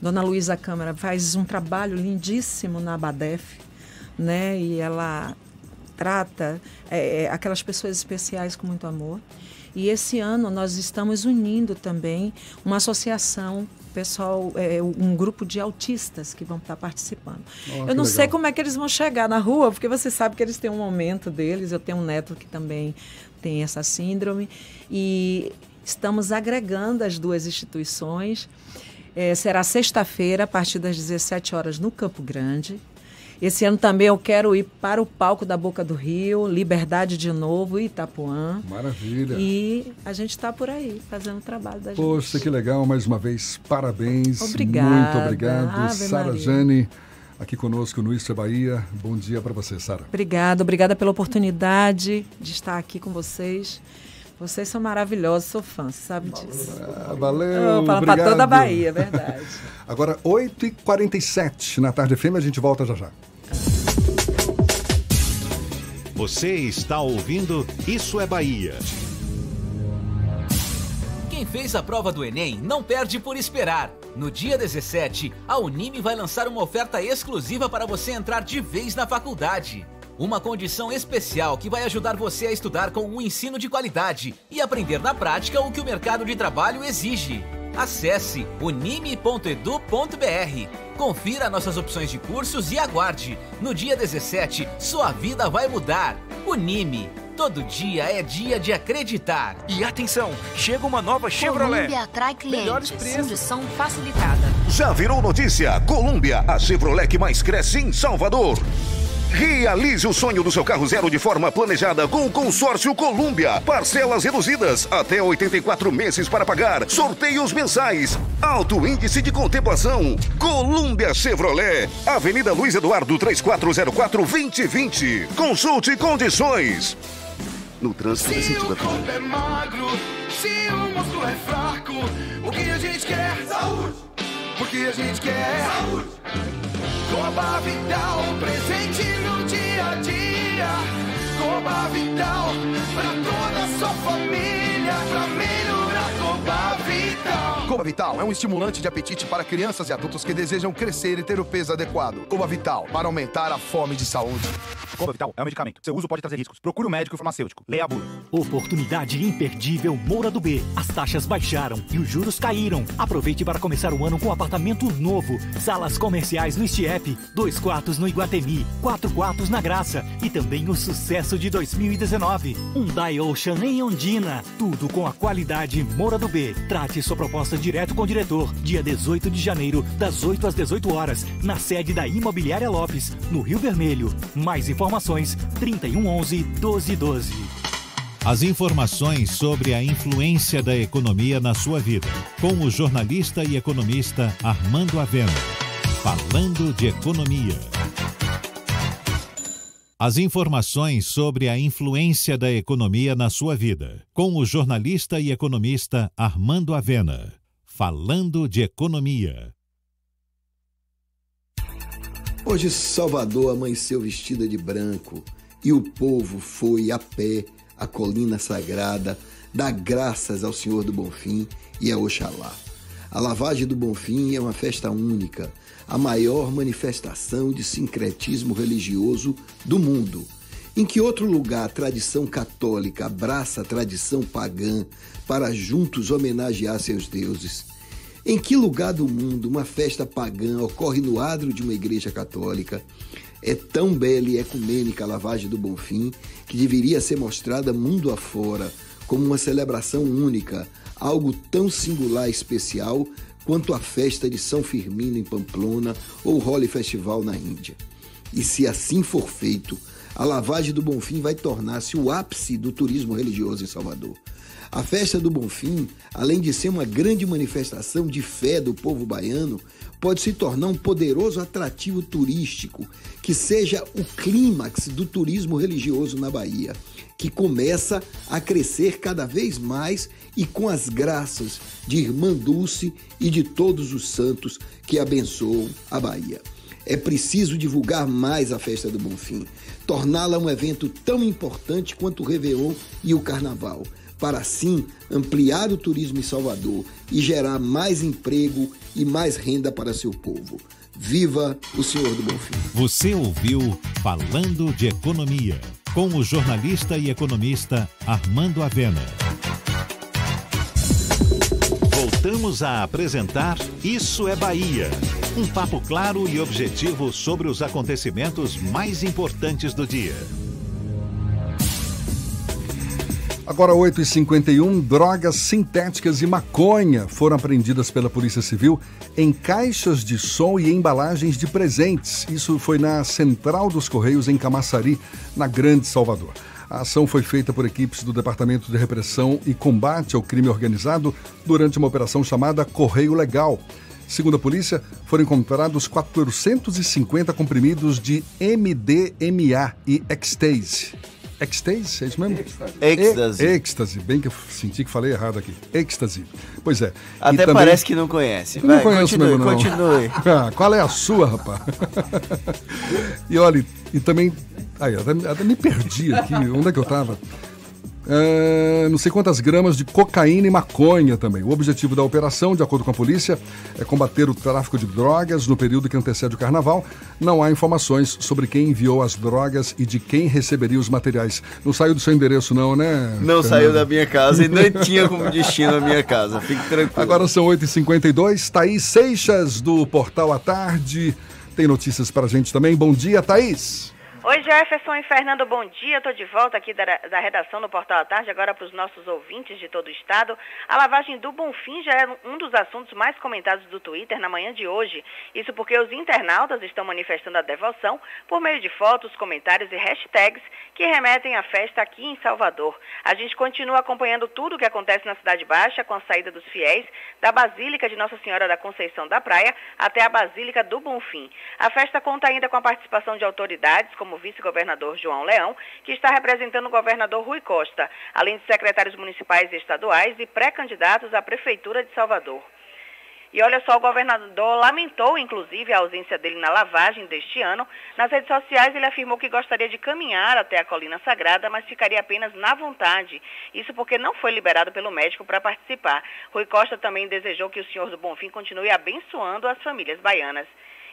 Dona Luísa Câmara faz um trabalho lindíssimo na Abadef, né? E ela trata é, é, aquelas pessoas especiais com muito amor. E esse ano nós estamos unindo também uma associação, pessoal, é, um grupo de autistas que vão estar participando. Oh, eu não sei como é que eles vão chegar na rua, porque você sabe que eles têm um momento deles. Eu tenho um neto que também tem essa síndrome. E estamos agregando as duas instituições. É, será sexta-feira, a partir das 17 horas, no Campo Grande. Esse ano também eu quero ir para o palco da Boca do Rio, Liberdade de novo, Itapuã. Maravilha. E a gente está por aí, fazendo o trabalho da gente. Poxa, que legal. Mais uma vez, parabéns. Obrigada. Muito obrigado. Ave Sara Maria. Jane, aqui conosco no Isso é Bahia. Bom dia para você, Sara. Obrigada, obrigada pela oportunidade de estar aqui com vocês. Vocês são maravilhosos, sou fã, você sabe disso. Ah, valeu. Eu falo para toda a Bahia, é verdade. Agora, 8h47 na tarde FM, a gente volta já já. Você está ouvindo Isso é Bahia. Quem fez a prova do Enem não perde por esperar. No dia 17, a Unime vai lançar uma oferta exclusiva para você entrar de vez na faculdade. Uma condição especial que vai ajudar você a estudar com um ensino de qualidade e aprender na prática o que o mercado de trabalho exige. Acesse unime.edu.br. Confira nossas opções de cursos e aguarde. No dia 17, sua vida vai mudar. Unime. Todo dia é dia de acreditar. E atenção, chega uma nova Chevrolet. Colômbia atrai Melhores clientes. preços. Condição facilitada. Já virou notícia? Colômbia, a Chevrolet que mais cresce em Salvador. Realize o sonho do seu carro zero de forma planejada com o consórcio Colômbia. Parcelas reduzidas, até 84 meses para pagar. Sorteios mensais. Alto índice de contemplação. Colômbia Chevrolet. Avenida Luiz Eduardo 3404-2020. Consulte condições. No trânsito desse sentido da corpo é magro, se o músculo é fraco, o que a gente quer? Saúde! Porque a gente quer saúde! Coba Vital, presente no dia a dia. Coba Vital, pra toda a sua família, pra melhorar Coba Vital. Coba Vital é um estimulante de apetite para crianças e adultos que desejam crescer e ter o peso adequado. Coba Vital, para aumentar a fome de saúde. Coba Vital é um medicamento. Seu uso pode trazer riscos. Procure um médico farmacêutico. Leia a bula. Oportunidade imperdível Moura do B. As taxas baixaram e os juros caíram. Aproveite para começar o ano com um apartamento novo. Salas comerciais no Estiep, dois quartos no Iguatemi, quatro quartos na Graça e também o sucesso de 2019. Hyundai Ocean em Ondina. Tudo com a qualidade Moura do B. Trate sua proposta direto com o diretor. Dia 18 de janeiro, das 8 às 18 horas, na sede da Imobiliária Lopes, no Rio Vermelho. Mais informações 3111 1212. As informações sobre a influência da economia na sua vida, com o jornalista e economista Armando Avena. Falando de economia. As informações sobre a influência da economia na sua vida, com o jornalista e economista Armando Avena. Falando de economia. Hoje Salvador amanheceu vestida de branco e o povo foi a pé à colina sagrada dar graças ao Senhor do Bonfim e a Oxalá. A lavagem do Bonfim é uma festa única, a maior manifestação de sincretismo religioso do mundo. Em que outro lugar a tradição católica abraça a tradição pagã para juntos homenagear seus deuses? Em que lugar do mundo uma festa pagã ocorre no adro de uma igreja católica? É tão bela e ecumênica a lavagem do Bonfim que deveria ser mostrada mundo afora como uma celebração única, algo tão singular e especial quanto a festa de São Firmino em Pamplona ou o Holi Festival na Índia. E se assim for feito, a lavagem do Bonfim vai tornar-se o ápice do turismo religioso em Salvador. A festa do Bonfim, além de ser uma grande manifestação de fé do povo baiano, pode se tornar um poderoso atrativo turístico que seja o clímax do turismo religioso na Bahia, que começa a crescer cada vez mais e com as graças de Irmã Dulce e de todos os santos que abençoam a Bahia. É preciso divulgar mais a festa do Bonfim, torná-la um evento tão importante quanto o Réveillon e o Carnaval para assim ampliar o turismo em Salvador e gerar mais emprego e mais renda para seu povo. Viva o Senhor do Bonfim. Você ouviu Falando de Economia, com o jornalista e economista Armando Avena. Voltamos a apresentar Isso é Bahia. Um papo claro e objetivo sobre os acontecimentos mais importantes do dia. Agora 8h51, drogas sintéticas e maconha foram apreendidas pela Polícia Civil em caixas de som e embalagens de presentes. Isso foi na Central dos Correios, em Camaçari, na Grande Salvador. A ação foi feita por equipes do Departamento de Repressão e Combate ao Crime Organizado durante uma operação chamada Correio Legal. Segundo a polícia, foram encontrados 450 comprimidos de MDMA e ecstasy. Ecstasy, é isso mesmo? Ecstasy. E êxtase, bem que eu senti que falei errado aqui. Ecstasy. Pois é. Até também... parece que não conhece. Vai, não conheço continue, mesmo, não. Continue. Ah, qual é a sua, rapaz? e olha, e também... Aí, até, até me perdi aqui. Onde é que eu tava? É, não sei quantas gramas de cocaína e maconha também. O objetivo da operação, de acordo com a polícia, é combater o tráfico de drogas no período que antecede o carnaval. Não há informações sobre quem enviou as drogas e de quem receberia os materiais. Não saiu do seu endereço, não, né? Não saiu da minha casa e nem tinha como destino a minha casa. Fique tranquilo. Agora são 8h52. Thaís Seixas, do Portal à Tarde, tem notícias para a gente também. Bom dia, Thaís. Oi, Jefferson e Fernando, bom dia. Estou de volta aqui da, da redação do Portal à Tarde, agora para os nossos ouvintes de todo o estado. A lavagem do Bonfim já é um dos assuntos mais comentados do Twitter na manhã de hoje. Isso porque os internautas estão manifestando a devoção por meio de fotos, comentários e hashtags que remetem à festa aqui em Salvador. A gente continua acompanhando tudo o que acontece na Cidade Baixa com a saída dos fiéis da Basílica de Nossa Senhora da Conceição da Praia até a Basílica do Bonfim. A festa conta ainda com a participação de autoridades como o vice-governador João Leão, que está representando o governador Rui Costa, além de secretários municipais e estaduais e pré-candidatos à Prefeitura de Salvador. E olha só, o governador lamentou, inclusive, a ausência dele na lavagem deste ano. Nas redes sociais, ele afirmou que gostaria de caminhar até a Colina Sagrada, mas ficaria apenas na vontade. Isso porque não foi liberado pelo médico para participar. Rui Costa também desejou que o senhor do Bonfim continue abençoando as famílias baianas.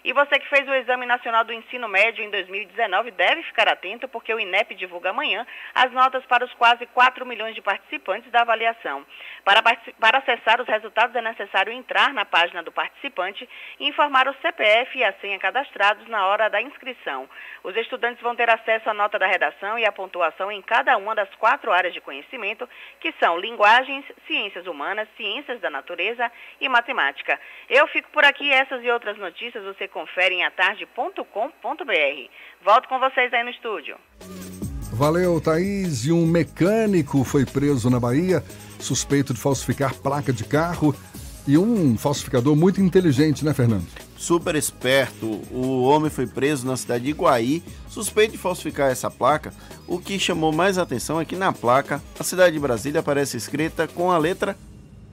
E você que fez o Exame Nacional do Ensino Médio em 2019 deve ficar atento porque o INEP divulga amanhã as notas para os quase 4 milhões de participantes da avaliação. Para, para acessar os resultados é necessário entrar na página do participante e informar o CPF e a senha cadastrados na hora da inscrição. Os estudantes vão ter acesso à nota da redação e à pontuação em cada uma das quatro áreas de conhecimento, que são linguagens, ciências humanas, ciências da natureza e matemática. Eu fico por aqui, essas e outras notícias você confere em atarde.com.br. Volto com vocês aí no estúdio. Valeu, Thaís. E um mecânico foi preso na Bahia, suspeito de falsificar placa de carro. E um falsificador muito inteligente, né, Fernando? Super esperto. O homem foi preso na cidade de Iguaí, suspeito de falsificar essa placa. O que chamou mais atenção é que na placa, a cidade de Brasília aparece escrita com a letra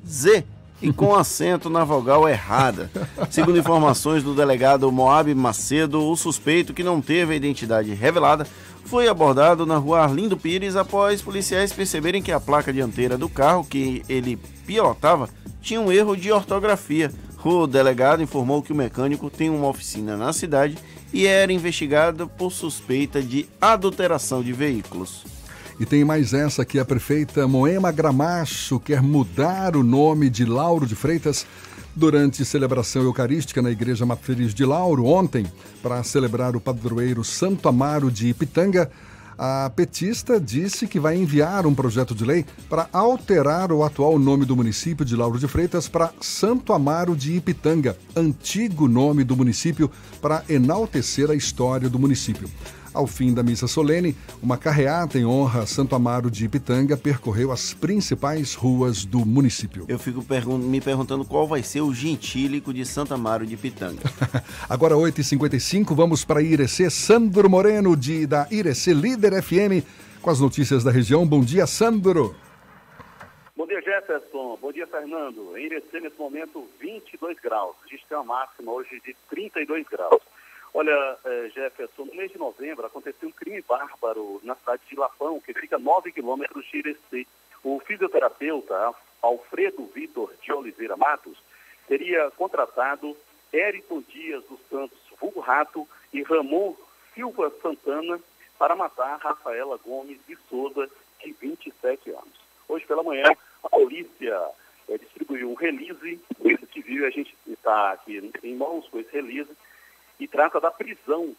Z e com acento na vogal errada. Segundo informações do delegado Moab Macedo, o suspeito, que não teve a identidade revelada, foi abordado na rua Arlindo Pires após policiais perceberem que a placa dianteira do carro que ele pilotava tinha um erro de ortografia. O delegado informou que o mecânico tem uma oficina na cidade e era investigado por suspeita de adulteração de veículos. E tem mais essa que a prefeita Moema Gramacho quer mudar o nome de Lauro de Freitas durante celebração eucarística na Igreja Matriz de Lauro ontem, para celebrar o padroeiro Santo Amaro de Ipitanga. A petista disse que vai enviar um projeto de lei para alterar o atual nome do município de Lauro de Freitas para Santo Amaro de Ipitanga, antigo nome do município, para enaltecer a história do município. Ao fim da missa solene, uma carreata em honra a Santo Amaro de Ipitanga percorreu as principais ruas do município. Eu fico pergun me perguntando qual vai ser o gentílico de Santo Amaro de Ipitanga. Agora 8h55, vamos para Irecê. Sandro Moreno, de, da Irecê Líder FM, com as notícias da região. Bom dia, Sandro. Bom dia, Jefferson. Bom dia, Fernando. Em Irecê, nesse momento, 22 graus. A gente tem uma máxima hoje de 32 graus. Olha, eh, Jefferson, no mês de novembro aconteceu um crime bárbaro na cidade de Lapão, que fica a 9 quilômetros de Irecê. O fisioterapeuta Alfredo Vitor de Oliveira Matos teria contratado Érico Dias dos Santos Vulgo Rato e Ramon Silva Santana para matar Rafaela Gomes de Souza, de 27 anos. Hoje pela manhã, a polícia eh, distribuiu um release, Polícia Civil, a gente está aqui em mãos com esse release, e trata da prisão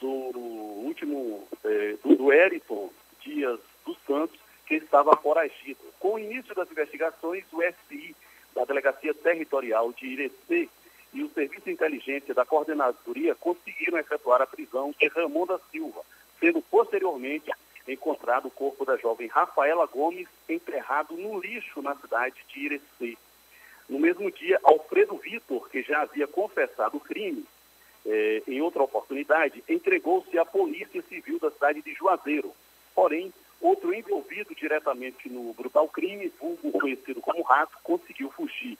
do último, eh, do, do Eriton Dias dos Santos, que estava foragido. Com o início das investigações, o SI da Delegacia Territorial de Irecê e o Serviço de Inteligência da Coordenadoria conseguiram efetuar a prisão de Ramon da Silva, sendo posteriormente encontrado o corpo da jovem Rafaela Gomes enterrado no lixo na cidade de Irecê. No mesmo dia, Alfredo Vitor, que já havia confessado o crime, eh, em outra oportunidade, entregou-se à Polícia Civil da cidade de Juazeiro. Porém, outro envolvido diretamente no brutal crime, vulgo conhecido como Rato, conseguiu fugir.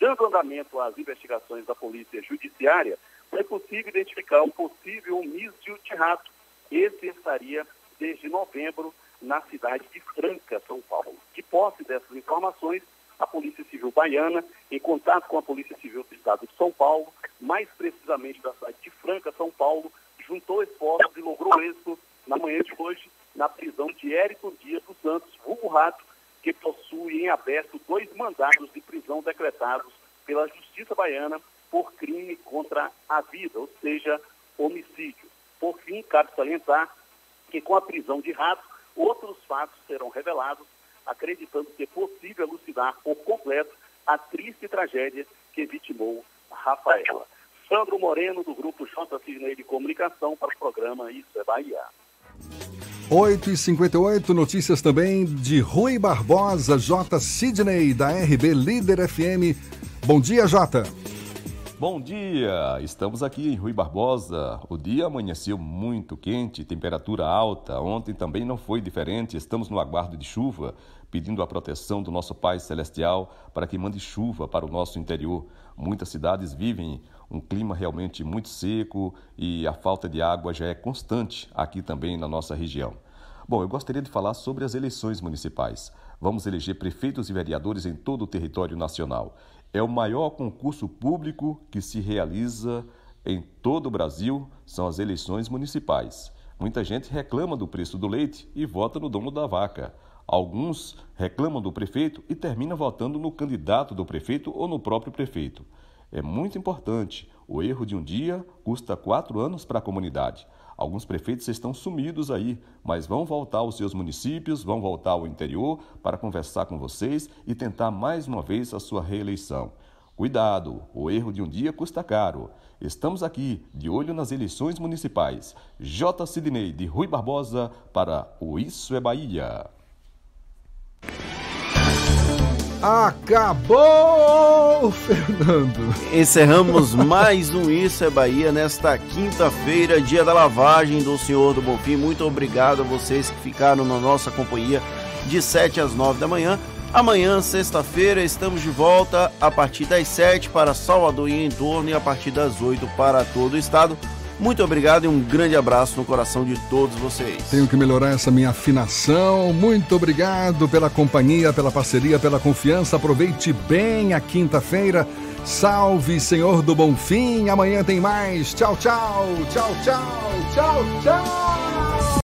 Dando andamento às investigações da Polícia Judiciária, foi possível identificar um possível homicídio de Rato. Esse estaria desde novembro na cidade de Franca, São Paulo. De posse dessas informações, a Polícia Civil Baiana, em contato com a Polícia Civil do Estado de São Paulo, mais precisamente da cidade de Franca, São Paulo, juntou esforços e logrou êxito na manhã de hoje na prisão de Érico Dias dos Santos, vulgo Rato, que possui em aberto dois mandados de prisão decretados pela Justiça Baiana por crime contra a vida, ou seja, homicídio. Por fim, cabe salientar que com a prisão de Rato, outros fatos serão revelados acreditando que é possível elucidar por completo a triste tragédia que vitimou Rafaela. Sandro Moreno, do Grupo J. Cisnei de Comunicação, para o programa Isso é Bahia. 8 e 58 notícias também de Rui Barbosa, J. Sidney, da RB Líder FM. Bom dia, Jota. Bom dia! Estamos aqui em Rui Barbosa. O dia amanheceu muito quente, temperatura alta. Ontem também não foi diferente. Estamos no aguardo de chuva, pedindo a proteção do nosso Pai Celestial para que mande chuva para o nosso interior. Muitas cidades vivem um clima realmente muito seco e a falta de água já é constante aqui também na nossa região. Bom, eu gostaria de falar sobre as eleições municipais. Vamos eleger prefeitos e vereadores em todo o território nacional é o maior concurso público que se realiza em todo o Brasil, são as eleições municipais. Muita gente reclama do preço do leite e vota no dono da vaca. Alguns reclamam do prefeito e terminam votando no candidato do prefeito ou no próprio prefeito. É muito importante. O erro de um dia custa quatro anos para a comunidade. Alguns prefeitos estão sumidos aí, mas vão voltar aos seus municípios, vão voltar ao interior para conversar com vocês e tentar mais uma vez a sua reeleição. Cuidado, o erro de um dia custa caro. Estamos aqui, de olho nas eleições municipais. J. Sidney, de Rui Barbosa, para o Isso é Bahia. Acabou, Fernando. Encerramos mais um Isso é Bahia nesta quinta-feira, dia da lavagem do Senhor do Bonfim. Muito obrigado a vocês que ficaram na nossa companhia de 7 às 9 da manhã. Amanhã, sexta-feira, estamos de volta a partir das 7 para Salvador e em torno e a partir das 8 para todo o estado. Muito obrigado e um grande abraço no coração de todos vocês. Tenho que melhorar essa minha afinação. Muito obrigado pela companhia, pela parceria, pela confiança. Aproveite bem a quinta-feira. Salve, Senhor do Bom Fim. Amanhã tem mais. Tchau, tchau. Tchau, tchau. Tchau, tchau.